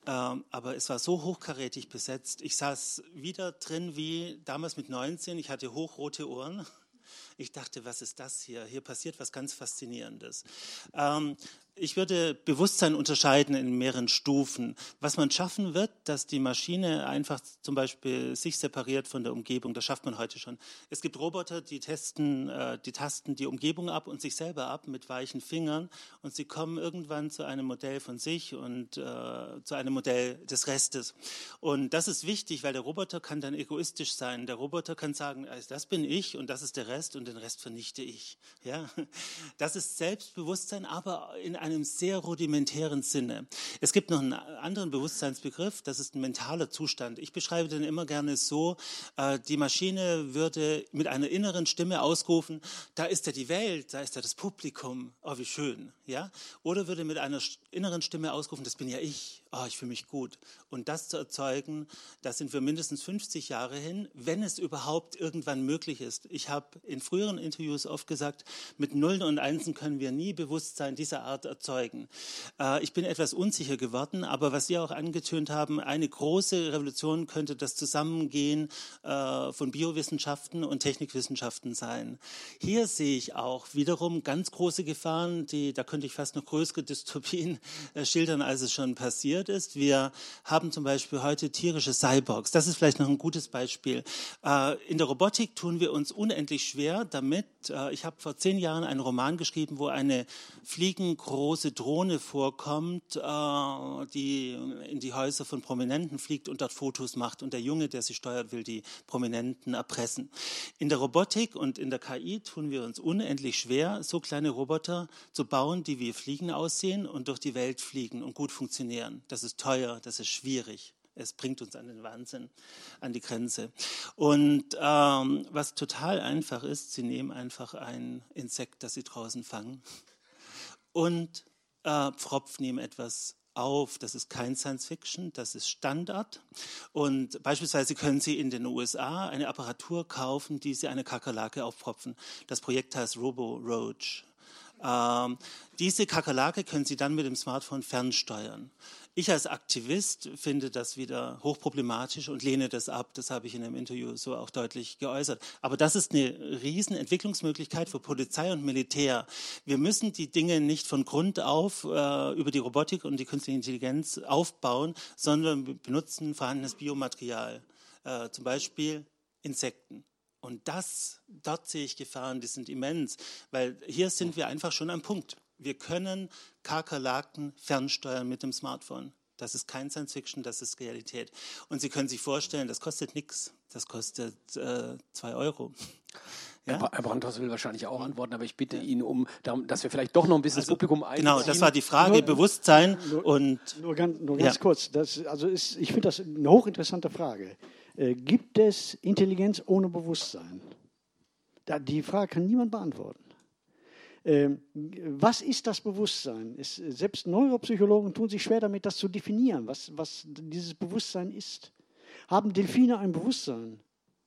Ähm, aber es war so hochkarätig besetzt. Ich saß wieder drin wie damals mit 19. Ich hatte hochrote Ohren ich dachte, was ist das hier? Hier passiert was ganz Faszinierendes. Ähm, ich würde Bewusstsein unterscheiden in mehreren Stufen. Was man schaffen wird, dass die Maschine einfach zum Beispiel sich separiert von der Umgebung, das schafft man heute schon. Es gibt Roboter, die testen, äh, die tasten die Umgebung ab und sich selber ab mit weichen Fingern und sie kommen irgendwann zu einem Modell von sich und äh, zu einem Modell des Restes. Und das ist wichtig, weil der Roboter kann dann egoistisch sein. Der Roboter kann sagen, also das bin ich und das ist der Rest und den Rest vernichte ich. Ja, das ist Selbstbewusstsein, aber in einem sehr rudimentären Sinne. Es gibt noch einen anderen Bewusstseinsbegriff, das ist ein mentaler Zustand. Ich beschreibe den immer gerne so, äh, die Maschine würde mit einer inneren Stimme ausrufen, da ist ja die Welt, da ist ja das Publikum, oh wie schön. Ja? Oder würde mit einer inneren Stimme ausrufen, das bin ja ich, oh, ich fühle mich gut. Und das zu erzeugen, da sind wir mindestens 50 Jahre hin, wenn es überhaupt irgendwann möglich ist. Ich habe in früheren Interviews oft gesagt, mit Nullen und Einsen können wir nie Bewusstsein dieser Art erzeugen. Äh, ich bin etwas unsicher geworden, aber was Sie auch angetönt haben, eine große Revolution könnte das Zusammengehen äh, von Biowissenschaften und Technikwissenschaften sein. Hier sehe ich auch wiederum ganz große Gefahren, die, da könnte ich fast noch größere Dystopien äh, schildern, als es schon passiert ist. Wir haben zum Beispiel heute tierische Cyborgs. Das ist vielleicht noch ein gutes Beispiel. Äh, in der Robotik tun wir uns unendlich schwer damit. Äh, ich habe vor zehn Jahren einen Roman geschrieben, wo eine fliegengroße Drohne vorkommt, äh, die in die Häuser von Prominenten fliegt und dort Fotos macht. Und der Junge, der sie steuert, will die Prominenten erpressen. In der Robotik und in der KI tun wir uns unendlich schwer, so kleine Roboter zu bauen, die wie Fliegen aussehen und durch die Welt fliegen und gut funktionieren. Das ist teuer, das ist schwierig. Es bringt uns an den Wahnsinn, an die Grenze. Und ähm, was total einfach ist, sie nehmen einfach ein Insekt, das sie draußen fangen und äh, pfropfen ihm etwas auf. Das ist kein Science Fiction, das ist Standard. Und beispielsweise können Sie in den USA eine Apparatur kaufen, die Sie eine Kakerlake aufpropfen. Das Projekt heißt Robo Roach. Ähm, diese Kakerlake können Sie dann mit dem Smartphone fernsteuern. Ich als Aktivist finde das wieder hochproblematisch und lehne das ab. Das habe ich in einem Interview so auch deutlich geäußert. Aber das ist eine Riesenentwicklungsmöglichkeit für Polizei und Militär. Wir müssen die Dinge nicht von Grund auf äh, über die Robotik und die künstliche Intelligenz aufbauen, sondern benutzen vorhandenes Biomaterial. Äh, zum Beispiel Insekten. Und das, dort sehe ich Gefahren, die sind immens, weil hier sind wir einfach schon am Punkt. Wir können Kakerlaken fernsteuern mit dem Smartphone. Das ist kein Science Fiction, das ist Realität. Und Sie können sich vorstellen, das kostet nichts. Das kostet äh, zwei Euro. Ja? Herr Brandhaus will wahrscheinlich auch antworten, aber ich bitte ihn um, dass wir vielleicht doch noch ein bisschen also, das Publikum einziehen. Genau, das war die Frage, nur, Bewusstsein nur, und... Nur ganz, nur ganz ja. kurz, das, also ist, ich finde das eine hochinteressante Frage. Äh, gibt es Intelligenz ohne Bewusstsein? Da, die Frage kann niemand beantworten. Ähm, was ist das Bewusstsein? Es, selbst Neuropsychologen tun sich schwer damit, das zu definieren, was, was dieses Bewusstsein ist. Haben Delfine ein Bewusstsein?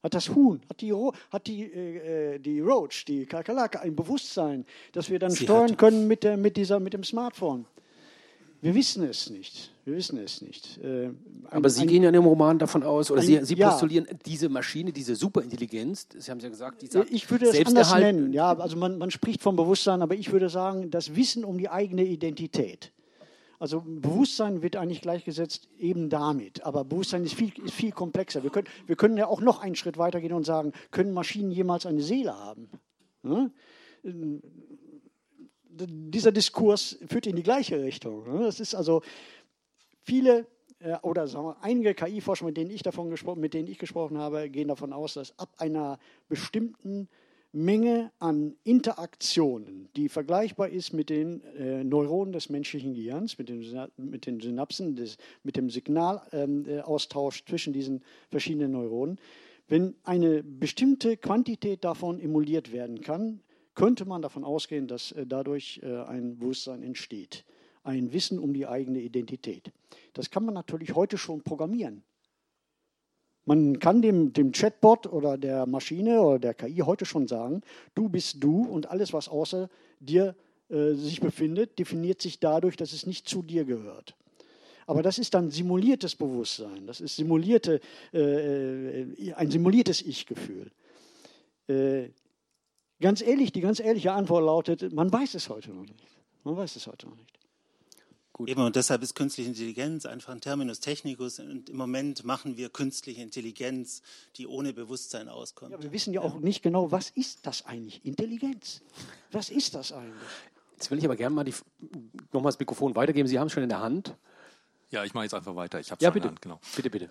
Hat das Huhn, hat die, hat die, äh, äh, die Roach, die Kakerlake ein Bewusstsein, das wir dann Sie steuern können mit, der, mit, dieser, mit dem Smartphone? Wir wissen es nicht. Wir wissen es nicht. Äh, ein, Aber Sie ein, gehen ja in dem Roman davon aus, oder ein, Sie, Sie postulieren ja. diese Maschine, diese Superintelligenz, Sie haben ja gesagt, die sagt, Ich würde es anders nennen. Ja, also man, man spricht vom Bewusstsein, aber ich würde sagen, das Wissen um die eigene Identität. Also Bewusstsein wird eigentlich gleichgesetzt eben damit. Aber Bewusstsein ist viel, ist viel komplexer. Wir können, wir können ja auch noch einen Schritt weitergehen und sagen, können Maschinen jemals eine Seele haben? Hm? Dieser Diskurs führt in die gleiche Richtung. Ne? Das ist also viele äh, oder sagen wir, einige KI-Forscher, mit denen ich davon gesprochen, mit denen ich gesprochen habe, gehen davon aus, dass ab einer bestimmten Menge an Interaktionen, die vergleichbar ist mit den äh, Neuronen des menschlichen Gehirns, mit, dem, mit den Synapsen, des, mit dem Signalaustausch ähm, zwischen diesen verschiedenen Neuronen, wenn eine bestimmte Quantität davon emuliert werden kann, könnte man davon ausgehen, dass äh, dadurch äh, ein Bewusstsein entsteht, ein Wissen um die eigene Identität. Das kann man natürlich heute schon programmieren. Man kann dem, dem Chatbot oder der Maschine oder der KI heute schon sagen, du bist du und alles, was außer dir äh, sich befindet, definiert sich dadurch, dass es nicht zu dir gehört. Aber das ist dann simuliertes Bewusstsein, das ist simulierte, äh, ein simuliertes Ich-Gefühl. Äh, Ganz ehrlich, die ganz ehrliche Antwort lautet, man weiß es heute noch nicht. Man weiß es heute noch nicht. Gut. Eben, und deshalb ist künstliche Intelligenz einfach ein Terminus technicus. Und im Moment machen wir künstliche Intelligenz, die ohne Bewusstsein auskommt. Ja, wir wissen ja auch nicht genau, was ist das eigentlich? Intelligenz. Was ist das eigentlich? Jetzt will ich aber gerne mal die, nochmal das Mikrofon weitergeben. Sie haben es schon in der Hand. Ja, ich mache jetzt einfach weiter. Ich habe ja, bitte. in der Hand, genau. Bitte, bitte.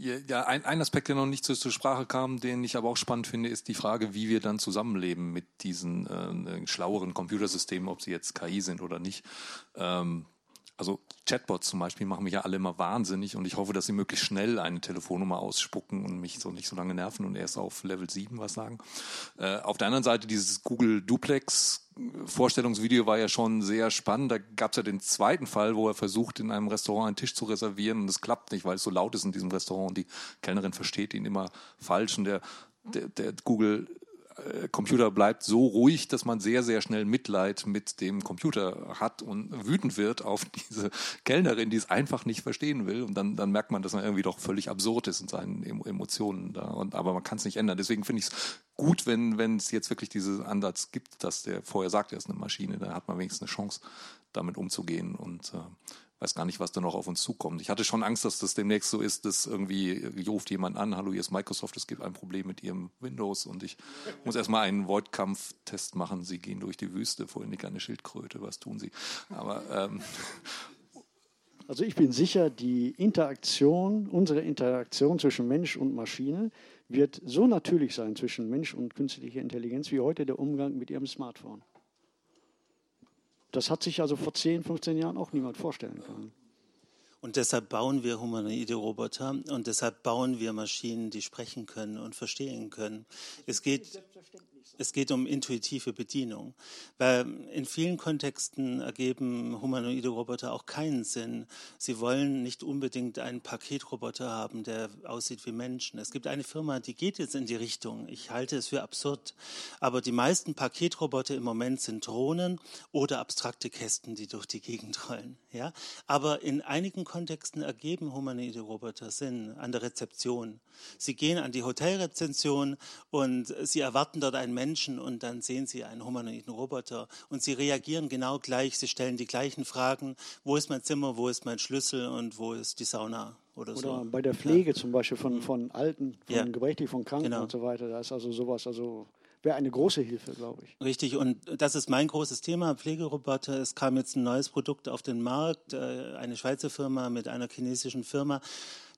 Ja, ein, ein Aspekt, der noch nicht zur, zur, Sprache kam, den ich aber auch spannend finde, ist die Frage, wie wir dann zusammenleben mit diesen äh, schlaueren Computersystemen, ob sie jetzt KI sind oder nicht. Ähm, also Chatbots zum Beispiel machen mich ja alle immer wahnsinnig und ich hoffe, dass sie möglichst schnell eine Telefonnummer ausspucken und mich so nicht so lange nerven und erst auf Level 7 was sagen. Äh, auf der anderen Seite dieses Google Duplex Vorstellungsvideo war ja schon sehr spannend. Da gab es ja den zweiten Fall, wo er versucht, in einem Restaurant einen Tisch zu reservieren und es klappt nicht, weil es so laut ist in diesem Restaurant und die Kellnerin versteht ihn immer falsch und der, der, der Google äh, Computer bleibt so ruhig, dass man sehr, sehr schnell Mitleid mit dem Computer hat und wütend wird auf diese Kellnerin, die es einfach nicht verstehen will. Und dann, dann merkt man, dass man irgendwie doch völlig absurd ist in seinen Emotionen da. Und, aber man kann es nicht ändern. Deswegen finde ich es gut, wenn wenn es jetzt wirklich diesen Ansatz gibt, dass der vorher sagt, er ist eine Maschine, dann hat man wenigstens eine Chance, damit umzugehen. Und äh, weiß gar nicht, was da noch auf uns zukommt. Ich hatte schon Angst, dass das demnächst so ist, dass irgendwie ruft jemand an, hallo, hier ist Microsoft, es gibt ein Problem mit Ihrem Windows und ich muss erstmal einen Void-Kampf-Test machen. Sie gehen durch die Wüste, vorhin liegt eine Schildkröte, was tun Sie? Aber ähm, also ich bin sicher, die Interaktion, unsere Interaktion zwischen Mensch und Maschine wird so natürlich sein zwischen Mensch und künstlicher Intelligenz wie heute der Umgang mit Ihrem Smartphone. Das hat sich also vor 10, 15 Jahren auch niemand vorstellen können. Und deshalb bauen wir humanoide Roboter und deshalb bauen wir Maschinen, die sprechen können und verstehen können. Es geht, es geht um intuitive Bedienung, weil in vielen Kontexten ergeben humanoide Roboter auch keinen Sinn. Sie wollen nicht unbedingt einen Paketroboter haben, der aussieht wie Menschen. Es gibt eine Firma, die geht jetzt in die Richtung. Ich halte es für absurd, aber die meisten Paketroboter im Moment sind Drohnen oder abstrakte Kästen, die durch die Gegend rollen. Ja, aber in einigen Kontexten ergeben humanoide Roboter Sinn an der Rezeption. Sie gehen an die Hotelrezeption und sie erwarten dort einen Menschen und dann sehen sie einen humanoiden Roboter und sie reagieren genau gleich, sie stellen die gleichen Fragen, wo ist mein Zimmer, wo ist mein Schlüssel und wo ist die Sauna oder, oder so. bei der Pflege ja. zum Beispiel von, mhm. von Alten, von ja. Gebrechlichen, von Kranken genau. und so weiter, da ist also sowas, also wäre eine große Hilfe, glaube ich. Richtig, und das ist mein großes Thema, Pflegeroboter. Es kam jetzt ein neues Produkt auf den Markt, äh, eine Schweizer Firma mit einer chinesischen Firma.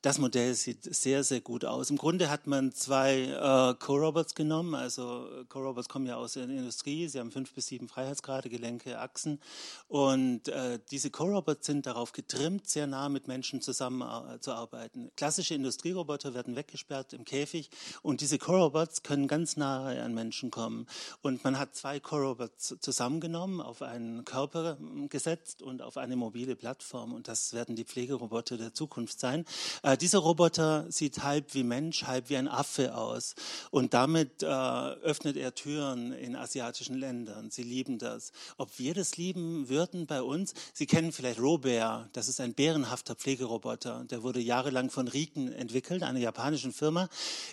Das Modell sieht sehr, sehr gut aus. Im Grunde hat man zwei äh, Co-Robots genommen. Also Co-Robots kommen ja aus der Industrie. Sie haben fünf bis sieben Freiheitsgrade, Gelenke, Achsen. Und äh, diese Co-Robots sind darauf getrimmt, sehr nah mit Menschen zusammenzuarbeiten. Äh, Klassische Industrieroboter werden weggesperrt im Käfig und diese Co-Robots können ganz nahe an Menschen kommen. Und man hat zwei Co-Robots zusammengenommen, auf einen Körper gesetzt und auf eine mobile Plattform. Und das werden die Pflegeroboter der Zukunft sein. Äh, äh, dieser Roboter sieht halb wie Mensch, halb wie ein Affe aus. Und damit äh, öffnet er Türen in asiatischen Ländern. Sie lieben das. Ob wir das lieben würden bei uns? Sie kennen vielleicht Robert. Das ist ein bärenhafter Pflegeroboter. Der wurde jahrelang von Riken entwickelt, einer japanischen Firma.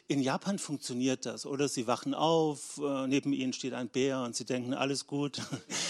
In Japan funktioniert das. Oder sie wachen auf, äh, neben ihnen steht ein Bär und sie denken, alles gut.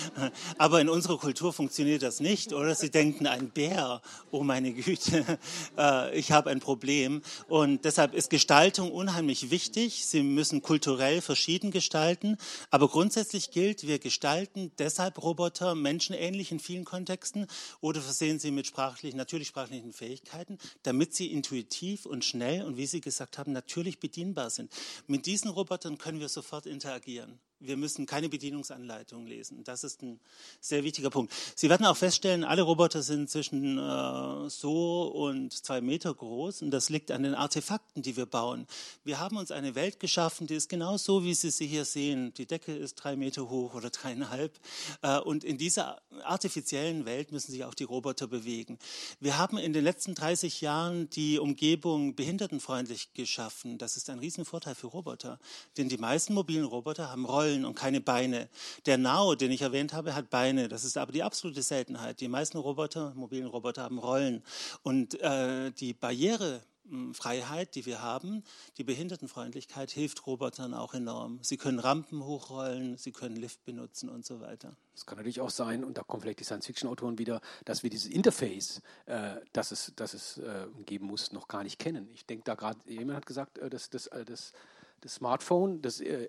Aber in unserer Kultur funktioniert das nicht. Oder sie denken, ein Bär, oh meine Güte. Äh, ich ein Problem. Und deshalb ist Gestaltung unheimlich wichtig. Sie müssen kulturell verschieden gestalten. Aber grundsätzlich gilt, wir gestalten deshalb Roboter menschenähnlich in vielen Kontexten oder versehen sie mit sprachlichen, natürlich sprachlichen Fähigkeiten, damit sie intuitiv und schnell und wie Sie gesagt haben, natürlich bedienbar sind. Mit diesen Robotern können wir sofort interagieren. Wir müssen keine Bedienungsanleitung lesen. Das ist ein sehr wichtiger Punkt. Sie werden auch feststellen, alle Roboter sind zwischen äh, so und zwei Meter groß und das liegt an den Artefakten, die wir bauen. Wir haben uns eine Welt geschaffen, die ist genau so, wie Sie sie hier sehen. Die Decke ist drei Meter hoch oder dreieinhalb äh, und in dieser artifiziellen Welt müssen sich auch die Roboter bewegen. Wir haben in den letzten 30 Jahren die Umgebung behindertenfreundlich geschaffen. Das ist ein Riesenvorteil für Roboter, denn die meisten mobilen Roboter haben Rollen Rollen und keine Beine. Der Nao, den ich erwähnt habe, hat Beine. Das ist aber die absolute Seltenheit. Die meisten Roboter, mobilen Roboter, haben Rollen. Und äh, die Barrierefreiheit, die wir haben, die Behindertenfreundlichkeit hilft Robotern auch enorm. Sie können Rampen hochrollen, sie können Lift benutzen und so weiter. Es kann natürlich auch sein, und da kommen vielleicht die Science-Fiction-Autoren wieder, dass wir dieses Interface, äh, das es, das es äh, geben muss, noch gar nicht kennen. Ich denke da gerade, jemand hat gesagt, äh, dass das, das das Smartphone, das, äh,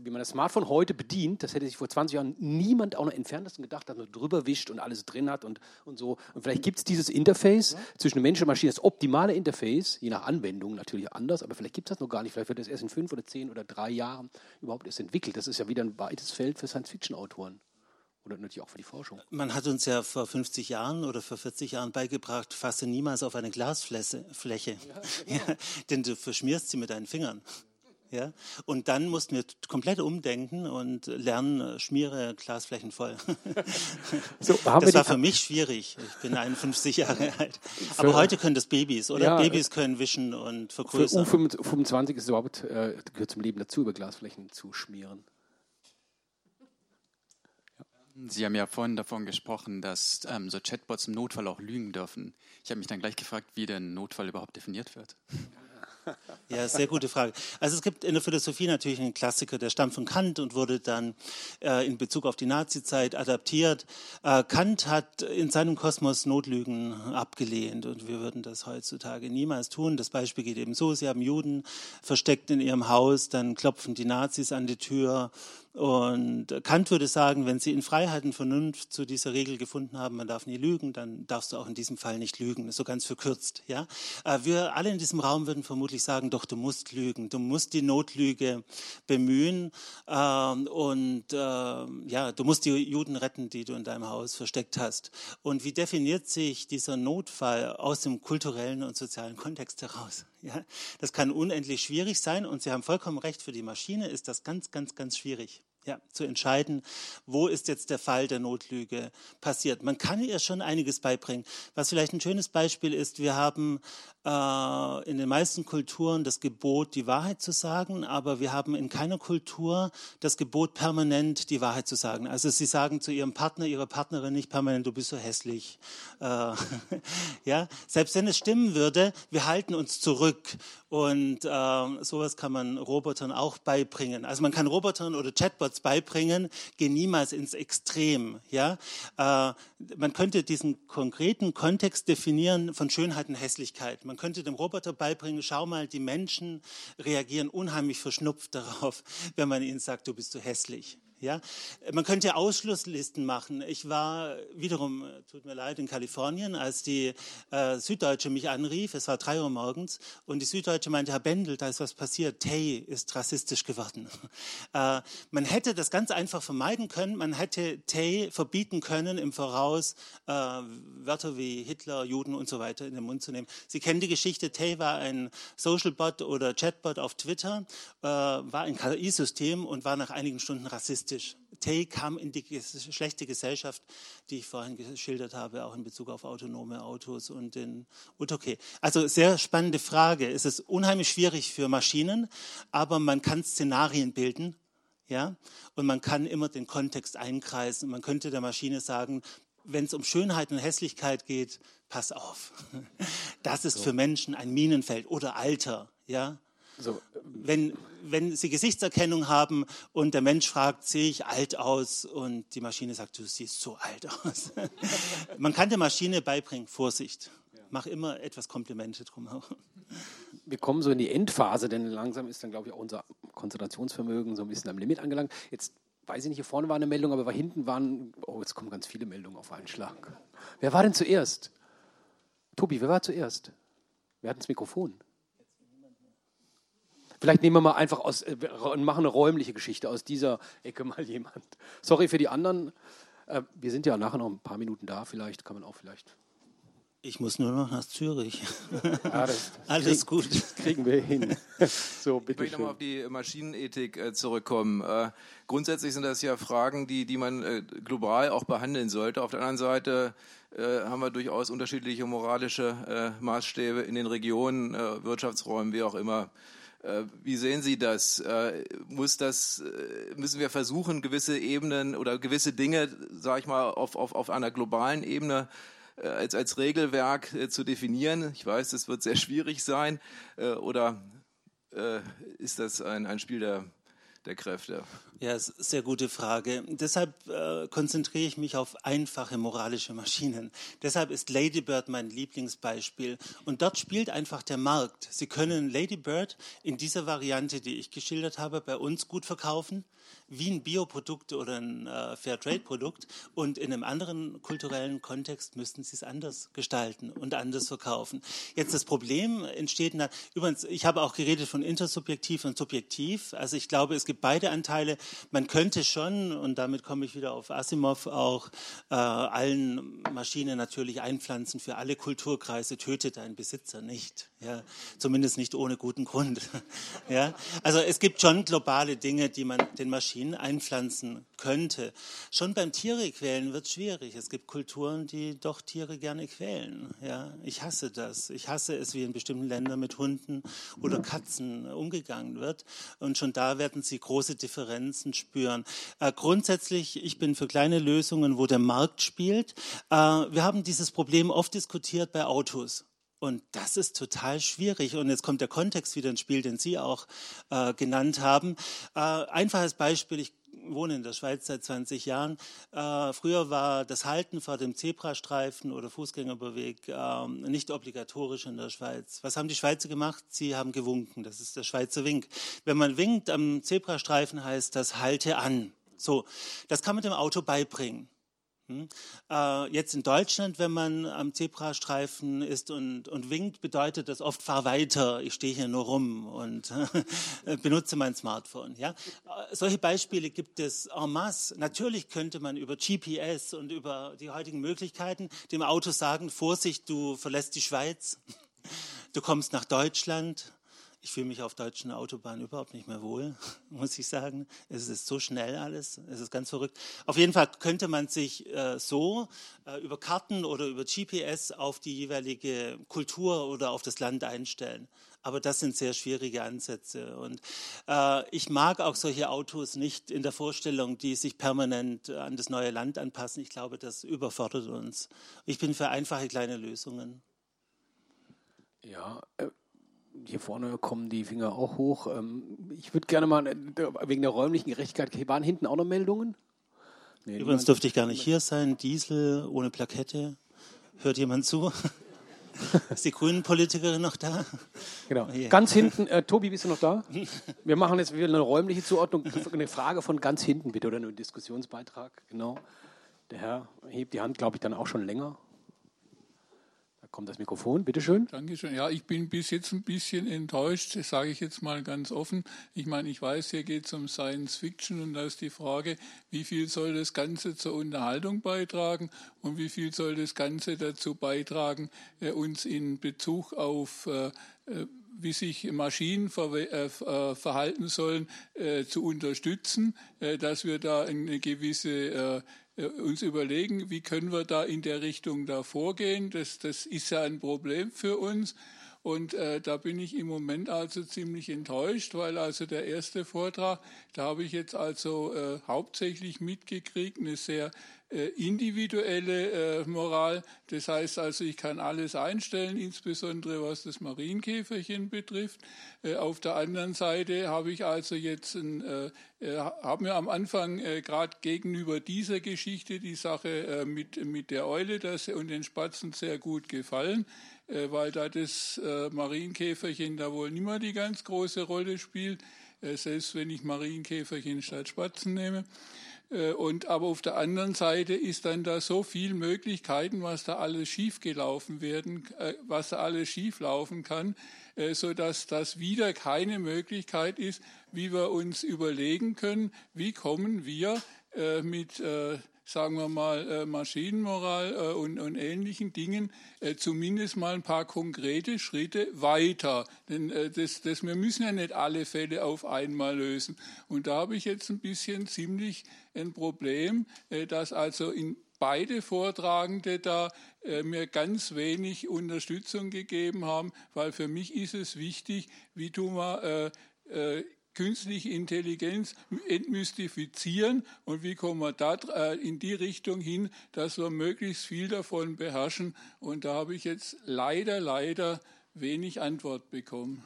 wie man das Smartphone heute bedient, das hätte sich vor 20 Jahren niemand auch noch entferntesten gedacht, dass man drüber wischt und alles drin hat und, und so. Und vielleicht gibt es dieses Interface ja. zwischen Mensch und Maschine, das optimale Interface, je nach Anwendung natürlich anders, aber vielleicht gibt es das noch gar nicht. Vielleicht wird das erst in fünf oder zehn oder drei Jahren überhaupt erst entwickelt. Das ist ja wieder ein weites Feld für Science-Fiction-Autoren. Oder natürlich auch für die Forschung. Man hat uns ja vor 50 Jahren oder vor 40 Jahren beigebracht, fasse niemals auf eine Glasfläche, Fläche. Ja, genau. ja, denn du verschmierst sie mit deinen Fingern. Ja? Und dann mussten wir komplett umdenken und lernen, schmiere Glasflächen voll. So, das war für mich schwierig. Ich bin 51 Jahre alt. Aber heute können das Babys, oder? Ja, Babys können wischen und vergrößern. Für U25 ist überhaupt, äh, gehört zum Leben dazu, über Glasflächen zu schmieren. Sie haben ja vorhin davon gesprochen, dass ähm, so Chatbots im Notfall auch lügen dürfen. Ich habe mich dann gleich gefragt, wie der Notfall überhaupt definiert wird. Ja, sehr gute Frage. Also es gibt in der Philosophie natürlich einen Klassiker, der stammt von Kant und wurde dann äh, in Bezug auf die Nazizeit adaptiert. Äh, Kant hat in seinem Kosmos Notlügen abgelehnt und wir würden das heutzutage niemals tun. Das Beispiel geht eben so, Sie haben Juden versteckt in Ihrem Haus, dann klopfen die Nazis an die Tür und Kant würde sagen, wenn Sie in Freiheit und Vernunft zu dieser Regel gefunden haben, man darf nie lügen, dann darfst du auch in diesem Fall nicht lügen. So ganz verkürzt, ja. Äh, wir alle in diesem Raum würden vermutlich sagen, doch, du musst lügen. Du musst die Notlüge bemühen. Ähm, und äh, ja, du musst die Juden retten, die du in deinem Haus versteckt hast. Und wie definiert sich dieser Notfall aus dem kulturellen und sozialen Kontext heraus? Ja, das kann unendlich schwierig sein und Sie haben vollkommen recht, für die Maschine ist das ganz, ganz, ganz schwierig ja, zu entscheiden, wo ist jetzt der Fall der Notlüge passiert. Man kann ihr schon einiges beibringen. Was vielleicht ein schönes Beispiel ist, wir haben äh, in den meisten Kulturen das Gebot, die Wahrheit zu sagen, aber wir haben in keiner Kultur das Gebot, permanent die Wahrheit zu sagen. Also sie sagen zu ihrem Partner, ihrer Partnerin nicht permanent, du bist so hässlich. Äh, ja, selbst wenn es stimmen würde, wir halten uns zurück und äh, sowas kann man Robotern auch beibringen. Also man kann Robotern oder Chatbots beibringen, geh niemals ins Extrem. Ja, äh, man könnte diesen konkreten Kontext definieren von Schönheit und Hässlichkeit. Man könnte dem Roboter beibringen, schau mal, die Menschen reagieren unheimlich verschnupft darauf, wenn man ihnen sagt, du bist so hässlich. Ja, man könnte Ausschlusslisten machen. Ich war wiederum, tut mir leid, in Kalifornien, als die äh, Süddeutsche mich anrief. Es war drei Uhr morgens und die Süddeutsche meinte, Herr Bendel, da ist was passiert. Tay ist rassistisch geworden. Äh, man hätte das ganz einfach vermeiden können. Man hätte Tay verbieten können, im Voraus äh, Wörter wie Hitler, Juden und so weiter in den Mund zu nehmen. Sie kennen die Geschichte. Tay war ein Socialbot oder Chatbot auf Twitter, äh, war ein KI-System und war nach einigen Stunden rassistisch rassistisch. Tay kam in die schlechte Gesellschaft, die ich vorhin geschildert habe, auch in Bezug auf autonome Autos und den Utokay. Also sehr spannende Frage. Es ist unheimlich schwierig für Maschinen, aber man kann Szenarien bilden. Ja, und man kann immer den Kontext einkreisen. Man könnte der Maschine sagen, wenn es um Schönheit und Hässlichkeit geht, pass auf. Das ist für Menschen ein Minenfeld oder Alter. Ja, so. Wenn, wenn Sie Gesichtserkennung haben und der Mensch fragt, sehe ich alt aus und die Maschine sagt, du siehst so alt aus. Man kann der Maschine beibringen, Vorsicht. Mach immer etwas Komplimente drumherum. Wir kommen so in die Endphase, denn langsam ist dann, glaube ich, auch unser Konzentrationsvermögen so ein bisschen am Limit angelangt. Jetzt weiß ich nicht, hier vorne war eine Meldung, aber hinten waren, oh, jetzt kommen ganz viele Meldungen auf einen Schlag. Wer war denn zuerst? Tobi, wer war zuerst? Wer hat das Mikrofon? Vielleicht nehmen wir mal einfach aus äh, und machen eine räumliche Geschichte aus dieser Ecke mal jemand. Sorry für die anderen. Äh, wir sind ja nachher noch ein paar Minuten da. Vielleicht kann man auch vielleicht. Ich muss nur noch nach Zürich. Ja, das, das Alles krieg, gut. Das kriegen wir hin. So, bitte ich möchte nochmal auf die Maschinenethik äh, zurückkommen. Grundsätzlich sind das ja Fragen, die, die man global auch behandeln sollte. Auf der anderen Seite haben wir durchaus unterschiedliche moralische Maßstäbe in den Regionen, Wirtschaftsräumen, wie auch immer. Äh, wie sehen Sie das? Äh, muss das? Äh, müssen wir versuchen, gewisse Ebenen oder gewisse Dinge, sage ich mal, auf, auf, auf einer globalen Ebene als, als Regelwerk zu definieren? Ich weiß, das wird sehr schwierig sein. Oder ist das ein, ein Spiel der der Kräfte? Ja, sehr gute Frage. Deshalb äh, konzentriere ich mich auf einfache moralische Maschinen. Deshalb ist Ladybird mein Lieblingsbeispiel. Und dort spielt einfach der Markt. Sie können Ladybird in dieser Variante, die ich geschildert habe, bei uns gut verkaufen wie ein Bioprodukt oder ein äh, Fairtrade-Produkt und in einem anderen kulturellen Kontext müssten sie es anders gestalten und anders verkaufen. Jetzt das Problem entsteht, na, übrigens, ich habe auch geredet von intersubjektiv und subjektiv. Also ich glaube, es gibt beide Anteile. Man könnte schon, und damit komme ich wieder auf Asimov, auch äh, allen Maschinen natürlich einpflanzen für alle Kulturkreise, tötet dein Besitzer nicht. Ja, zumindest nicht ohne guten Grund. ja, also es gibt schon globale Dinge, die man den Maschinen einpflanzen könnte. Schon beim Tiere quälen wird schwierig. Es gibt Kulturen, die doch Tiere gerne quälen. Ja, ich hasse das. Ich hasse es, wie in bestimmten Ländern mit Hunden oder Katzen umgegangen wird. Und schon da werden Sie große Differenzen spüren. Äh, grundsätzlich, ich bin für kleine Lösungen, wo der Markt spielt. Äh, wir haben dieses Problem oft diskutiert bei Autos. Und das ist total schwierig. Und jetzt kommt der Kontext wieder ins Spiel, den Sie auch äh, genannt haben. Äh, einfaches Beispiel, ich wohne in der Schweiz seit 20 Jahren. Äh, früher war das Halten vor dem Zebrastreifen oder Fußgängerüberweg äh, nicht obligatorisch in der Schweiz. Was haben die Schweizer gemacht? Sie haben gewunken. Das ist der Schweizer Wink. Wenn man winkt am Zebrastreifen, heißt das Halte an. So, das kann man dem Auto beibringen. Äh, jetzt in Deutschland, wenn man am Zebrastreifen ist und, und winkt, bedeutet das oft, fahr weiter, ich stehe hier nur rum und benutze mein Smartphone. Ja? Äh, solche Beispiele gibt es en masse. Natürlich könnte man über GPS und über die heutigen Möglichkeiten dem Auto sagen, Vorsicht, du verlässt die Schweiz, du kommst nach Deutschland, ich fühle mich auf deutschen Autobahnen überhaupt nicht mehr wohl, muss ich sagen. Es ist so schnell alles, es ist ganz verrückt. Auf jeden Fall könnte man sich äh, so äh, über Karten oder über GPS auf die jeweilige Kultur oder auf das Land einstellen. Aber das sind sehr schwierige Ansätze. Und äh, ich mag auch solche Autos nicht in der Vorstellung, die sich permanent an das neue Land anpassen. Ich glaube, das überfordert uns. Ich bin für einfache kleine Lösungen. Ja, äh, hier vorne kommen die Finger auch hoch. Ähm, ich würde gerne mal, äh, wegen der räumlichen Gerechtigkeit, waren hinten auch noch Meldungen? Nee, Übrigens dürfte ich gar nicht hier sein. Diesel ohne Plakette. Hört jemand zu? Ist die Grünen-Politikerin noch da? Genau. Oh ganz hinten, äh, Tobi, bist du noch da? Wir machen jetzt wieder eine räumliche Zuordnung. Eine Frage von ganz hinten bitte oder einen Diskussionsbeitrag. Genau. Der Herr hebt die Hand, glaube ich, dann auch schon länger kommt das Mikrofon, bitteschön. Dankeschön. Ja, ich bin bis jetzt ein bisschen enttäuscht, das sage ich jetzt mal ganz offen. Ich meine, ich weiß, hier geht es um Science Fiction und da ist die Frage, wie viel soll das Ganze zur Unterhaltung beitragen und wie viel soll das Ganze dazu beitragen, äh, uns in Bezug auf äh, äh wie sich Maschinen ver äh, äh, verhalten sollen, äh, zu unterstützen, äh, dass wir da eine gewisse äh, uns überlegen, wie können wir da in der Richtung da vorgehen. Das, das ist ja ein Problem für uns. Und äh, da bin ich im Moment also ziemlich enttäuscht, weil also der erste Vortrag, da habe ich jetzt also äh, hauptsächlich mitgekriegt, eine sehr äh, individuelle äh, Moral. Das heißt also, ich kann alles einstellen, insbesondere was das Marienkäferchen betrifft. Äh, auf der anderen Seite habe ich also jetzt ein, haben mir am Anfang gerade gegenüber dieser Geschichte die Sache mit, mit der Eule das, und den Spatzen sehr gut gefallen weil da das Marienkäferchen da wohl nicht mehr die ganz große Rolle spielt, selbst wenn ich Marienkäferchen statt Spatzen nehme. Äh, und aber auf der anderen Seite ist dann da so viel Möglichkeiten, was da alles schiefgelaufen werden, äh, was da alles schieflaufen kann, äh, so dass das wieder keine Möglichkeit ist, wie wir uns überlegen können, wie kommen wir mit sagen wir mal, äh, Maschinenmoral äh, und, und, ähnlichen Dingen äh, zumindest mal ein paar konkrete Schritte weiter. Denn das, das, wir müssen ja nicht alle Fälle auf einmal lösen. Und da habe ich jetzt ein bisschen ziemlich ein Problem, dass also in beide Vortragende da mir ganz wenig Unterstützung gegeben haben, weil für mich ist es wichtig, wie tun wir äh, äh, künstliche Intelligenz entmystifizieren und wie kommen wir da äh, in die Richtung hin, dass wir möglichst viel davon beherrschen. Und da habe ich jetzt leider, leider wenig Antwort bekommen.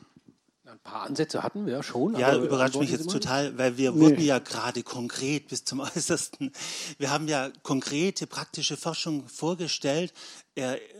Ein paar Ansätze hatten wir ja schon. Ja, überrascht mich jetzt total, weil wir nee. wurden ja gerade konkret bis zum Äußersten. Wir haben ja konkrete praktische Forschung vorgestellt,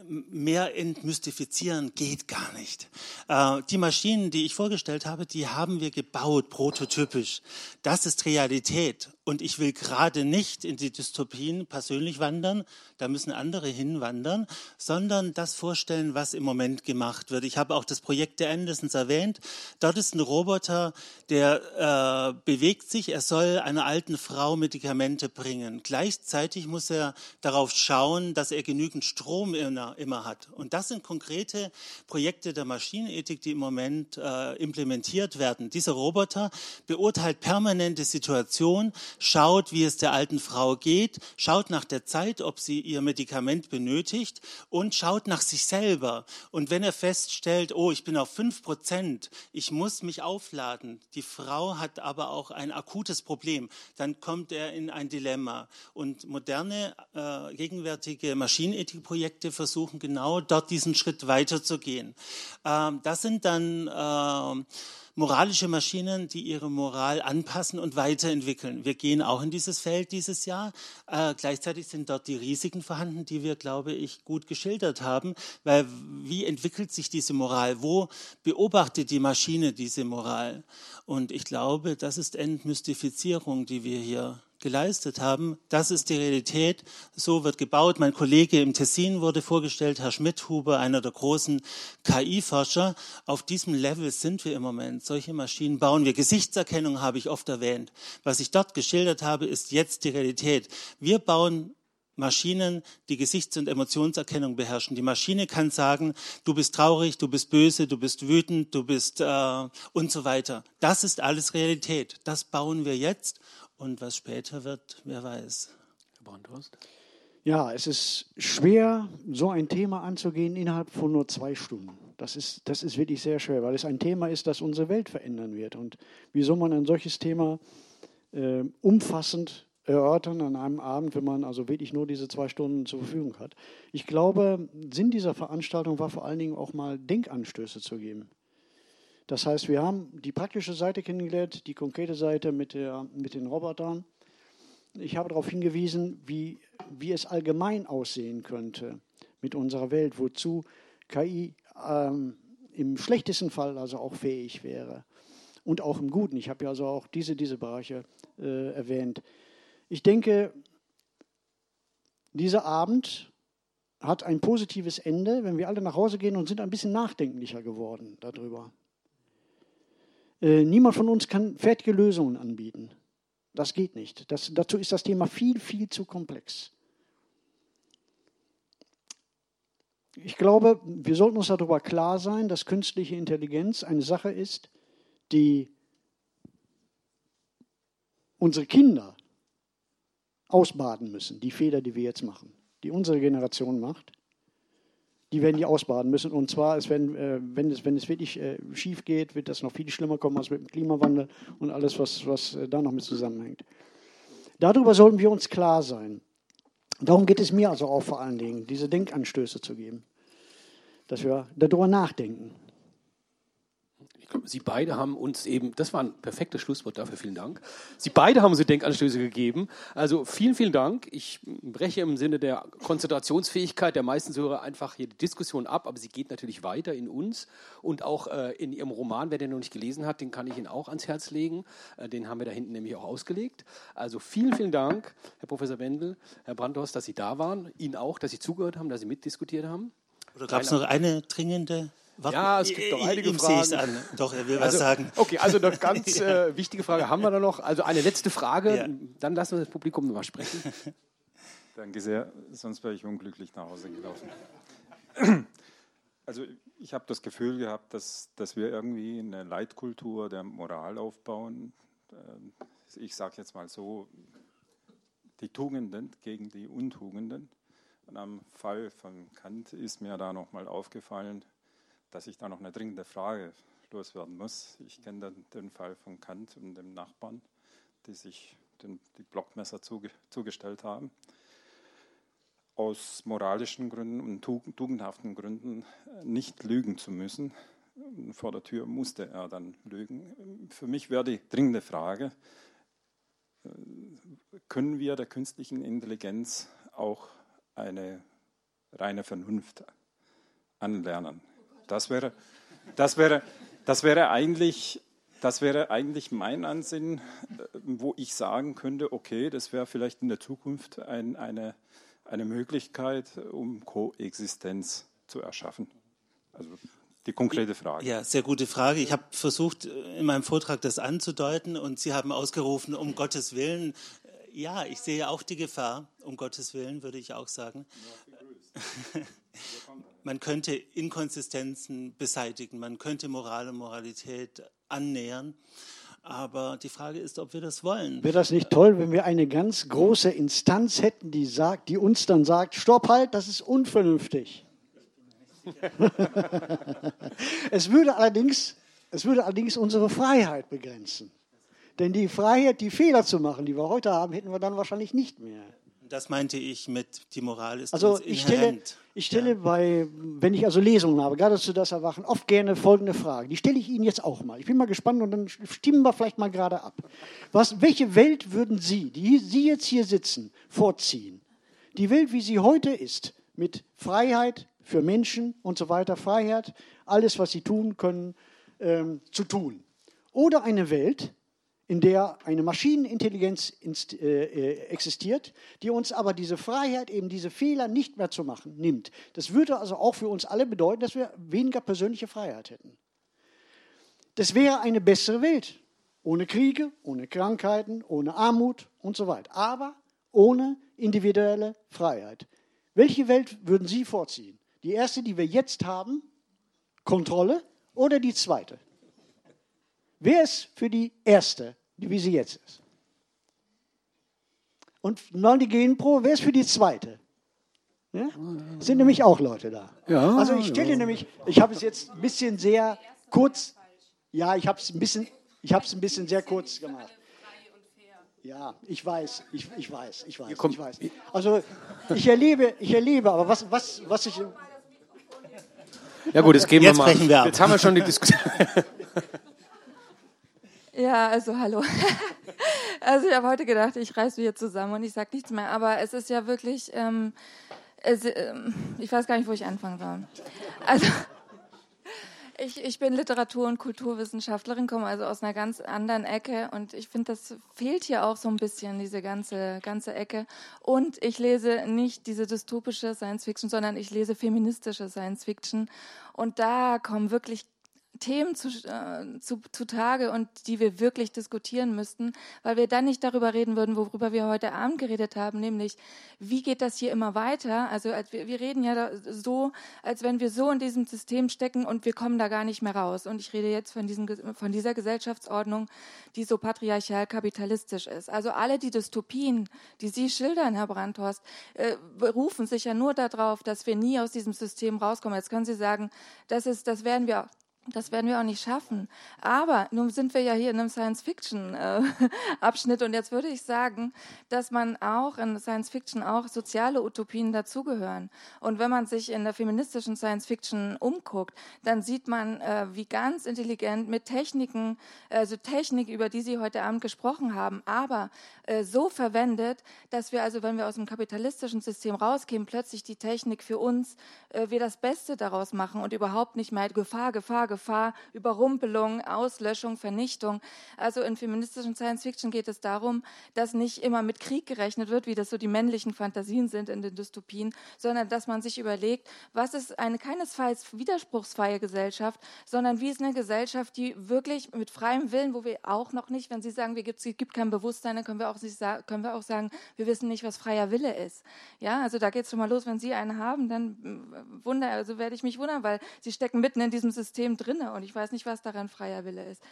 mehr entmystifizieren geht gar nicht. Äh, die Maschinen, die ich vorgestellt habe, die haben wir gebaut, prototypisch. Das ist Realität. Und ich will gerade nicht in die Dystopien persönlich wandern, da müssen andere hinwandern, sondern das vorstellen, was im Moment gemacht wird. Ich habe auch das Projekt der Andersons erwähnt. Dort ist ein Roboter, der äh, bewegt sich, er soll einer alten Frau Medikamente bringen. Gleichzeitig muss er darauf schauen, dass er genügend Strom immer, immer hat. Und das sind konkrete Projekte der Maschinenethik, die im Moment äh, implementiert werden. Dieser Roboter beurteilt permanente Situation, schaut, wie es der alten Frau geht, schaut nach der Zeit, ob sie ihr Medikament benötigt und schaut nach sich selber. Und wenn er feststellt, oh, ich bin auf fünf Prozent, ich muss mich aufladen, die Frau hat aber auch ein akutes Problem, dann kommt er in ein Dilemma. Und moderne, äh, gegenwärtige Maschinenethikprojekte versuchen genau dort diesen Schritt weiterzugehen. Ähm, das sind dann äh, moralische Maschinen, die ihre Moral anpassen und weiterentwickeln. Wir gehen auch in dieses Feld dieses Jahr. Äh, gleichzeitig sind dort die Risiken vorhanden, die wir, glaube ich, gut geschildert haben. Weil wie entwickelt sich diese Moral? Wo beobachtet die Maschine diese Moral? Und ich glaube, das ist Entmystifizierung, die wir hier geleistet haben. Das ist die Realität. So wird gebaut. Mein Kollege im Tessin wurde vorgestellt, Herr Schmidhuber, einer der großen KI-Forscher. Auf diesem Level sind wir im Moment. Solche Maschinen bauen wir. Gesichtserkennung habe ich oft erwähnt. Was ich dort geschildert habe, ist jetzt die Realität. Wir bauen Maschinen, die Gesichts- und Emotionserkennung beherrschen. Die Maschine kann sagen, du bist traurig, du bist böse, du bist wütend, du bist äh, und so weiter. Das ist alles Realität. Das bauen wir jetzt und was später wird, wer weiß. Herr Brandhorst? Ja, es ist schwer, so ein Thema anzugehen innerhalb von nur zwei Stunden. Das ist, das ist wirklich sehr schwer, weil es ein Thema ist, das unsere Welt verändern wird. Und wie soll man ein solches Thema äh, umfassend erörtern an einem Abend, wenn man also wirklich nur diese zwei Stunden zur Verfügung hat? Ich glaube, Sinn dieser Veranstaltung war vor allen Dingen auch mal Denkanstöße zu geben. Das heißt, wir haben die praktische Seite kennengelernt, die konkrete Seite mit, der, mit den Robotern. Ich habe darauf hingewiesen, wie, wie es allgemein aussehen könnte mit unserer Welt, wozu KI ähm, im schlechtesten Fall also auch fähig wäre. Und auch im Guten. Ich habe ja also auch diese, diese Bereiche äh, erwähnt. Ich denke, dieser Abend hat ein positives Ende, wenn wir alle nach Hause gehen und sind ein bisschen nachdenklicher geworden darüber. Äh, niemand von uns kann fertige Lösungen anbieten. Das geht nicht. Das, dazu ist das Thema viel, viel zu komplex. Ich glaube, wir sollten uns darüber klar sein, dass künstliche Intelligenz eine Sache ist, die unsere Kinder ausbaden müssen, die Fehler, die wir jetzt machen, die unsere Generation macht die werden die ausbaden müssen. Und zwar, ist, wenn, äh, wenn, es, wenn es wirklich äh, schief geht, wird das noch viel schlimmer kommen als mit dem Klimawandel und alles, was, was äh, da noch mit zusammenhängt. Darüber sollten wir uns klar sein. Darum geht es mir also auch vor allen Dingen, diese Denkanstöße zu geben, dass wir darüber nachdenken. Sie beide haben uns eben, das war ein perfektes Schlusswort dafür, vielen Dank. Sie beide haben uns Denkanstöße gegeben. Also vielen, vielen Dank. Ich breche im Sinne der Konzentrationsfähigkeit der meisten Hörer einfach hier die Diskussion ab, aber sie geht natürlich weiter in uns und auch äh, in Ihrem Roman. Wer den noch nicht gelesen hat, den kann ich Ihnen auch ans Herz legen. Äh, den haben wir da hinten nämlich auch ausgelegt. Also vielen, vielen Dank, Herr Professor Wendel, Herr Brandhorst, dass Sie da waren. Ihnen auch, dass Sie zugehört haben, dass Sie mitdiskutiert haben. Oder gab es noch eine dringende was, ja, es gibt noch einige ihm Fragen. An. Doch, er will also, was sagen. Okay, also eine ganz ja. äh, wichtige Frage haben wir da noch. Also eine letzte Frage, ja. dann lassen wir das Publikum mal sprechen. Danke sehr, sonst wäre ich unglücklich nach Hause gelaufen. Also ich habe das Gefühl gehabt, dass, dass wir irgendwie eine Leitkultur der Moral aufbauen. Äh, ich sage jetzt mal so, die Tugenden gegen die Untugenden. Und am Fall von Kant ist mir da nochmal aufgefallen, dass ich da noch eine dringende Frage loswerden muss. Ich kenne den, den, Fall von Kant und dem Nachbarn, die sich den, die Blockmesser zuge, zugestellt haben. Aus moralischen Gründen und tugendhaften Gründen nicht lügen zu müssen. Vor der Tür musste er dann lügen. Für mich wäre die dringende Frage, können wir der künstlichen Intelligenz auch eine reine Vernunft anlernen. Das wäre, das wäre, das wäre eigentlich das wäre eigentlich mein Ansinnen, äh, wo ich sagen könnte, okay, das wäre vielleicht in der Zukunft ein, eine, eine Möglichkeit, um Koexistenz zu erschaffen. Also die konkrete Frage. Ja, sehr gute Frage. Ich habe versucht, in meinem Vortrag das anzudeuten und Sie haben ausgerufen, um Gottes Willen. Ja, ich sehe auch die Gefahr, um Gottes Willen, würde ich auch sagen. man könnte Inkonsistenzen beseitigen, man könnte Moral und Moralität annähern. Aber die Frage ist, ob wir das wollen. Wäre das nicht toll, wenn wir eine ganz große Instanz hätten, die sagt, die uns dann sagt, stopp halt, das ist unvernünftig. es würde allerdings, es würde allerdings unsere Freiheit begrenzen. Denn die Freiheit, die Fehler zu machen, die wir heute haben, hätten wir dann wahrscheinlich nicht mehr. Das meinte ich mit, die Moral ist also ich stelle, ich stelle ja. bei, wenn ich also Lesungen habe, gerade zu das Erwachen, oft gerne folgende Frage. Die stelle ich Ihnen jetzt auch mal. Ich bin mal gespannt und dann stimmen wir vielleicht mal gerade ab. Was, welche Welt würden Sie, die Sie jetzt hier sitzen, vorziehen? Die Welt, wie sie heute ist, mit Freiheit für Menschen und so weiter, Freiheit, alles, was sie tun können, ähm, zu tun. Oder eine Welt, in der eine Maschinenintelligenz äh, äh, existiert, die uns aber diese Freiheit, eben diese Fehler nicht mehr zu machen, nimmt. Das würde also auch für uns alle bedeuten, dass wir weniger persönliche Freiheit hätten. Das wäre eine bessere Welt. Ohne Kriege, ohne Krankheiten, ohne Armut und so weiter. Aber ohne individuelle Freiheit. Welche Welt würden Sie vorziehen? Die erste, die wir jetzt haben, Kontrolle, oder die zweite? Wer ist für die erste, wie sie jetzt ist? Und Gen Pro, wer ist für die zweite? Ja? Sind nämlich auch Leute da. Ja, also ich stelle ja. nämlich, ich habe es jetzt ein bisschen sehr kurz, ja, ich habe es ein bisschen, ich habe es ein bisschen sehr kurz gemacht. Ja, ich weiß, ich, ich weiß, ich weiß, ich weiß. Also ich erlebe, ich erlebe, aber was, was, was ich. Ja gut, jetzt gehen jetzt wir mal. Wir jetzt haben wir schon die Diskussion. Ja, also hallo. Also ich habe heute gedacht, ich reiße wieder zusammen und ich sage nichts mehr. Aber es ist ja wirklich, ähm, es, ähm, ich weiß gar nicht, wo ich anfangen soll. Also ich, ich bin Literatur- und Kulturwissenschaftlerin, komme also aus einer ganz anderen Ecke und ich finde, das fehlt hier auch so ein bisschen, diese ganze, ganze Ecke. Und ich lese nicht diese dystopische Science Fiction, sondern ich lese feministische Science Fiction. Und da kommen wirklich Themen zu, äh, zu, zutage und die wir wirklich diskutieren müssten, weil wir dann nicht darüber reden würden, worüber wir heute Abend geredet haben, nämlich wie geht das hier immer weiter? Also wir, wir reden ja so, als wenn wir so in diesem System stecken und wir kommen da gar nicht mehr raus. Und ich rede jetzt von, diesem, von dieser Gesellschaftsordnung, die so patriarchal kapitalistisch ist. Also alle die Dystopien, die Sie schildern, Herr Brandhorst, äh, berufen sich ja nur darauf, dass wir nie aus diesem System rauskommen. Jetzt können Sie sagen, das ist, das werden wir das werden wir auch nicht schaffen. Aber nun sind wir ja hier in einem Science-Fiction-Abschnitt und jetzt würde ich sagen, dass man auch in Science-Fiction auch soziale Utopien dazugehören. Und wenn man sich in der feministischen Science-Fiction umguckt, dann sieht man, äh, wie ganz intelligent mit Techniken, also Technik, über die Sie heute Abend gesprochen haben, aber äh, so verwendet, dass wir also, wenn wir aus dem kapitalistischen System rausgehen, plötzlich die Technik für uns, äh, wir das Beste daraus machen und überhaupt nicht mehr Gefahr, Gefahr, Gefahr, Gefahr, Überrumpelung, Auslöschung, Vernichtung. Also in feministischen Science Fiction geht es darum, dass nicht immer mit Krieg gerechnet wird, wie das so die männlichen Fantasien sind in den Dystopien, sondern dass man sich überlegt, was ist eine keinesfalls widerspruchsfreie Gesellschaft, sondern wie ist eine Gesellschaft, die wirklich mit freiem Willen, wo wir auch noch nicht, wenn Sie sagen, es gibt kein Bewusstsein, dann können wir auch, nicht, können wir auch sagen, wir wissen nicht, was freier Wille ist. Ja, also da geht es schon mal los, wenn Sie einen haben, dann äh, wunder, also werde ich mich wundern, weil Sie stecken mitten in diesem System drin drinne und ich weiß nicht, was daran freier Wille ist.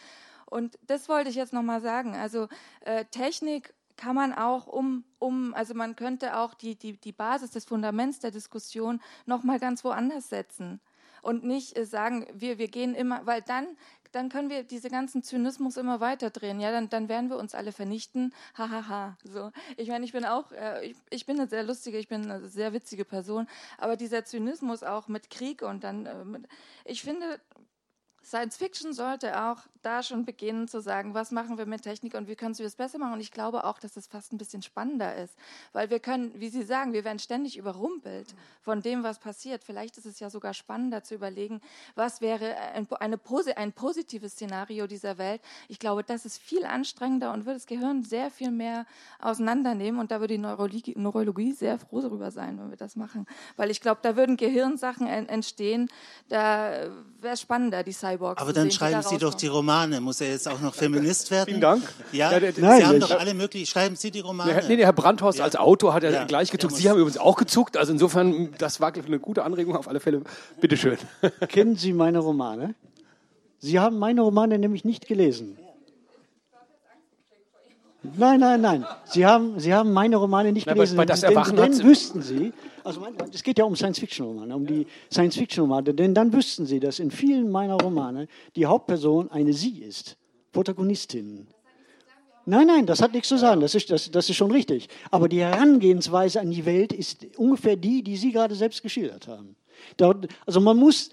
Und das wollte ich jetzt nochmal sagen. Also äh, Technik kann man auch um, um, also man könnte auch die, die, die Basis des Fundaments der Diskussion nochmal ganz woanders setzen und nicht äh, sagen, wir, wir gehen immer, weil dann, dann können wir diese ganzen Zynismus immer weiter drehen. Ja, dann, dann werden wir uns alle vernichten. Hahaha. Ha, ha. So. Ich meine, ich bin auch, äh, ich, ich bin eine sehr lustige, ich bin eine sehr witzige Person, aber dieser Zynismus auch mit Krieg und dann, äh, mit, ich finde, Science Fiction sollte auch da schon beginnen zu sagen, was machen wir mit Technik und wie können wir es besser machen. Und ich glaube auch, dass es fast ein bisschen spannender ist, weil wir können, wie Sie sagen, wir werden ständig überrumpelt von dem, was passiert. Vielleicht ist es ja sogar spannender zu überlegen, was wäre ein, eine, ein positives Szenario dieser Welt. Ich glaube, das ist viel anstrengender und würde das Gehirn sehr viel mehr auseinandernehmen. Und da würde die Neurologie, Neurologie sehr froh darüber sein, wenn wir das machen. Weil ich glaube, da würden Gehirnsachen entstehen, da wäre es spannender, die Cyborgs Aber dann sehen, schreiben Sie doch die Romane. Muss er jetzt auch noch Feminist werden? Vielen Dank. Ja, ja der, Nein, Sie haben doch alle möglichen. Schreiben Sie die Romane. Nee, der Herr Brandhorst ja. als Autor hat er ja, gleich gezuckt. Sie haben übrigens auch gezuckt. Also insofern, das war eine gute Anregung auf alle Fälle. Bitte schön. Kennen Sie meine Romane? Sie haben meine Romane nämlich nicht gelesen. Nein, nein, nein. Sie haben, Sie haben meine Romane nicht Na, gelesen. Bei, das Erwachen denn, denn wüssten Sie, also es geht ja um Science-Fiction-Romane, um die Science-Fiction-Romane, denn dann wüssten Sie, dass in vielen meiner Romane die Hauptperson eine Sie ist, Protagonistin. Nein, nein, das hat nichts zu sagen, das ist, das, das ist schon richtig. Aber die Herangehensweise an die Welt ist ungefähr die, die Sie gerade selbst geschildert haben. Da, also man muss,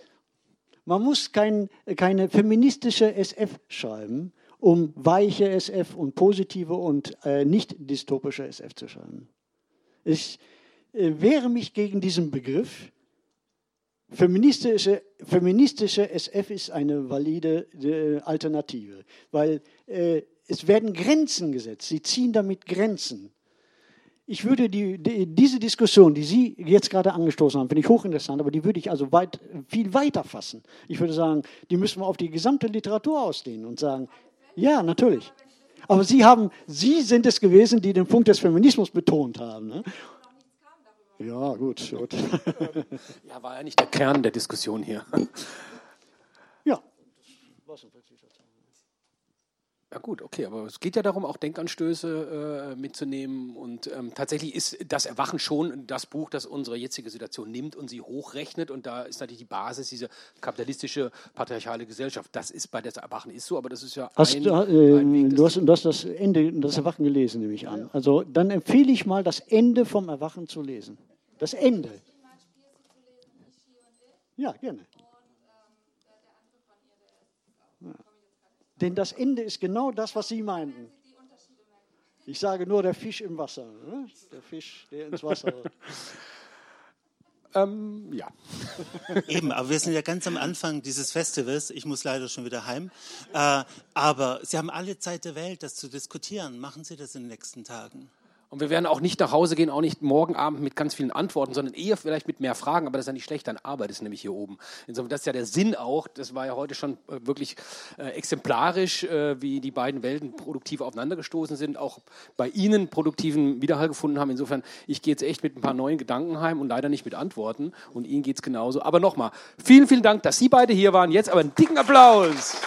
man muss kein, keine feministische SF schreiben, um weiche SF und positive und äh, nicht dystopische SF zu schreiben. Ich äh, wehre mich gegen diesen Begriff. Feministische, feministische SF ist eine valide äh, Alternative, weil äh, es werden Grenzen gesetzt. Sie ziehen damit Grenzen. Ich würde die, die, diese Diskussion, die Sie jetzt gerade angestoßen haben, finde ich hochinteressant, aber die würde ich also weit, viel weiter fassen. Ich würde sagen, die müssen wir auf die gesamte Literatur ausdehnen und sagen, ja, natürlich. Aber Sie, haben, Sie sind es gewesen, die den Punkt des Feminismus betont haben. Ne? Ja, gut, gut. Ja, war ja nicht der Kern der Diskussion hier. Ja. Ja gut, okay, aber es geht ja darum, auch Denkanstöße äh, mitzunehmen. Und ähm, tatsächlich ist das Erwachen schon das Buch, das unsere jetzige Situation nimmt und sie hochrechnet. Und da ist natürlich die Basis diese kapitalistische, patriarchale Gesellschaft. Das ist bei das Erwachen ist so, aber das ist ja hast, ein, äh, ein Weg, du, hast, du hast das Ende, das Erwachen gelesen, nehme ich an. Also dann empfehle ich mal, das Ende vom Erwachen zu lesen. Das Ende. Ja, gerne. Denn das Ende ist genau das, was Sie meinten. Ich sage nur der Fisch im Wasser. Ne? Der Fisch, der ins Wasser. ähm, ja. Eben, aber wir sind ja ganz am Anfang dieses Festivals. Ich muss leider schon wieder heim. Äh, aber Sie haben alle Zeit der Welt, das zu diskutieren. Machen Sie das in den nächsten Tagen. Und wir werden auch nicht nach Hause gehen, auch nicht morgen Abend mit ganz vielen Antworten, sondern eher vielleicht mit mehr Fragen. Aber das ist ja nicht schlecht, dann arbeitest nämlich hier oben. Insofern, das ist ja der Sinn auch. Das war ja heute schon äh, wirklich äh, exemplarisch, äh, wie die beiden Welten produktiv aufeinandergestoßen sind, auch bei Ihnen produktiven Widerhall gefunden haben. Insofern, ich gehe jetzt echt mit ein paar neuen Gedanken heim und leider nicht mit Antworten. Und Ihnen geht es genauso. Aber nochmal, vielen, vielen Dank, dass Sie beide hier waren. Jetzt aber einen dicken Applaus.